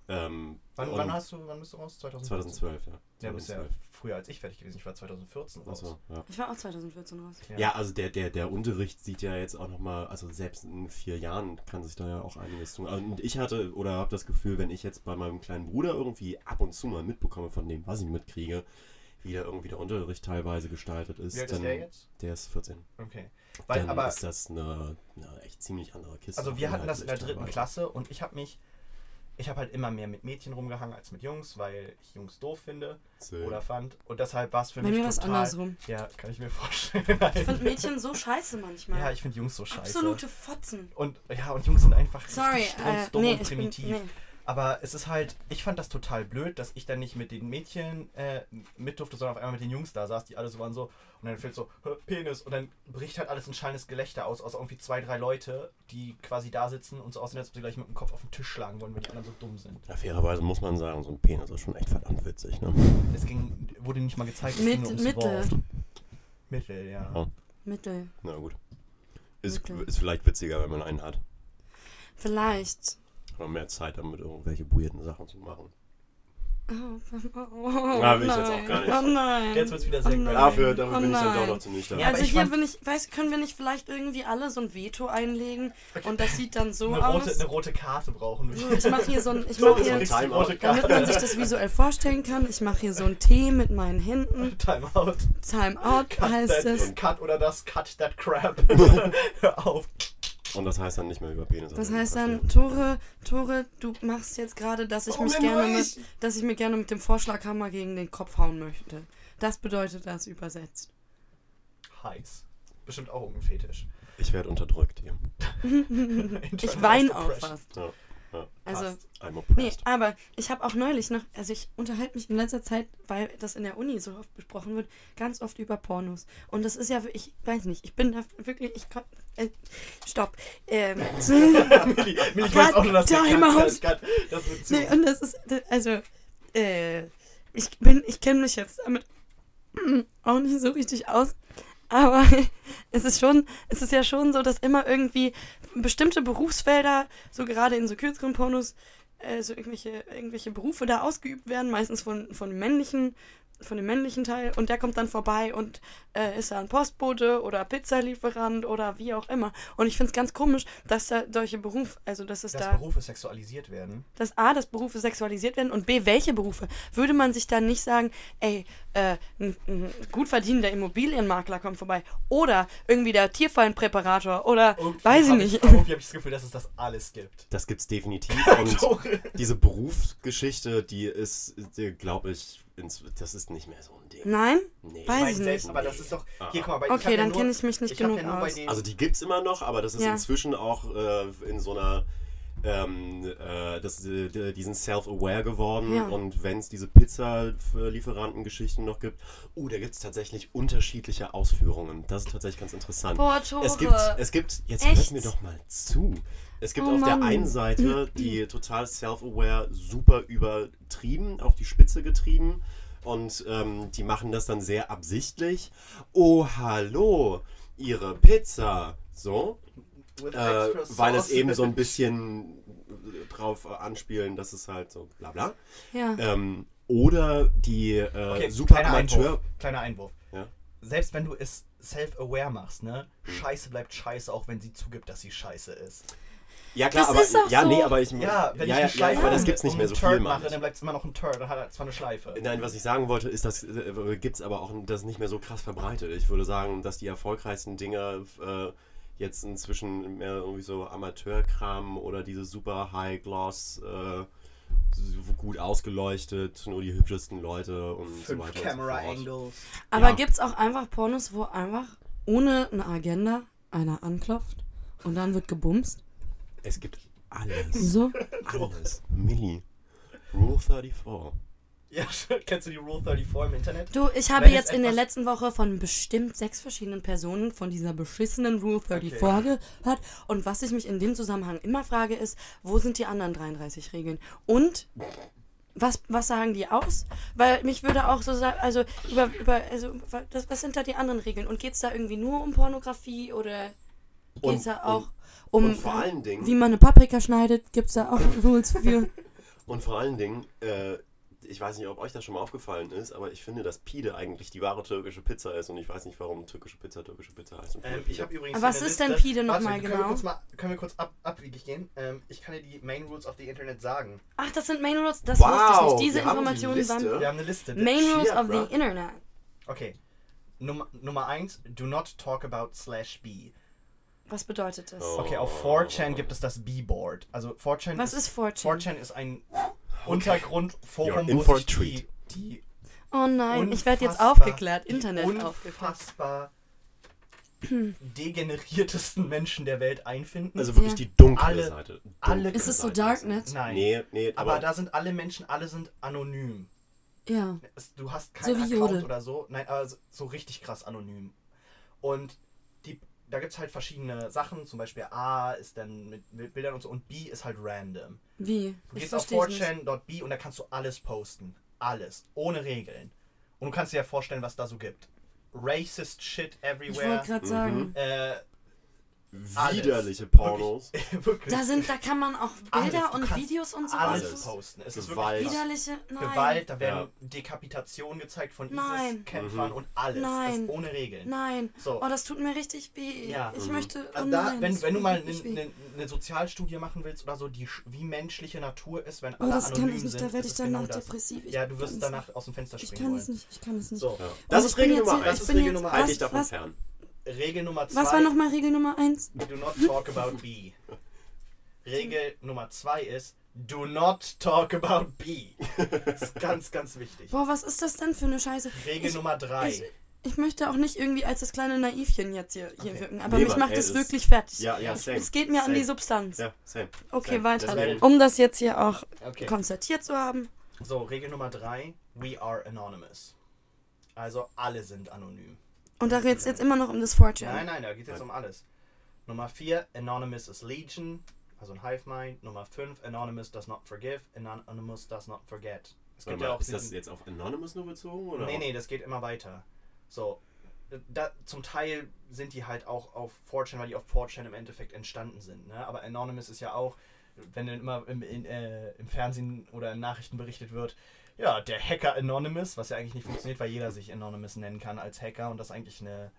Ähm, Wann, wann hast du, wann bist du raus? 2014? 2012, ja. Ja, bist ja 2012. früher als ich fertig gewesen. Ich war 2014 raus. Achso, ja. Ich war auch 2014 raus. Ja, also der, der, der Unterricht sieht ja jetzt auch nochmal, also selbst in vier Jahren kann sich da ja auch einiges tun. Also, Und ich hatte oder habe das Gefühl, wenn ich jetzt bei meinem kleinen Bruder irgendwie ab und zu mal mitbekomme von dem, was ich mitkriege, wie da irgendwie der Unterricht teilweise gestaltet ist, Wie alt dann ist der jetzt? der ist 14. Okay. Weil, dann aber, ist das eine, eine echt ziemlich andere Kiste. also wir hatten das in der dritten teilweise. Klasse und ich habe mich, ich habe halt immer mehr mit Mädchen rumgehangen als mit Jungs, weil ich Jungs doof finde So. oder fand. Und deshalb war es für Bei mich mir war es total... andersrum. Ja, kann ich mir vorstellen. Ich finde Mädchen so scheiße manchmal. ja, ich finde Jungs so scheiße. Absolute Fotzen. Und ja, und Jungs sind einfach Sorry, äh, strunzdumm nee, und ich bin, primitiv. nee. Aber es ist halt, ich fand das total blöd, dass ich dann nicht mit den Mädchen äh, mit durfte, sondern auf einmal mit den Jungs da saß, die alle so waren so, und dann fällt so, "Hä, Penis, und dann bricht halt alles ein schallendes Gelächter aus, aus irgendwie zwei, drei Leute, die quasi da sitzen und so aussehen, als ob sie gleich mit dem Kopf auf den Tisch schlagen wollen, weil die anderen so dumm sind. Ja, fairerweise muss man sagen, so ein Penis ist schon echt verdammt witzig, ne? Es ging, wurde nicht mal gezeigt, es Mit- ging nur ums Mittel. Wort. Mittel, ja. Ja. Mittel. Na gut. Ist, Okay. ist vielleicht witziger, wenn man einen hat. Vielleicht. Oder mehr Zeit damit, irgendwelche weirden Sachen zu machen. Oh, oh, Na, will ich jetzt auch gar nicht. Oh nein. Jetzt wird's wieder sehr Oh. Dafür, dafür Oh bin ich dann nein. doch noch zu nüchtern. Ja, aber also ich hier fand- bin ich, weiß, können wir nicht vielleicht irgendwie alle so ein Veto einlegen und das sieht dann so eine, aus. rote, eine rote Karte brauchen wir. Ich mache hier so ein, ich So, hier, Timeout. damit man sich das visuell vorstellen kann, ich mache hier so ein T mit meinen Händen. Timeout. Timeout heißt that, es. Cut oder das Cut that crap. Hör auf. Und das heißt dann nicht mehr über Penis. Das reden, heißt dann. Tore, Tore, du machst jetzt gerade, dass ich Warum mich gerne mit, dass ich mir gerne mit dem Vorschlaghammer gegen den Kopf hauen möchte. Das bedeutet das übersetzt. Heiß. Bestimmt auch irgendein Fetisch. Ich werde unterdrückt hier. Ich weine auch fast. Ja. Ja, Also, Nee, aber ich habe auch neulich noch, also ich unterhalte mich in letzter Zeit, weil das in der Uni so oft besprochen wird, ganz oft über Pornos. Und das ist ja, ich weiß nicht, ich bin da wirklich, ich kann, äh, stopp. Ähm, Milli, Milli, ich weiß auch nur, dass Cut, out. Cut, das wird zu. nee, und das ist, also, äh, ich bin, ich kenne mich jetzt damit auch nicht so richtig aus. Aber es ist schon, es ist ja schon so, dass immer irgendwie bestimmte Berufsfelder, so gerade in so kürzeren Pornos, äh, so irgendwelche, irgendwelche Berufe da ausgeübt werden, meistens von, von männlichen, von dem männlichen Teil und der kommt dann vorbei und äh, ist da ein Postbote oder Pizzalieferant oder wie auch immer. Und ich finde es ganz komisch, dass da solche Berufe, also dass es Dass da Berufe sexualisiert werden. dass A, dass Berufe sexualisiert werden und B, welche Berufe? Würde man sich dann nicht sagen, ey, äh, ein, ein gut verdienender Immobilienmakler kommt vorbei oder irgendwie der Tierfallenpräparator oder Irgendwie weiß ich nicht. Irgendwie habe ich das Gefühl, dass es das alles gibt. Das gibt's definitiv. Und diese Berufsgeschichte, die ist, glaube ich, ins, das ist nicht mehr so ein Ding. Nein? Nee. Weiß ich selbst, nicht. aber das ist doch. Ah. Hier, guck mal, bei, Okay, ja dann nur- kenne ich mich nicht ich genug ja aus. Also die gibt's immer noch, aber das ist Ja. inzwischen auch äh, in so einer ähm, äh, das, äh, die- die sind self-aware geworden Ja. und wenn es diese Pizza-Lieferanten-Geschichten noch gibt, oh, da gibt es tatsächlich unterschiedliche Ausführungen. Das ist tatsächlich ganz interessant. Boah, Tore. Es gibt, es gibt, jetzt Echt? hört mir doch mal zu. Es gibt Oh auf der einen Seite die total self-aware, super übertrieben, auf die Spitze getrieben. Und ähm, die machen das dann sehr absichtlich. Oh, hallo, ihre Pizza. So. Äh, weil es eben so ein bisschen drauf anspielen, dass es halt so bla bla. ja. Ähm, oder die äh, Okay, super kleiner Amateur. Einwurf. Kleiner Einwurf. Ja. Selbst wenn du es self-aware machst, ne? Hm. Scheiße bleibt scheiße, auch wenn sie zugibt, dass sie scheiße ist. Ja klar, Das aber ist auch ja, so. nee, aber ich Ja, wenn ja, ich eine Schleife ja, aber das gibt's nicht mehr so viel, mache, dann bleibt es immer noch ein Turd, dann hat er zwar eine Schleife. Nein, was ich sagen wollte, ist, dass äh, gibt es aber auch das nicht mehr so krass verbreitet. Ich würde sagen, dass die erfolgreichsten Dinger äh, jetzt inzwischen mehr irgendwie so Amateurkram oder diese super High Gloss, äh, so gut ausgeleuchtet, nur die hübschesten Leute und so Fünf weiter Camera und so fort. Angles. Aber ja. gibt's auch einfach Pornos, wo einfach ohne eine Agenda einer anklopft und dann wird gebumst? Es gibt alles. So? Alles. Milli. Rule 34. Ja, kennst du die Rule 34 im Internet? Du, ich habe Wenn jetzt in der letzten Woche von bestimmt sechs verschiedenen Personen von dieser beschissenen Rule 34 gehört. Und was ich mich in dem Zusammenhang immer frage, ist, wo sind die anderen 33 Regeln? Und was, was sagen die aus? Weil mich würde auch so sagen, also, über, über, also was sind da die anderen Regeln? Und geht es da irgendwie nur um Pornografie oder geht es da auch und- um, und vor allen Dingen- wie man eine Paprika schneidet? Gibt es da auch Rules für? Und vor allen Dingen, äh, ich weiß nicht, ob euch das schon mal aufgefallen ist, aber ich finde, dass Pide eigentlich die wahre türkische Pizza ist und ich weiß nicht, warum türkische Pizza türkische Pizza heißt. Und Ähm, ich habe übrigens. Aber was ist denn. Pide noch Warte, mal können genau? Wir kurz mal, können wir kurz ab, abwiegig gehen? Ähm, ich kann dir die Main Rules of the Internet sagen. Ach, das sind Main Rules? Das Wow, wusste ich nicht. Diese Informationen waren Wir haben eine Liste. Main Rules Shit, of bruh. the Internet. Okay. Nummer, Nummer 1, do not talk about slash B. Was bedeutet das? Oh. Okay, auf 4chan gibt es das B-Board. Also 4chan Was ist 4chan? 4chan ist ein Untergrundforum, wo sich die, die Oh nein, ich werde jetzt aufgeklärt. Internet aufgeklärt. unfassbar degeneriertesten Menschen der Welt einfinden. Also wirklich Ja. die dunkle Alle- Seite. alle- Dunkle Ist es so Darknet? Nein. Nee, nee, aber, aber, da sind alle Menschen, alle sind anonym. Ja. Du hast So keinen wie Account Jodel. oder so. Nein, aber so- so richtig krass anonym. Und die, da gibt es halt verschiedene Sachen. Zum Beispiel A ist dann mit mit Bildern und so und B ist halt random. Wie? Du Ich gehst auf verstehe nicht. 4chan.b und da kannst du alles posten. Alles. Ohne Regeln. Und du kannst dir ja vorstellen, was da so gibt. Racist shit Ich everywhere. wollte gerade sagen, Äh, alles. widerliche Pornos. Wirklich, wirklich. da sind, da kann man auch Alles. Bilder und Videos und so alles Alles. posten. Es ist Gewalt. wirklich krass. Widerliche, nein. Gewalt, da werden Ja. Dekapitationen gezeigt von. ISIS-Kämpfern Mhm. und alles. Nein. Das ohne Regeln. Nein. So. Oh, das tut mir richtig weh. Ja. Ich Mhm. möchte. Oh da, wenn, das wenn du mal eine ne, ne Sozialstudie machen willst oder so, die, wie menschliche Natur ist, wenn Oh, alle das kann anonym ich nicht, sind, da werde ist ich genau danach das. depressiv. Ich Ja, du kann wirst danach aus dem Fenster Ich springen kann wollen. es nicht, ich kann es nicht. So, Ja. Das ich ist Regel jetzt Nummer 1. Das ich ist Regel jetzt- Nummer Halt was, dich davon was, fern. Regel Nummer zwei. was war nochmal Regel Nummer 1? Do not talk about B. Regel Nummer zwei ist Do not talk about B. Das ist ganz, ganz wichtig. Boah, was ist das denn für eine Scheiße? Regel ich, Nummer drei. ich- Ich möchte auch nicht irgendwie als das kleine Naivchen jetzt hier, hier Okay. wirken, aber Nee, mich macht ey, es das- wirklich fertig. Ja, ja, same. Es geht mir an die Same. Substanz. Ja, same. Okay, same. weiter. Deswegen- Um das jetzt hier auch Okay. konstatiert zu haben. So, Regel Nummer drei. We are anonymous. Also alle sind anonym. Und da geht es jetzt immer noch um das 4chan. Nein, nein, da geht es jetzt um alles. Nummer 4, Anonymous is Legion, also ein Hive Mind. Nummer 5, Anonymous does not forgive, Anonymous does not forget. Es gibt mal, ja auch ist das jetzt auf Anonymous nur bezogen? Oder Nee, nee, das geht immer weiter. So, da, zum Teil sind die halt auch auf 4chan, weil die auf 4chan im Endeffekt entstanden sind. Ne? Aber Anonymous ist ja auch, wenn dann immer im, in, äh, im Fernsehen oder in Nachrichten berichtet wird, ja, der Hacker Anonymous, was ja eigentlich nicht funktioniert, weil jeder sich Anonymous nennen kann als Hacker und das eigentlich eine,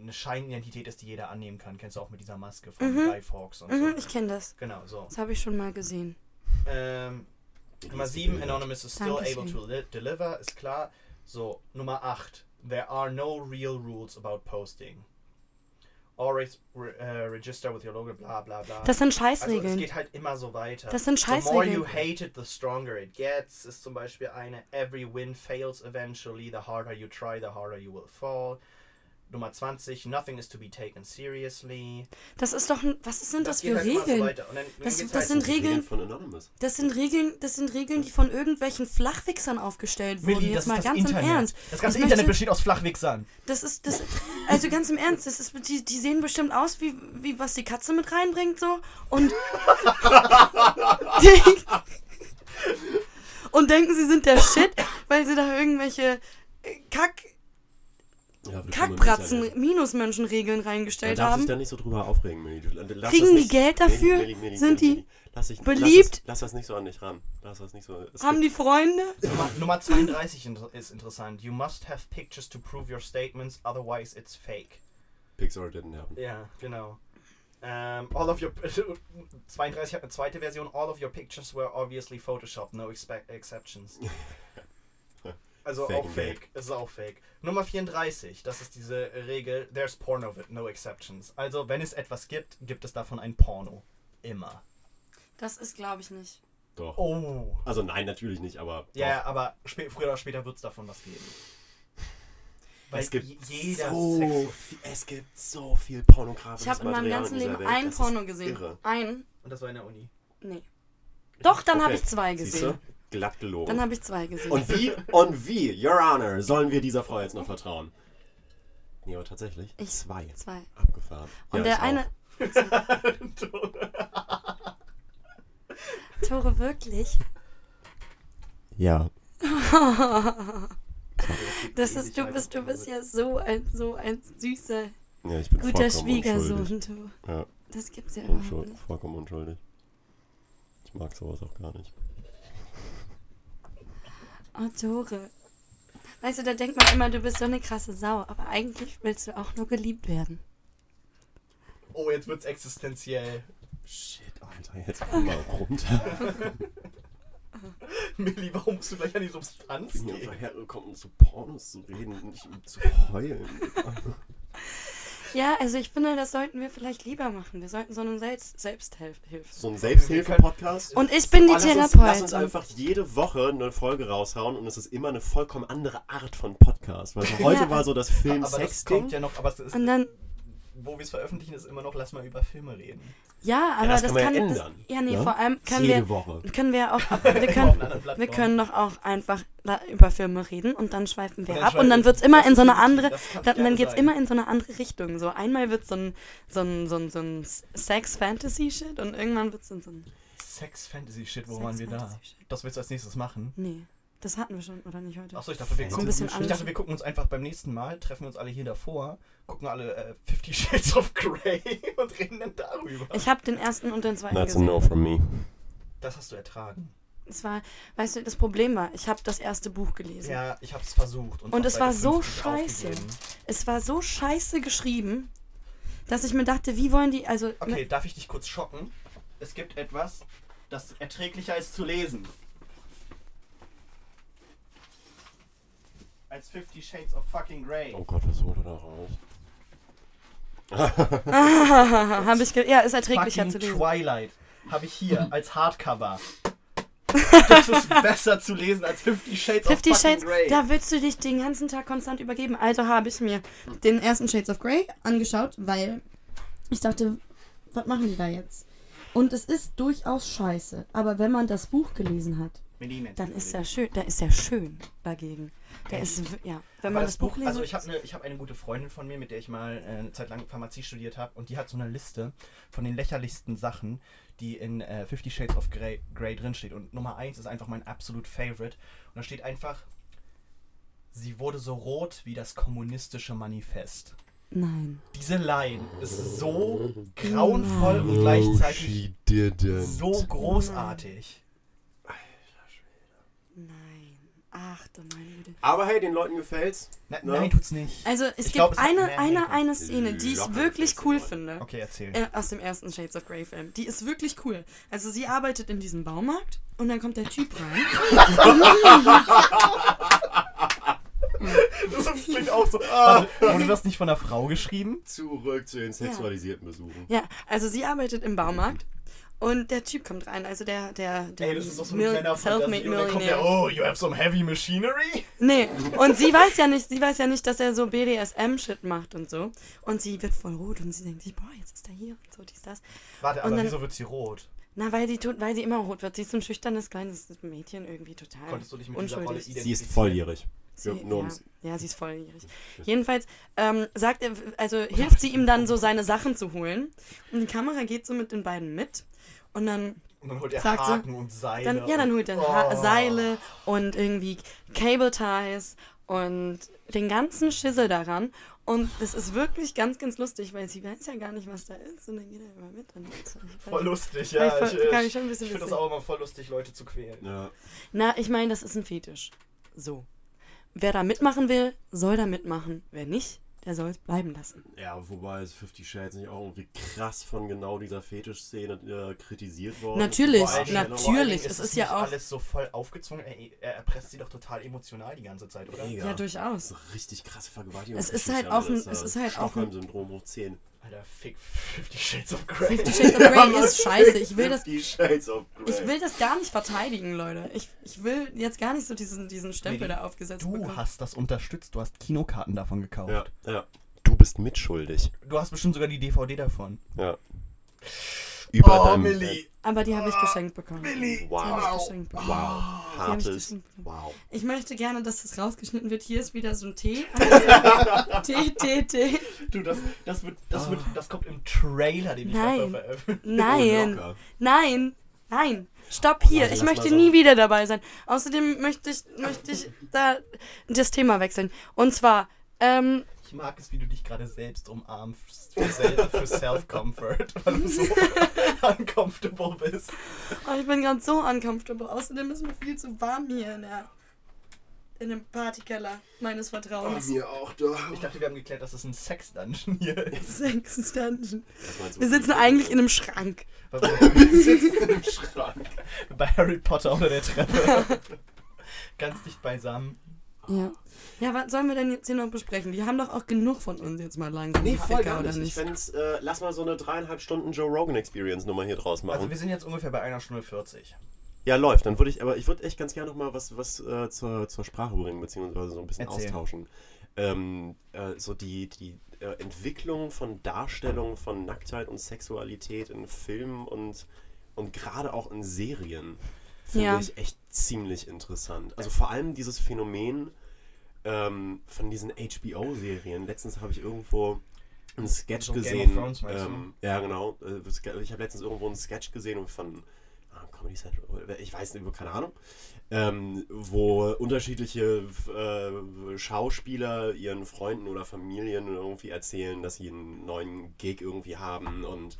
eine Scheinidentität ist, die jeder annehmen kann. Kennst du auch mit dieser Maske von Mhm. Guy Fawkes und Mhm, so. ich kenne das. Genau, so. Das habe ich schon mal gesehen. Ähm, Nummer ist 7, gebildet. Anonymous is still Dankeschön. able to li deliver, ist klar. So, Nummer 8, there are no real rules about posting. Always re äh, register with your logo, bla bla bla. Das sind also es Scheißregeln. geht halt immer so weiter. Das sind The more you Scheißregeln. hate it, the stronger it gets. Ist zum Beispiel eine Every win fails eventually. The harder you try, the harder you will fall. Nummer 20, nothing is to be taken seriously. Das ist doch, ein- was sind das, geht für halt so Regeln? Und dann, dann Das- das halt sind so- Regeln- von Anonymous. Das sind Regeln, das sind Regeln, die von irgendwelchen Flachwichsern aufgestellt wurden. Milli, Jetzt das mal ist das ganz Internet. im Ernst. Das ganze Ich Internet möchte- besteht aus Flachwichsern. Das ist das. Also ganz im Ernst, das ist, die, die sehen bestimmt aus wie, wie was die Katze mit reinbringt so und die, und denken, sie sind der Shit, weil sie da irgendwelche Kack Ja, willkommen im Kackbratzen Internet. Minusmenschenregeln Man reingestellt darf sich haben. da nicht so drüber aufregen, lass Kriegen das die nicht- Geld dafür? Milli, Milli, Sind Milli, die lass dich, beliebt? Lass das, lass das nicht so an dich ran. Lass das nicht so. Haben die Freunde? Nummer, Nummer 32 inter- ist interessant. You must have pictures to prove your statements, otherwise it's fake. Pixar didn't happen. Ja, genau. Ähm, all of your 32 hat eine zweite Version. All of your pictures were obviously photoshopped, no exceptions. Also Fake auch fake. Es ist auch fake. Nummer 34, das ist diese Regel. There's porno with no exceptions. Also wenn es etwas gibt, gibt es davon ein Porno. Immer. Das ist, glaube ich, nicht. Doch. Oh. Also nein, natürlich nicht, aber. Ja, aber spä früher oder später wird es davon was geben. Weil es gibt je- jeder so viel, es gibt so viel pornografisches Ich habe in meinem ganzen Leben Welt, ein das Porno gesehen. Irre. Ein? Und das war in der Uni. Nee. Doch, dann habe Okay. ich zwei gesehen. du? Glatt gelogen. Dann habe ich zwei gesehen. und wie, und wie, Your Honor, sollen wir dieser Frau jetzt noch vertrauen? Nee, aber tatsächlich. Ich- Zwei. Zwei. Abgefahren. Und Ja, der eine. Tore, wirklich? Ja. Das ist, du bist, du bist ja so ein, so ein süßer, Ja, ich bin guter Schwiegersohn, du. Ja, Das gibt's ja überhaupt unschuldig, nicht. vollkommen unschuldig. Ich mag sowas auch gar nicht. Oh, Tore. Weißt du, da denkt man immer, du bist so eine krasse Sau, aber eigentlich willst du auch nur geliebt werden. Oh, jetzt wird's existenziell. Shit, Alter, jetzt komm mal runter. Milli, warum musst du gleich an die Substanz Ich bin gehen? einfach hergekommen, um zu Pornos zu reden und nicht um zu heulen. Ja, also ich finde, das sollten wir vielleicht lieber machen. Wir sollten so eine Selbst Selbsthilfe. So ein Selbsthilfe-Podcast. Und ich bin die lass uns, lass uns Therapeutin. einfach jede Woche eine Folge raushauen und es ist immer eine vollkommen andere Art von Podcast. Weil so heute Ja. war so das Film-Sex-Ding. ja noch, aber es ist, Und dann, wo wir es veröffentlichen, ist immer noch, lass mal über Filme reden. ja, aber das das, kann ja kann. ändern, das, ja, nee, ne? vor allem können Jede wir, Woche. können wir auch. Wir können, wir können doch auch einfach da über Filme reden und dann schweifen wir Und dann ab und dann wird's immer das in so eine andere. Dann, dann geht's sein. immer in so eine andere Richtung. So einmal wird's so ein, so ein, so ein, so ein Sex-Fantasy-Shit und irgendwann wird's dann so ein. Sex-Fantasy-Shit, wo waren wir da? Das willst du als nächstes machen? Nee, das hatten wir schon, oder nicht heute? Achso, ich dachte, wir gucken, bisschen ich dachte, wir gucken uns einfach beim nächsten Mal, treffen wir uns alle hier davor, gucken alle äh, Fifty Shades of Grey und reden dann darüber. Ich habe den ersten und den zweiten That's a gesehen. no from me. das hast du ertragen. Es war, weißt du, das Problem war, ich habe das erste Buch gelesen. Ja, ich hab's versucht. Und, Und es war so 50 scheiße. aufgegeben. Es war so scheiße geschrieben, dass ich mir dachte, wie wollen die, also Okay, darf ich dich kurz schocken? Es gibt etwas, das erträglicher ist zu lesen. Als Fifty Shades of fucking Grey. Oh Gott, was holt er da raus? habe ich, ja, ist erträglicher fucking zu lesen. Twilight habe ich hier als Hardcover. Das ist besser zu lesen als Fifty Shades Fifty of fucking Shades, Grey. da willst du dich den ganzen Tag konstant übergeben. Also habe ich mir den ersten Shades of Grey angeschaut, weil ich dachte, was machen die da jetzt? Und es ist durchaus scheiße. Aber wenn man das Buch gelesen hat, dann ist er schön. Da ist er schön dagegen. Der ist, ja, wenn man das, Buch lesen also ich habe eine hab eine gute Freundin von mir, mit der ich mal äh, eine Zeit lang Pharmazie studiert habe und die hat so eine Liste von den lächerlichsten Sachen, die in äh, Fifty Shades of Grey, Grey drinsteht. Und Nummer eins ist einfach mein absolut Favorite. Und da steht einfach, sie wurde so rot wie das kommunistische Manifest. Nein. Diese Line ist so grauenvoll und gleichzeitig so großartig. Nein. Ach du meine Güte. Aber hey, den Leuten gefällt's. Na, Ne? Nein, tut's nicht. Also es Ich gibt glaub, es hat eine, eine, eine Szene, die ich wirklich cool finde. Okay, erzähl. Äh, aus dem ersten Shades of Grey Film. Die ist wirklich cool. Also sie arbeitet in diesem Baumarkt und dann kommt der Typ rein. Das klingt auch so. Warte, wurde das nicht von einer Frau geschrieben? Zurück zu den sexualisierten Besuchen. Ja, also sie arbeitet im Baumarkt und der Typ kommt rein. Also der, der, der Ey, das ist doch so eine Mil- Männerfantasie. Und dann kommt der, oh, you have some heavy machinery? Nee, und sie weiß ja nicht, sie weiß ja nicht, dass er so BDSM-Shit macht und so. Und sie wird voll rot und sie denkt sich, boah, jetzt ist er hier und so, dies, das. Warte, Und aber dann- wieso wird sie rot? Na, weil sie tut, weil sie immer rot wird. Sie ist so ein schüchternes kleines Mädchen irgendwie total Konntest du dich mit dieser Rolle unschuldig. identifizieren? Sie ist volljährig. Sie, Ja, nur ja, ums- ja, sie ist volljährig. Jedenfalls ähm, sagt er, also hilft sie ihm dann so seine Sachen zu holen. Und die Kamera geht so mit den beiden mit. Und dann, Und dann holt er Sagt Haken und Seile. dann ja, dann holt er Oh. Seile und irgendwie Cable Ties und den ganzen Schissel daran. Und es ist wirklich ganz, ganz lustig, weil sie weiß ja gar nicht, was da ist. Und dann geht er immer mit. Und das Voll lustig, Ja, voll- Ich, kann ich ich, schon ein bisschen ich finde das auch immer voll lustig, Leute zu quälen. Ja. Na, ich meine, das ist ein Fetisch. So. Wer da mitmachen will, soll da mitmachen. Wer nicht, der soll es bleiben lassen. ja, wobei ist Fifty Shades nicht auch irgendwie krass von genau dieser Fetischszene äh, kritisiert worden. Natürlich, allem- natürlich. Es ist es ja auch- alles so voll aufgezwungen. Er, er erpresst sie doch total emotional die ganze Zeit, oder? Mega. Ja, durchaus. So richtig krasse Vergewaltigung. Es ist halt auch ein- es ist halt auch ein- Stockholm-Syndrom hoch 10. Alter, fick Fifty Shades of Grey. Fifty Shades of Grey ist scheiße. Ich will das, Fifty Shades of Grey. ich will das gar nicht verteidigen, Leute. Ich, ich will jetzt gar nicht so diesen, diesen Stempel Nee, da aufgesetzt Du bekommen. hast das unterstützt. Du hast Kinokarten davon gekauft. Ja, ja. Du bist mitschuldig. Du hast bestimmt sogar die DVD davon. Ja. Über oh, deinem Millie. Aber die habe ich geschenkt bekommen. Millie. Die ich Wow. geschenkt bekommen. Wow. Die ich Hartes. Wow. Ich möchte gerne, dass das rausgeschnitten wird. Hier ist wieder so ein Tee. Tee, Tee, Tee. Du, das, das, wird, das, wird, das kommt im Trailer, den ich Nein. dafür veröffentliche. Nein. locker. Nein. Nein. Stopp hier. Leute, Ich möchte so. nie wieder dabei sein. Außerdem möchte ich, möchte ich da das Thema wechseln. Und zwar, ähm, Ich mag es, wie du dich gerade selbst umarmst für, Sel für Self-Comfort, weil du so uncomfortable bist. oh, ich bin ganz so uncomfortable. Außerdem ist mir viel zu warm hier in der in dem Partykeller meines Vertrauens. mir auch da. Ich dachte, wir haben geklärt, dass es ein Sex-Dungeon hier ist. Sex Dungeon. Was meinst du? Wir sitzen eigentlich in einem Schrank. Wir sitzen im Schrank. bei Harry Potter unter der Treppe. Ganz dicht beisammen. Ja. Ja, was sollen wir denn jetzt hier noch besprechen? Die haben doch auch genug von uns jetzt mal langsam. Nee, voll Dicker, gar oder nicht. Ich fänd's, äh, lass mal so eine dreieinhalb Stunden Joe Rogan Experience Nummer hier draus machen. Also wir sind jetzt ungefähr bei einer Stunde 40. ja, läuft. Dann würde ich, aber ich würde echt ganz gerne noch mal was, was äh, zur, zur Sprache bringen, beziehungsweise so ein bisschen Erzähl. austauschen. Ähm, äh, so die, die äh, Entwicklung von Darstellung von Nacktheit und Sexualität in Filmen und, und gerade auch in Serien finde Ja. ich echt ziemlich interessant. Also vor allem dieses Phänomen ähm, von diesen HBO-Serien. Letztens habe ich irgendwo einen Sketch So gesehen. Thrones, ähm, ja, genau. Äh, Ich habe letztens irgendwo einen Sketch gesehen von ah, Comedy Central, ich weiß nicht, keine Ahnung, ähm, wo unterschiedliche äh, Schauspieler ihren Freunden oder Familien irgendwie erzählen, dass sie einen neuen Gig irgendwie haben und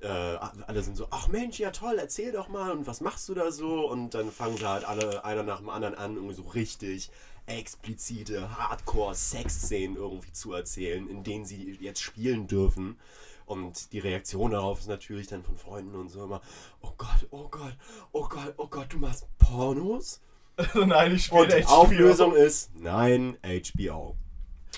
äh, alle sind so, ach Mensch, ja toll, erzähl doch mal und was machst du da so? Und dann fangen sie halt alle einer nach dem anderen an, irgendwie so richtig explizite Hardcore-Sex-Szenen irgendwie zu erzählen, in denen sie jetzt spielen dürfen. Und die Reaktion darauf ist natürlich dann von Freunden und so immer, oh Gott, oh Gott, oh Gott, oh Gott, du machst Pornos? Nein, ich Und spiele die Auflösung ist, nein, HBO.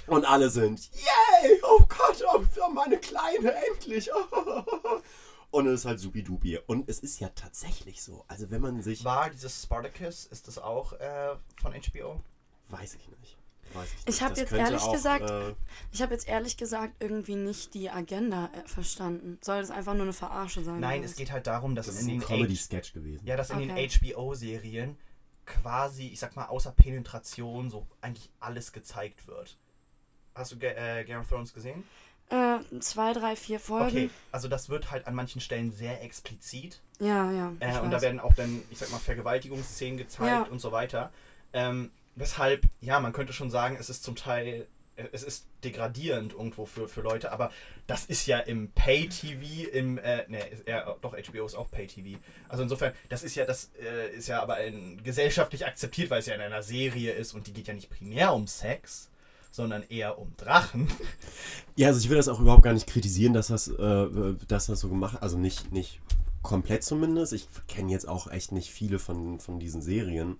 Und alle sind, yay, oh Gott, oh, meine Kleine, endlich. Und es ist halt supidupi. Und es ist ja tatsächlich so. Also wenn man sich... War dieses Spartacus, ist das auch äh, von HBO? Weiß ich nicht. Weiß ich Ich nicht. hab Das jetzt ehrlich auch, gesagt- Äh, Ich habe jetzt ehrlich gesagt irgendwie nicht die Agenda äh, verstanden. Soll das einfach nur eine Verarsche sein? Nein, es geht halt darum, dass das in den Comedy-Sketch gewesen. Ja, dass in Okay. den HBO-Serien quasi, ich sag mal, außer Penetration so eigentlich alles gezeigt wird. Hast du Ga äh, Game of Thrones gesehen? Äh, zwei, drei, vier Folgen. Okay, also das wird halt an manchen Stellen sehr explizit. Ja, ja. Äh, und da weiß. werden auch dann, ich sag mal, Vergewaltigungsszenen gezeigt Ja. und so weiter. Ähm, weshalb, ja, man könnte schon sagen, es ist zum Teil, äh, es ist degradierend irgendwo für, für Leute, aber das ist ja im Pay-TV, im, äh, ne, ja, doch, HBO ist auch Pay-TV. Also insofern, das ist ja, das äh, ist ja aber in, gesellschaftlich akzeptiert, weil es ja in einer Serie ist und die geht ja nicht primär um Sex, sondern eher um Drachen. Ja, also ich will das auch überhaupt gar nicht kritisieren, dass das, äh, dass das so gemacht, also nicht, nicht komplett zumindest. Ich kenne jetzt auch echt nicht viele von, von diesen Serien.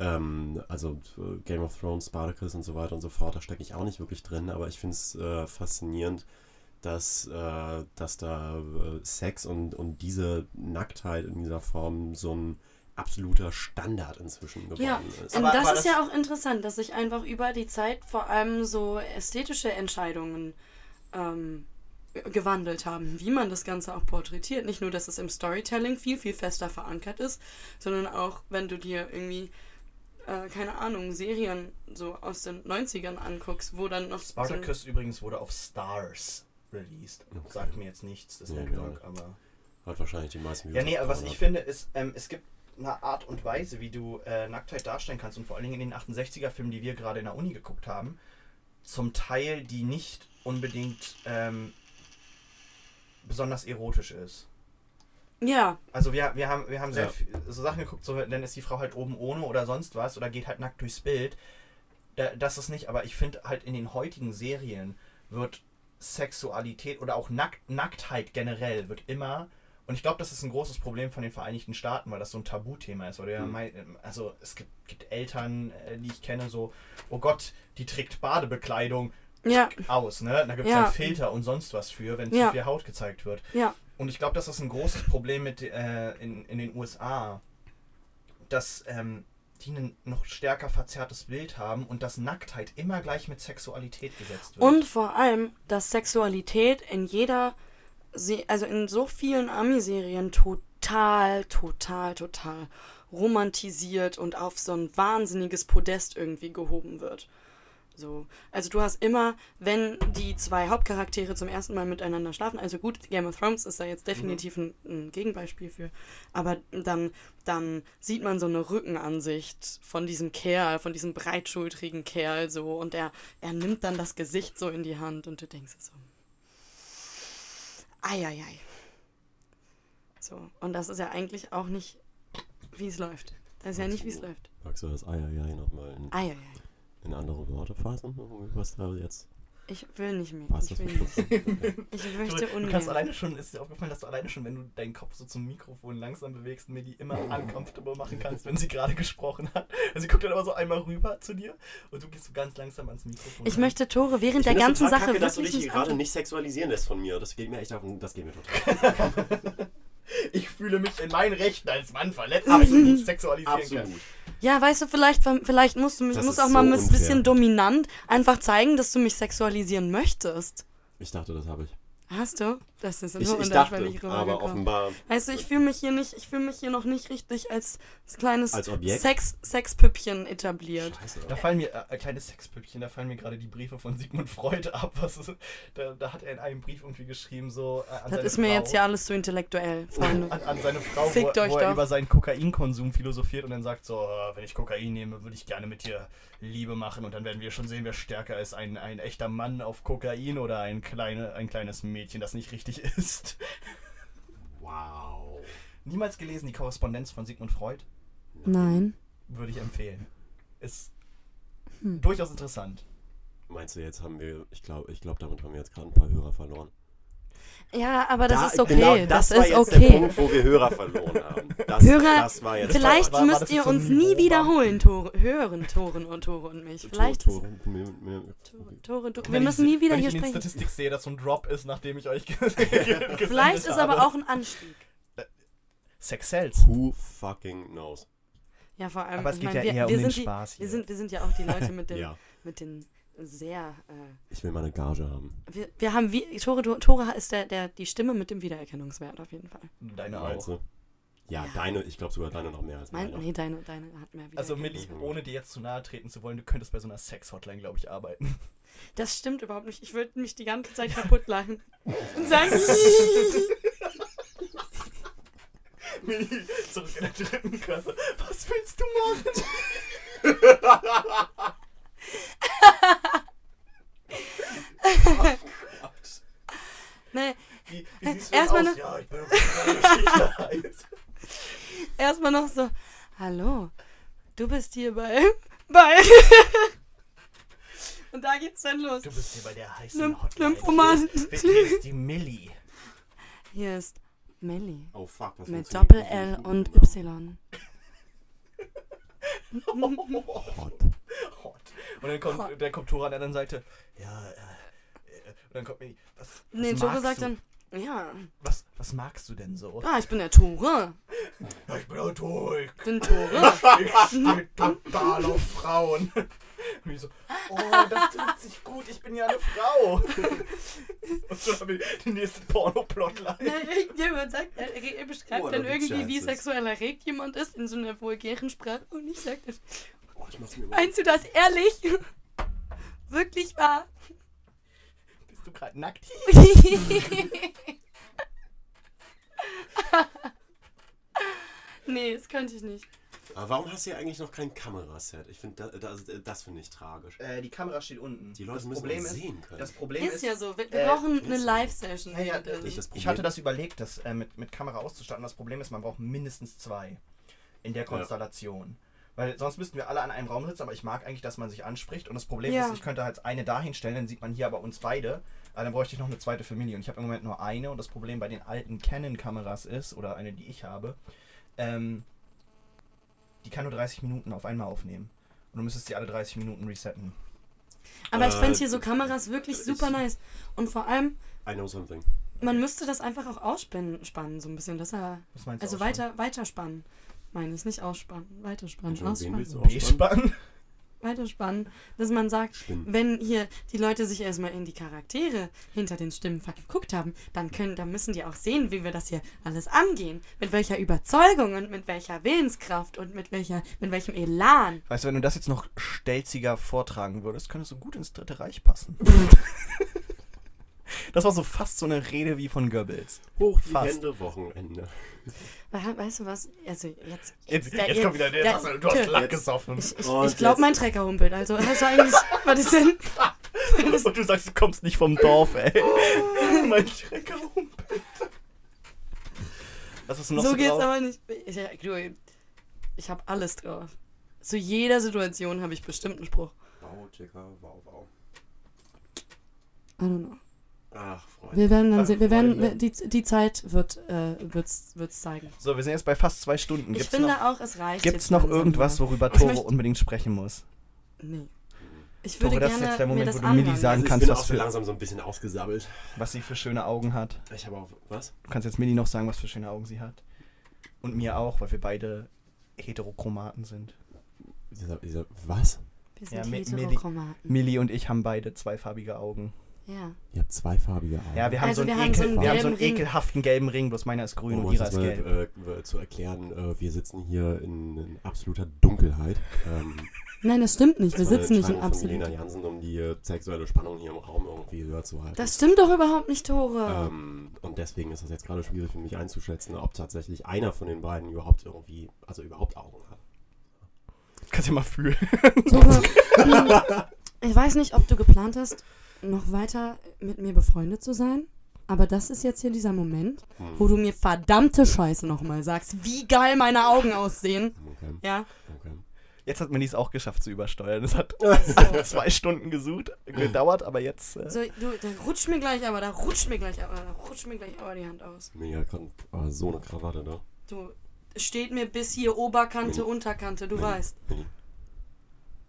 Ähm, also äh, Game of Thrones, Spartacus und so weiter und so fort, da stecke ich auch nicht wirklich drin, aber ich finde es äh, faszinierend, dass, äh, dass da äh, Sex und, und diese Nacktheit in dieser Form so ein absoluter Standard inzwischen geworden Ja, ist. und Aber- das aber ist das- ja auch interessant, dass sich einfach über die Zeit vor allem so ästhetische Entscheidungen ähm, gewandelt haben, wie man das Ganze auch porträtiert. Nicht nur, dass es im Storytelling viel, viel fester verankert ist, sondern auch, wenn du dir irgendwie, äh, keine Ahnung, Serien so aus den 90ern anguckst, wo dann noch so Spartacus übrigens wurde auf Stars released. Okay. Sagt mir jetzt nichts, das Ja, Network, ja. aber... Hat wahrscheinlich die meisten Ja, nee, aber was ich finde, ist, ähm, es gibt eine Art und Weise, wie du äh, Nacktheit darstellen kannst und vor allen Dingen in den 68er-Filmen, die wir gerade in der Uni geguckt haben, zum Teil, die nicht unbedingt ähm, besonders erotisch ist. Ja, Also wir, wir haben, wir haben sehr Ja. viel, so Sachen geguckt, so, dann ist die Frau halt oben ohne oder sonst was oder geht halt nackt durchs Bild. Da, das ist nicht, aber ich finde halt in den heutigen Serien wird Sexualität oder auch Nackt, Nacktheit generell wird immer, und ich glaube, das ist ein großes Problem von den Vereinigten Staaten, weil das so ein Tabuthema ist. Weil du ja Mhm. mei- also es gibt, gibt Eltern, äh, die ich kenne, so, oh Gott, die trägt Badebekleidung ja, aus, ne? Da gibt es Ja. dann Filter und sonst was für, wenn Ja. zu viel Haut gezeigt wird. ja. Und ich glaube, das ist ein großes Problem mit, äh, in, in den USA, dass ähm, die ein noch stärker verzerrtes Bild haben und dass Nacktheit immer gleich mit Sexualität gesetzt wird. Und vor allem, dass Sexualität in jeder, Also in so vielen Ami-Serien total, total, total romantisiert und auf so ein wahnsinniges Podest irgendwie gehoben wird. So. Also du hast immer, wenn die zwei Hauptcharaktere zum ersten Mal miteinander schlafen, also gut, Game of Thrones ist da jetzt definitiv ein, ein Gegenbeispiel für, aber dann, dann sieht man so eine Rückenansicht von diesem Kerl, von diesem breitschultrigen Kerl so und er, er nimmt dann das Gesicht so in die Hand und du denkst so, eieiei. So, und das ist ja eigentlich auch nicht, wie es läuft. Das ist ja nicht, wie es läuft. Magst du das Eieiei nochmal in, Eieiei. in andere Worte fassen? Was da jetzt Ich will nicht mehr. passt? Ich will nicht. Ich du, möchte du ungern. kannst alleine schon, ist dir aufgefallen, dass du alleine schon, wenn du deinen Kopf so zum Mikrofon langsam bewegst, mir die immer uncomfortable machen kannst, wenn sie gerade gesprochen hat. Also sie guckt dann aber so einmal rüber zu dir und du gehst so ganz langsam ans Mikrofon. Ich ran. möchte Tore während Ich der ganzen total Sache kacke, dass du wirklich dich nicht gerade nicht sexualisieren lässt von mir. Das geht mir echt auf den, das geht mir total. Ich fühle mich in meinen Rechten als Mann verletzt, wenn ich nicht sexualisieren kann. Ja, weißt du, vielleicht, vielleicht musst du mich ist auch mal so ein bisschen unfair. dominant einfach zeigen, dass du mich sexualisieren möchtest. Ich dachte, das habe ich. Hast du? Das ist Ich, nur ich dachte, aber rübergekommen. offenbar. Weißt du, ich fühle mich hier nicht, ich fühle mich hier noch nicht richtig als kleines Als? Sex, Sexpüppchen etabliert. Scheiße. Da fallen mir, äh, kleine Sexpüppchen, da fallen mir gerade die Briefe von Sigmund Freud ab. Was ist, da, da hat er in einem Brief irgendwie geschrieben, so äh, an Das seine ist mir Frau, jetzt ja alles zu intellektuell, Freunde. An, an seine Frau, wo, Fickt euch wo er doch. über seinen Kokainkonsum philosophiert und dann sagt so, äh, wenn ich Kokain nehme, würde ich gerne mit dir Liebe machen und dann werden wir schon sehen, wer stärker ist, ein, ein echter Mann auf Kokain oder ein, kleine, ein kleines Mädchen, das nicht richtig ist. Wow. Niemals gelesen die Korrespondenz von Sigmund Freud? Nein. Würde ich empfehlen. Ist Hm. durchaus interessant. Meinst du, jetzt haben wir, ich glaube, ich glaube, damit haben wir jetzt gerade ein paar Hörer verloren. Ja, aber das Da- ist okay. genau, das, war ist jetzt okay. der Punkt, wo wir Hörer verloren haben. Das, Hörer, das war jetzt Vielleicht war- war müsst das ihr so uns nie wiederholen, Tore, hören, Toren und Tore und mich. Vielleicht Tore, ist- Tore, mir- mir- Tore. Wir Wenn müssen ich, nie wieder wenn hier ich in den sprechen. Statistik sehe, dass so ein Drop ist, nachdem ich euch Vielleicht ist aber auch ein Anstieg. Sex sells. Who fucking knows? Ja, vor allem. Aber es ich geht ja wir, eher um den die, Spaß hier. Wir sind, wir sind ja auch die Leute mit den, Ja, mit den sehr. Äh, ich will meine Gage haben. wir, wir haben wie. Tore, Tore ist der, der, die Stimme mit dem Wiedererkennungswert auf jeden Fall. Deine auch. Ja, Ja. deine, ich glaube sogar deine noch mehr als Mein, meine. nee, deine, deine hat mehr Also Milli, Wiedererkennungswert. ohne dir jetzt zu nahe treten zu wollen, du könntest bei so einer Sex-Hotline, glaube ich, arbeiten. Das stimmt überhaupt nicht. Ich würde mich die ganze Zeit kaputt lachen. Und sagen. Milli, zurück in der dritten Klasse. Was willst du machen? nee, Wie, wie siehst Erstmal aus? noch- Ja, ich bin auf Sicherheit. erstmal noch so. Hallo, du bist hier bei. bei. Und da geht's dann los. Du bist hier bei der heißen Lym- Hotline. Lymphoman. Hier ist, hier ist die Milli. Hier ist Melli. Oh fuck, das Mit Doppel-L und Y. Hot. Hot. Und dann kommt, dann kommt Tora an der anderen Seite. Ja, äh, äh, und dann kommt Milli. Was, was Nee, Tore magst sagt du? dann. Ja. Was, was magst du denn so? Ah, ich bin der Tore. Ja, ich bin Autor. Ich Bin Tore. stehe total auf Frauen. Und ich so, oh, das trifft sich gut, ich bin ja eine Frau. Und so haben wir die nächste Porno-Plotline. Irgendjemand sagt, er, er beschreibt What dann irgendwie, wie sexuell erregt jemand ist in so einer vulgären Sprache. Und ich sag das. Ich mach's mir mal. Meinst du das ehrlich? Wirklich wahr? Bist du gerade nackt? nee, das könnte ich nicht. Aber warum hast du hier eigentlich noch kein Kameraset? Ich finde, das, das, das finde ich tragisch. Äh, die Kamera steht unten. Die Leute das müssen Problem ist, sehen können. Das Problem Ist ist, ja so. Wir, wir äh, brauchen eine. Live-Session. Ja, ja, ich- hatte das überlegt, das äh, mit, mit Kamera auszustatten. Das Problem ist, man braucht mindestens zwei in der Konstellation. Weil sonst müssten wir alle an einem Raum sitzen, aber ich mag eigentlich, dass man sich anspricht. Und das Problem Ja. ist, ich könnte halt eine dahin stellen, dann sieht man hier aber uns beide. Aber dann bräuchte ich noch eine zweite Familie. Und ich habe im Moment nur eine. Und das Problem bei den alten Canon-Kameras ist, oder eine, die ich habe, ähm, die kann nur 30 Minuten auf einmal aufnehmen. Und du müsstest die alle 30 Minuten resetten. Aber ich Äh, fände hier so Kameras wirklich ich- super nice. Und vor allem, I know something. man müsste das einfach auch ausspannen, spannen, so ein bisschen. Dass er, Was meinst du? also schon? weiter, weiterspannen. Meine ich, nicht ausspannen. Weiterspannen. Ausspannen. Weiterspannen. Dass man sagt, Spinnen. wenn hier die Leute sich erstmal in die Charaktere hinter den Stimmen verguckt haben, dann können, dann müssen die auch sehen, wie wir das hier alles angehen. Mit welcher Überzeugung und mit welcher Willenskraft und mit welcher, mit welchem Elan. Weißt du, wenn du das jetzt noch stelziger vortragen würdest, könntest du gut ins Dritte Reich passen. das war so fast so eine Rede wie von Goebbels. Hoch die Fast. Hände, Wochenende. We- Weißt du was? Also jetzt. Jetzt, da- jetzt kommt wieder der, da- du, du hast. Lack gesoffen. Ich, ich, Und ich glaube, mein Trecker humpelt. Also, also eigentlich. was ist denn? Und du sagst, du kommst nicht vom Dorf, ey. mein Schrecker humpelt. Was hast du noch so, So geht's drauf? aber nicht. Ich, du, ich habe alles drauf. Zu jeder Situation habe ich bestimmt einen Spruch. Wow, Chica, wow, wow. I don't know. Ach, Freunde. Wir werden dann sehen. Wir werden, die, die Zeit wird äh, wird's, wird's zeigen. So, wir sind jetzt bei fast zwei Stunden. Ich Gibt's finde noch, auch, es reicht. gibt's jetzt noch irgendwas, worüber Ich Tore möchte- unbedingt sprechen muss? Nee. Ich würde Tore, das ist gerne jetzt der Moment, wo du anhören. sagen Also ich kannst, bin was auch für- langsam so ein bisschen ausgesabbelt. Was sie für schöne Augen hat. Ich habe auch. Was? Du kannst jetzt Milli noch sagen, was für schöne Augen sie hat. Und mir auch, weil wir beide Heterochromaten sind. Dieser, dieser, was? Wir sind Ja, Mi- Milli- Heterochromaten. Milli und ich haben beide zweifarbige Augen. Ja. Ihr habt zweifarbige Augen. Ja, wir haben, Also so, einen wir haben so einen wir haben so einen gelben Ring. ekelhaften gelben Ring, bloß meiner ist grün Um und ihrer das ist mal gelb. äh, zu erklären, äh, wir sitzen hier in, in absoluter Dunkelheit. Ähm, Nein, das stimmt nicht. Wir sitzen nicht in Entscheidung von absolut. Lena Jansen, um die äh, sexuelle Spannung hier im Raum irgendwie höher zu halten. Das stimmt doch überhaupt nicht, Tore. Ähm, und deswegen ist das jetzt gerade schwierig für mich einzuschätzen, ob tatsächlich einer von den beiden überhaupt irgendwie, also überhaupt Augen hat. Kannst du mal fühlen. Tore, ich weiß nicht, ob du geplant hast, noch weiter mit mir befreundet zu sein. Aber das ist jetzt hier dieser Moment, wo du mir verdammte Scheiße nochmal sagst, wie geil meine Augen aussehen. Okay, Ja, okay. Jetzt hat Millie es auch geschafft zu übersteuern. Es hat So. zwei Stunden gesucht, gedauert, aber jetzt. Äh, So, du, da rutscht mir gleich aber, da rutscht mir gleich aber, da rutscht mir gleich aber die Hand aus. Hat gerade oh, so eine Krawatte da. Du, steht mir bis hier Oberkante, Mini. Unterkante, du Mini. weißt. Mini.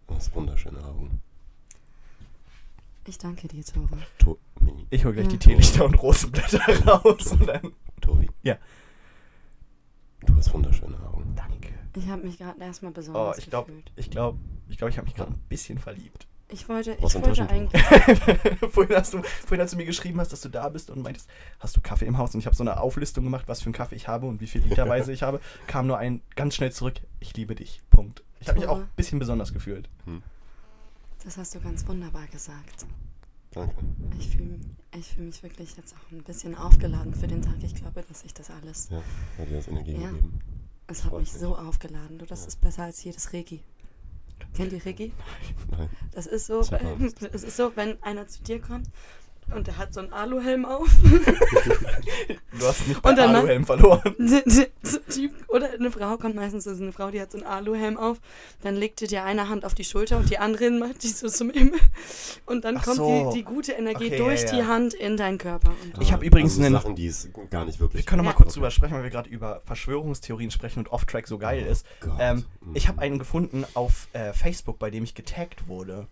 Du hast wunderschöne Augen. Ich danke dir, Tore. To ich hole gleich Ja. die Teelichter und Rosenblätter raus und dann. Tobi. Ja. Du hast wunderschöne Augen. Danke. Ich habe mich gerade erstmal Oh, besonders ich glaube, gefühlt. ich glaube, ich glaube, ich habe mich gerade ein bisschen verliebt. Ich wollte, ich wollte eigentlich. vorhin, hast du, vorhin hast du mir geschrieben hast, dass du da bist und meintest, hast du Kaffee im Haus? Und ich habe so eine Auflistung gemacht, was für einen Kaffee ich habe und wie viel Literweise ich habe. Kam nur ein ganz schnell zurück, ich liebe dich. Punkt. Ich habe mich auch ein bisschen besonders gefühlt. Das hast du ganz wunderbar gesagt. Danke. Ich fühle ich fühl mich wirklich jetzt auch ein bisschen aufgeladen für den Tag. Ich glaube, dass ich das alles. Ja, hat dir das Energie Ja. gegeben. Es hat mich mich. so aufgeladen. Du, das Ja. ist besser als jedes Reiki. Kennt ihr Reiki? Nein. Das ist so, es ist so, wenn einer zu dir kommt und der hat so einen Aluhelm auf. Du hast nicht bei Und dann- Aluhelm verloren. oder eine Frau kommt meistens, das ist eine Frau, die hat so einen Aluhelm auf. Dann legt dir die eine Hand auf die Schulter und die andere macht die so zum Himmel. Und dann Ach kommt so. die, die gute Energie Okay, durch ja, ja. die Hand in deinen Körper. Und Ich hab übrigens also einen- Sachen, die es gar nicht wirklich. Wir können noch mal Ja. kurz drüber sprechen, weil wir gerade über Verschwörungstheorien sprechen und Off-Track so geil ist. Gott. Ähm, Mhm. ich habe einen gefunden auf äh, Facebook, bei dem ich getaggt wurde.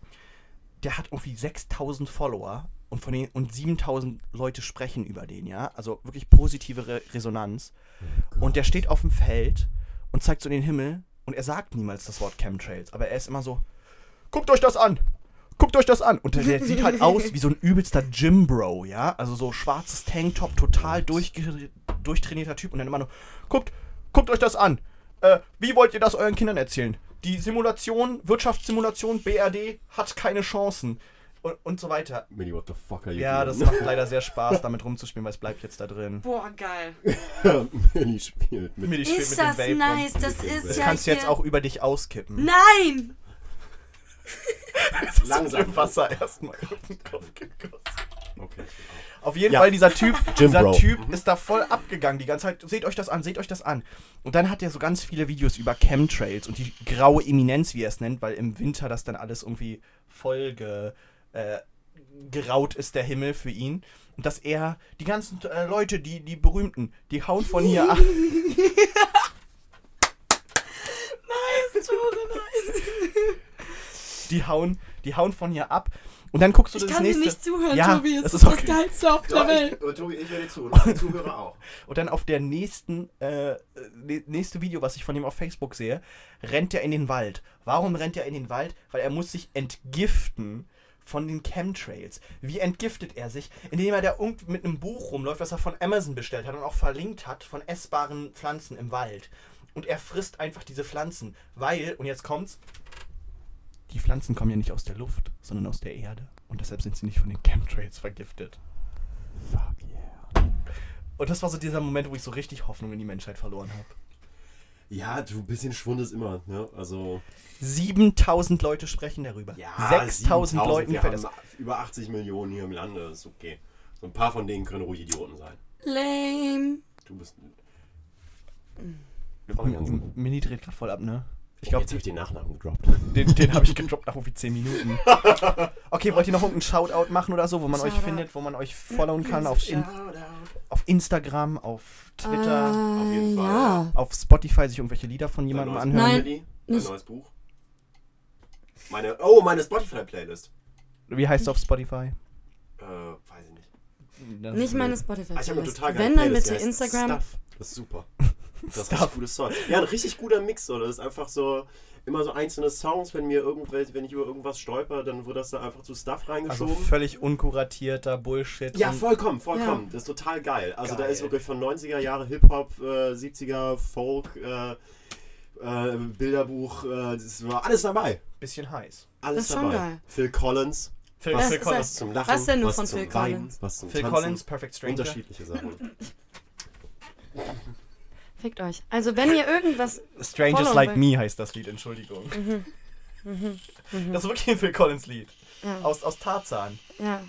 Der hat irgendwie 6000 Follower und von den und 7000 Leute sprechen über den, ja? Also wirklich positive Re Resonanz. Gott. Und der steht auf dem Feld und zeigt so in den Himmel und er sagt niemals das Wort Chemtrails, aber er ist immer so: Guckt euch das an! Guckt euch das an! Und der, der sieht halt aus wie so ein übelster Gym-Bro, ja? Also so schwarzes Tanktop, total durchtrainierter Typ und dann immer nur: Guckt, guckt euch das an! Äh, wie wollt ihr das euren Kindern erzählen? Die Simulation, Wirtschaftssimulation, BRD hat keine Chancen. Und, und so weiter. Millie, what the fuck are you Ja, das doing? macht leider sehr Spaß, damit rumzuspielen, weil es bleibt jetzt da drin. Boah, geil. Millie spielt mit. Millie spielt Ist mit dem das Vape nice? Das Mit dem ist. Das ja kannst du jetzt hier- auch über dich auskippen. Nein! Das ist Langsam. Wasser erstmal auf den Kopf gegossen. Okay. Auf jeden Ja. Fall, dieser Typ, Jim dieser Bro. Typ ist da voll abgegangen die ganze Zeit. Seht euch das an, seht euch das an. Und dann hat er so ganz viele Videos über Chemtrails und die graue Eminenz, wie er es nennt, weil im Winter das dann alles irgendwie voll ge, äh, geraut ist, der Himmel für ihn. Und dass er, die ganzen äh, Leute, die, die berühmten, die hauen von hier ab. Nice, Tore, nice. Die hauen, die hauen von hier ab. Und dann guckst du Ich das kann nächste. dir nicht zuhören, Ja, Tobi. Es das ist ist das okay. Geilste auf der Welt. und Tobi, ich höre dir zu. Und die Zuhörer auch. Und dann auf der nächsten, äh, äh, nächste Video, was ich von ihm auf Facebook sehe, rennt er in den Wald. Warum rennt er in den Wald? Weil er muss sich entgiften von den Chemtrails. Wie entgiftet er sich? Indem er da mit einem Buch rumläuft, was er von Amazon bestellt hat und auch verlinkt hat von essbaren Pflanzen im Wald. Und er frisst einfach diese Pflanzen, weil, und jetzt kommt's, die Pflanzen kommen ja nicht aus der Luft, sondern aus der Erde. Und deshalb sind sie nicht von den Chemtrails vergiftet. Fuck yeah. Und das war so dieser Moment, wo ich so richtig Hoffnung in die Menschheit verloren habe. Ja, du, ein bisschen Schwund ist immer, ne? Also. 7000 Leute sprechen darüber. 6000 Leuten wir haben das. über 80 Millionen hier im Lande, ist okay. So ein paar von denen können ruhig Idioten sein. Lame. Du bist. Ganz- M- Mini dreht gerade voll ab, ne? Ich glaube, jetzt habe ich den Nachnamen gedroppt. den, den habe ich gedroppt nach irgendwie 10 Minuten. Okay, wollt ihr noch irgendeinen Shoutout machen oder so, wo man euch Shoutout. findet, wo man euch followen kann? Auf, in, auf Instagram, auf Twitter, auf jeden Fall, Ja. auf Spotify sich irgendwelche Lieder von jemandem neues anhören? Nein. Nicht. neues Buch. Meine. Oh, meine Spotify-Playlist. Wie heißt es auf Spotify? Äh, weiß ich nicht. Das- Nicht meine spotify Ah, ich habe total Wenn, dann bitte Instagram. Stuff. Das ist super. Das ist richtig gutes Zeug. Ja, ein richtig guter Mix. So. Das ist einfach so immer so einzelne Songs, wenn mir irgendwelche, wenn ich über irgendwas stolper, dann wird das da einfach zu Stuff Also reingeschoben. völlig unkuratierter Bullshit. ja, vollkommen, vollkommen. Ja. Das ist total geil. Also da Geil. ist wirklich von 90er Jahre Hip-Hop, äh, 70er Folk, äh, äh, Bilderbuch, äh, das war alles dabei. bisschen heiß. Alles Das ist schon dabei. geil. Phil Collins, Phil, Was Phil ist Collins. was zum Lachen, Was denn nur was von zum Phil Weinen, Collins? was zum Phil Tanzen. Collins, Perfect Stranger. Unterschiedliche Sachen. Fickt euch. Also wenn ihr irgendwas. Strangers Like. Me heißt das Lied, Entschuldigung. Das ist wirklich ein Phil Collins Lied. Ja. Aus, aus Tarzan. ja.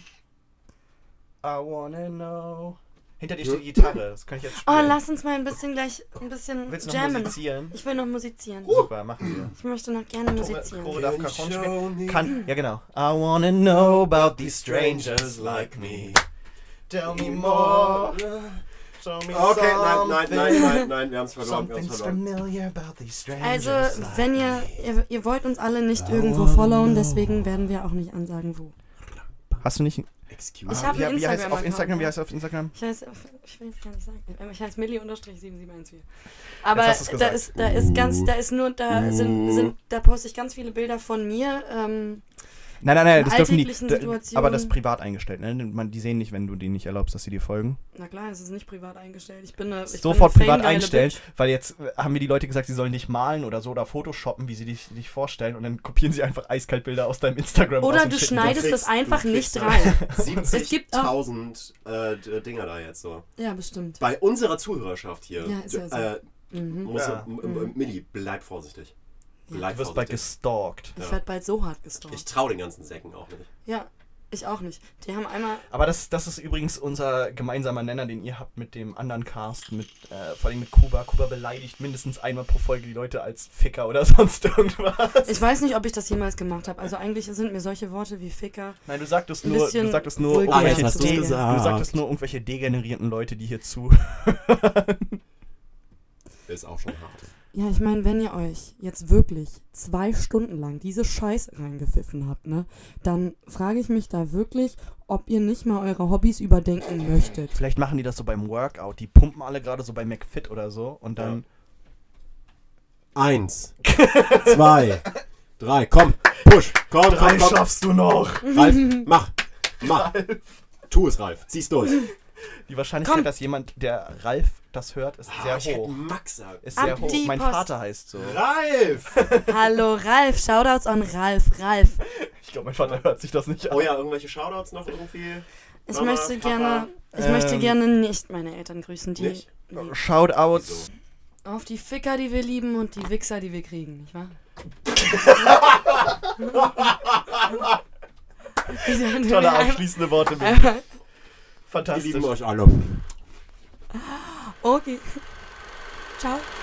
I wanna know Hinter dir steht die Gitarre, das kann ich jetzt Oh, spielen. lass uns mal ein bisschen gleich ein bisschen Willst du noch jammen. musizieren? Ich will noch musizieren. Super, machen wir. Ich möchte noch gerne musizieren. Chore darf Cajon spielen. Kann, ja genau. I wanna know about these strangers like me. Tell me more. Show me Okay, nein, nein, nein, nein, nein, wir haben's verloren, wir haben's verloren. Also, wenn ihr, ihr, ihr wollt uns alle nicht irgendwo followen, deswegen werden wir auch nicht ansagen, wo. Hast du nicht... Excuse Ich hab wie, einen wie heißt auf Instagram? Wie heißt auf Instagram? Ich weiß, ich will es gar nicht sagen. Ähm, Ich heiße Milli-7714. Aber da ist, da ist ganz, da ist nur, da sind, sind, da poste ich ganz viele Bilder von mir. Ähm, Nein, nein, nein, In das dürfen die. Situationen- Aber das ist privat eingestellt, ne? Man, die sehen nicht, wenn du denen nicht erlaubst, dass sie dir folgen. na klar, es ist nicht privat eingestellt. Ich bin eine, ich Sofort bin privat einstellen, Bitch. weil jetzt äh, haben mir die Leute gesagt, sie sollen nicht malen oder so oder Photoshoppen, wie sie dich, dich vorstellen und dann kopieren sie einfach Eiskaltbilder aus deinem Instagram Oder du schneidest Du das kriegst- einfach kriegst nicht rein. Es gibt auch- 70.000 äh, Dinger da jetzt so. Ja, bestimmt. Bei unserer Zuhörerschaft hier. Ja, ist ja so. äh, Mhm. muss, Ja. m- m- Milli, bleib vorsichtig. Bleib Du wirst bald gestalkt. Ich Ja. werde bald so hart gestorben. Ich trau den ganzen Säcken auch nicht. Ja, ich auch nicht. Die haben einmal. Aber das, das ist übrigens unser gemeinsamer Nenner, den ihr habt mit dem anderen Cast, mit, äh, vor allem mit Kuba. Kuba beleidigt mindestens einmal pro Folge die Leute als Ficker oder sonst irgendwas. Ich weiß nicht, ob ich das jemals gemacht habe. Also eigentlich sind mir solche Worte wie Ficker. Nein, du sagtest nur, du sagtest nur irgendwelche, hast de- gesagt. du sagtest nur irgendwelche degenerierten Leute, die hier zu. Ist auch schon hart. Ja, ich meine, wenn ihr euch jetzt wirklich zwei Stunden lang diese Scheiße reingepfiffen habt, ne, dann frage ich mich da wirklich, ob ihr nicht mal eure Hobbys überdenken möchtet. Vielleicht machen die das so beim Workout. Die pumpen alle gerade so bei McFit oder so und dann. Eins, zwei, drei, komm, push, komm, komm, komm. schaffst du noch! Ralf, mach, mach. Tu es, Ralf, zieh's durch. Die Wahrscheinlichkeit, Komm. dass jemand, der Ralf das hört, ist Ah, sehr ich hoch. Max sagen. Ist Ab sehr hoch. Mein Post. Vater heißt so. Ralf! Hallo Ralf, Shoutouts an Ralf. Ralf, Ich glaube, mein Vater hört sich das nicht an. Oh ja, irgendwelche Shoutouts noch irgendwie? ich Mama, möchte Papa. gerne, ich Ähm, möchte gerne nicht meine Eltern grüßen, die Nicht? nee. Shoutouts. auf die Ficker, die wir lieben und die Wichser, die wir kriegen, nicht wahr? Tolle abschließende Worte. Bill. Wir Fantastisch. lieben euch alle. Okay. Ciao.